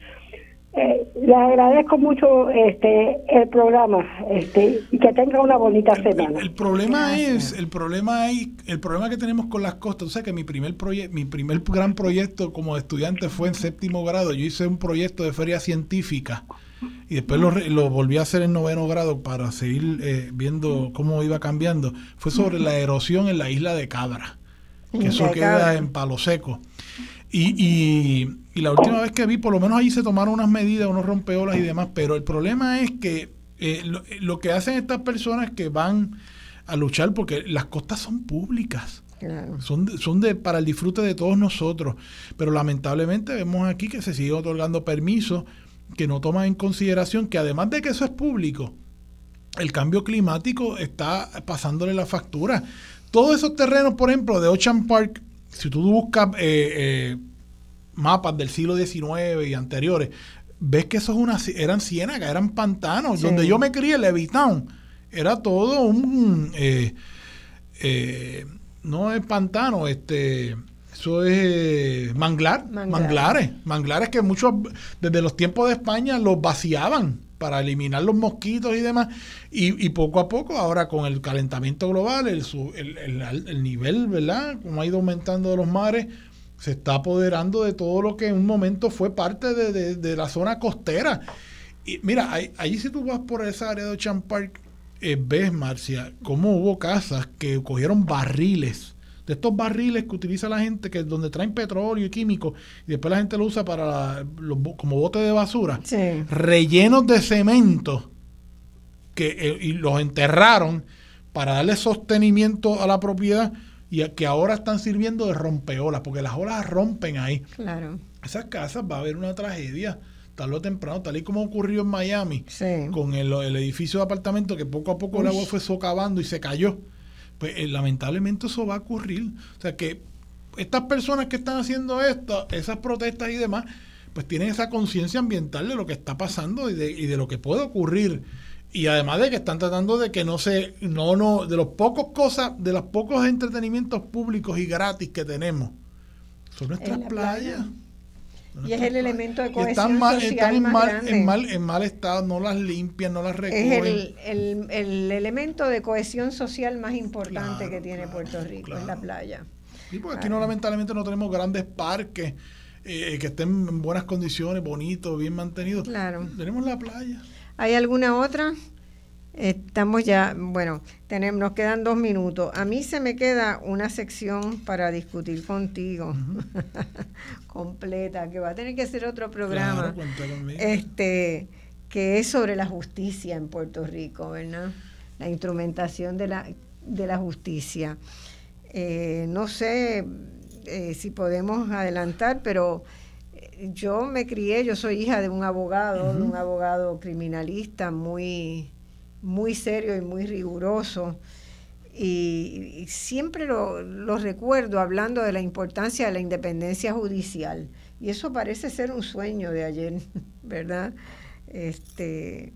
Eh, le agradezco mucho este el programa este y que tenga una bonita semana. El, problema es el problema hay el problema que tenemos con las costas. O sea que mi primer proyecto mi primer gran proyecto como estudiante fue en séptimo grado. Yo hice un proyecto de feria científica y después lo, lo volví a hacer en noveno grado para seguir eh, viendo cómo iba cambiando. Fue sobre la erosión en la isla de Cabra, que eso queda en Palo Seco. Y, y, la última vez que vi, por lo menos ahí se tomaron unas medidas, unos rompeolas y demás, pero el problema es que eh, lo, que hacen estas personas que van a luchar, porque las costas son públicas. Son, son de, para el disfrute de todos nosotros. Pero lamentablemente vemos aquí que se sigue otorgando permisos que no toman en consideración que además de que eso es público, el cambio climático está pasándole la factura. Todos esos terrenos, por ejemplo, de Ocean Park, si tú buscas eh, eh, mapas del siglo XIX y anteriores, ves que eso es una, eran ciénagas, eran pantanos. Donde yo me crié, Levitown, era todo un... Eh, no es pantano, este... Eso es manglar, manglares, manglares que muchos desde los tiempos de España los vaciaban para eliminar los mosquitos y demás. Y, poco a poco, ahora con el calentamiento global, el, el, nivel, ¿verdad? Como ha ido aumentando de los mares, se está apoderando de todo lo que en un momento fue parte de, la zona costera. Y mira, ahí, si tú vas por esa área de Ocean Park, eh, ves, Marcia, cómo hubo casas que cogieron barriles de estos barriles que utiliza la gente, que es donde traen petróleo y químicos, y después la gente lo usa para como bote de basura, rellenos de cemento, que, eh, y los enterraron para darle sostenimiento a la propiedad y que ahora están sirviendo de rompeolas, porque las olas rompen ahí. Claro. Esas casas va a haber una tragedia tarde o temprano, tal y como ocurrió en Miami, con el, el, edificio de apartamento que poco a poco el agua fue socavando y se cayó pues eh, lamentablemente eso va a ocurrir. O sea que estas personas que están haciendo esto, esas protestas y demás, pues tienen esa conciencia ambiental de lo que está pasando y de, y de lo que puede ocurrir. Y además de que están tratando de que no se, no, no, de los pocos cosas, de los pocos entretenimientos públicos y gratis que tenemos, son nuestras playas. Y es el elemento de cohesión social están en, mal, en, mal, en mal estado, no las limpian, no las recogen. Es el, el, elemento de cohesión social más importante que tiene Puerto Rico, es la playa. Sí, porque aquí no, lamentablemente no tenemos grandes parques eh, que estén en buenas condiciones, bonitos, bien mantenidos. Claro. Tenemos la playa. ¿Hay alguna otra? Estamos ya, bueno, tenemos, nos quedan dos minutos. A mí se me queda una sección para discutir contigo, completa, que va a tener que ser otro programa, este, que es sobre la justicia en Puerto Rico, ¿verdad? La instrumentación de la, de la justicia. Eh, no sé eh, si podemos adelantar, pero eh, yo me crié, yo soy hija de un abogado, de un abogado criminalista muy muy serio y muy riguroso. Y, siempre lo, recuerdo hablando de la importancia de la independencia judicial. Y eso parece ser un sueño de ayer, ¿verdad? Este,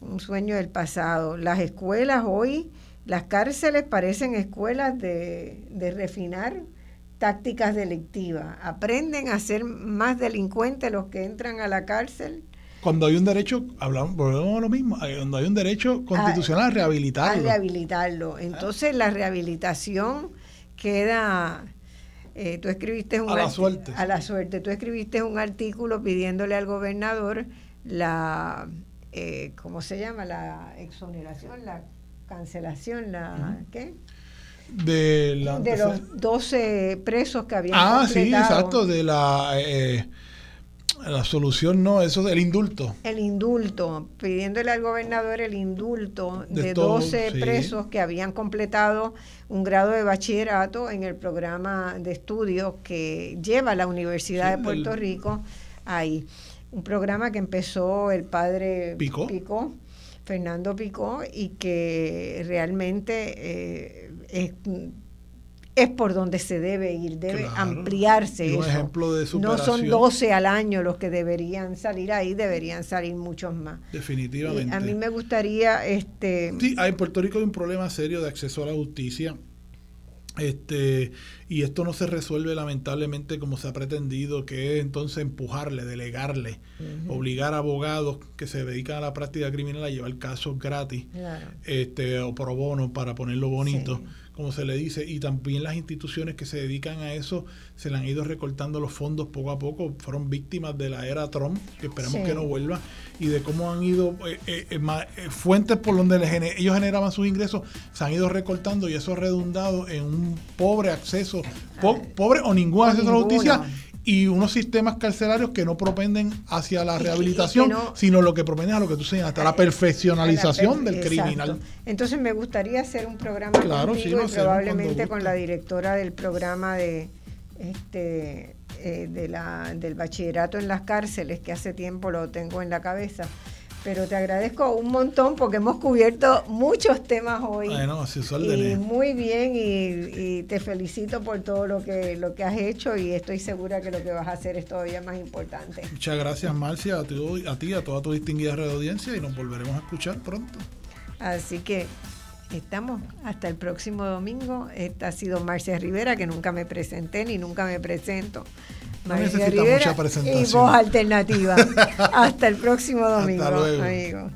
un sueño del pasado. Las escuelas hoy, las cárceles parecen escuelas de, de refinar tácticas delictivas. Aprenden a ser más delincuentes los que entran a la cárcel. Cuando hay un derecho, hablamos, volvemos a lo mismo, cuando hay un derecho constitucional a, rehabilitarlo. A rehabilitarlo. Entonces la rehabilitación queda... Eh, tú escribiste un a la suerte. A la suerte. Tú escribiste un artículo pidiéndole al gobernador la, eh, ¿cómo se llama? La exoneración, la cancelación, la, ¿qué? De, la, de los 12 presos que habían Ah, sí, exacto, de la... Eh, la solución no, eso del indulto. El indulto, pidiéndole al gobernador el indulto de, 12 presos que habían completado un grado de bachillerato en el programa de estudios que lleva la Universidad de Puerto Rico ahí. Un programa que empezó el padre Pico, Fernando Picó, y que realmente eh, es es por donde se debe ir, debe ampliarse un Ejemplo de no son 12 al año los que deberían salir ahí, deberían salir muchos más. Definitivamente. a mí me gustaría... este Sí, en Puerto Rico hay un problema serio de acceso a la justicia. Este, y esto no se resuelve lamentablemente como se ha pretendido, que es entonces empujarle, delegarle, obligar a abogados que se dedican a la práctica criminal a llevar casos gratis este, o pro bono para ponerlo bonito como se le dice, y también las instituciones que se dedican a eso se le han ido recortando los fondos poco a poco, fueron víctimas de la era Trump, que esperamos que no vuelva, y de cómo han ido eh, eh, eh, fuentes por donde ellos generaban sus ingresos, se han ido recortando y eso ha redundado en un pobre acceso, pobre o ningún acceso a la justicia y unos sistemas carcelarios que no propenden hacia la rehabilitación, sino lo que propenden a lo que tú señalas, hasta la perfeccionalización del criminal. Entonces me gustaría hacer un programa claro, contigo y probablemente con la directora del programa de este eh, de la, del bachillerato en las cárceles, que hace tiempo lo tengo en la cabeza, pero te agradezco un montón porque hemos cubierto muchos temas hoy. y muy bien y, te felicito por todo lo que lo que has hecho y estoy segura que lo que vas a hacer es todavía más importante. Muchas gracias Marcia, a ti, a, ti, a toda tu distinguida red de audiencia y nos volveremos a escuchar pronto. Así que estamos hasta el próximo domingo. Esta ha sido Marcia Rivera, que nunca me presenté ni nunca me presento. No necesita mucha presentación. Y voz alternativa. Hasta el próximo domingo, amigos.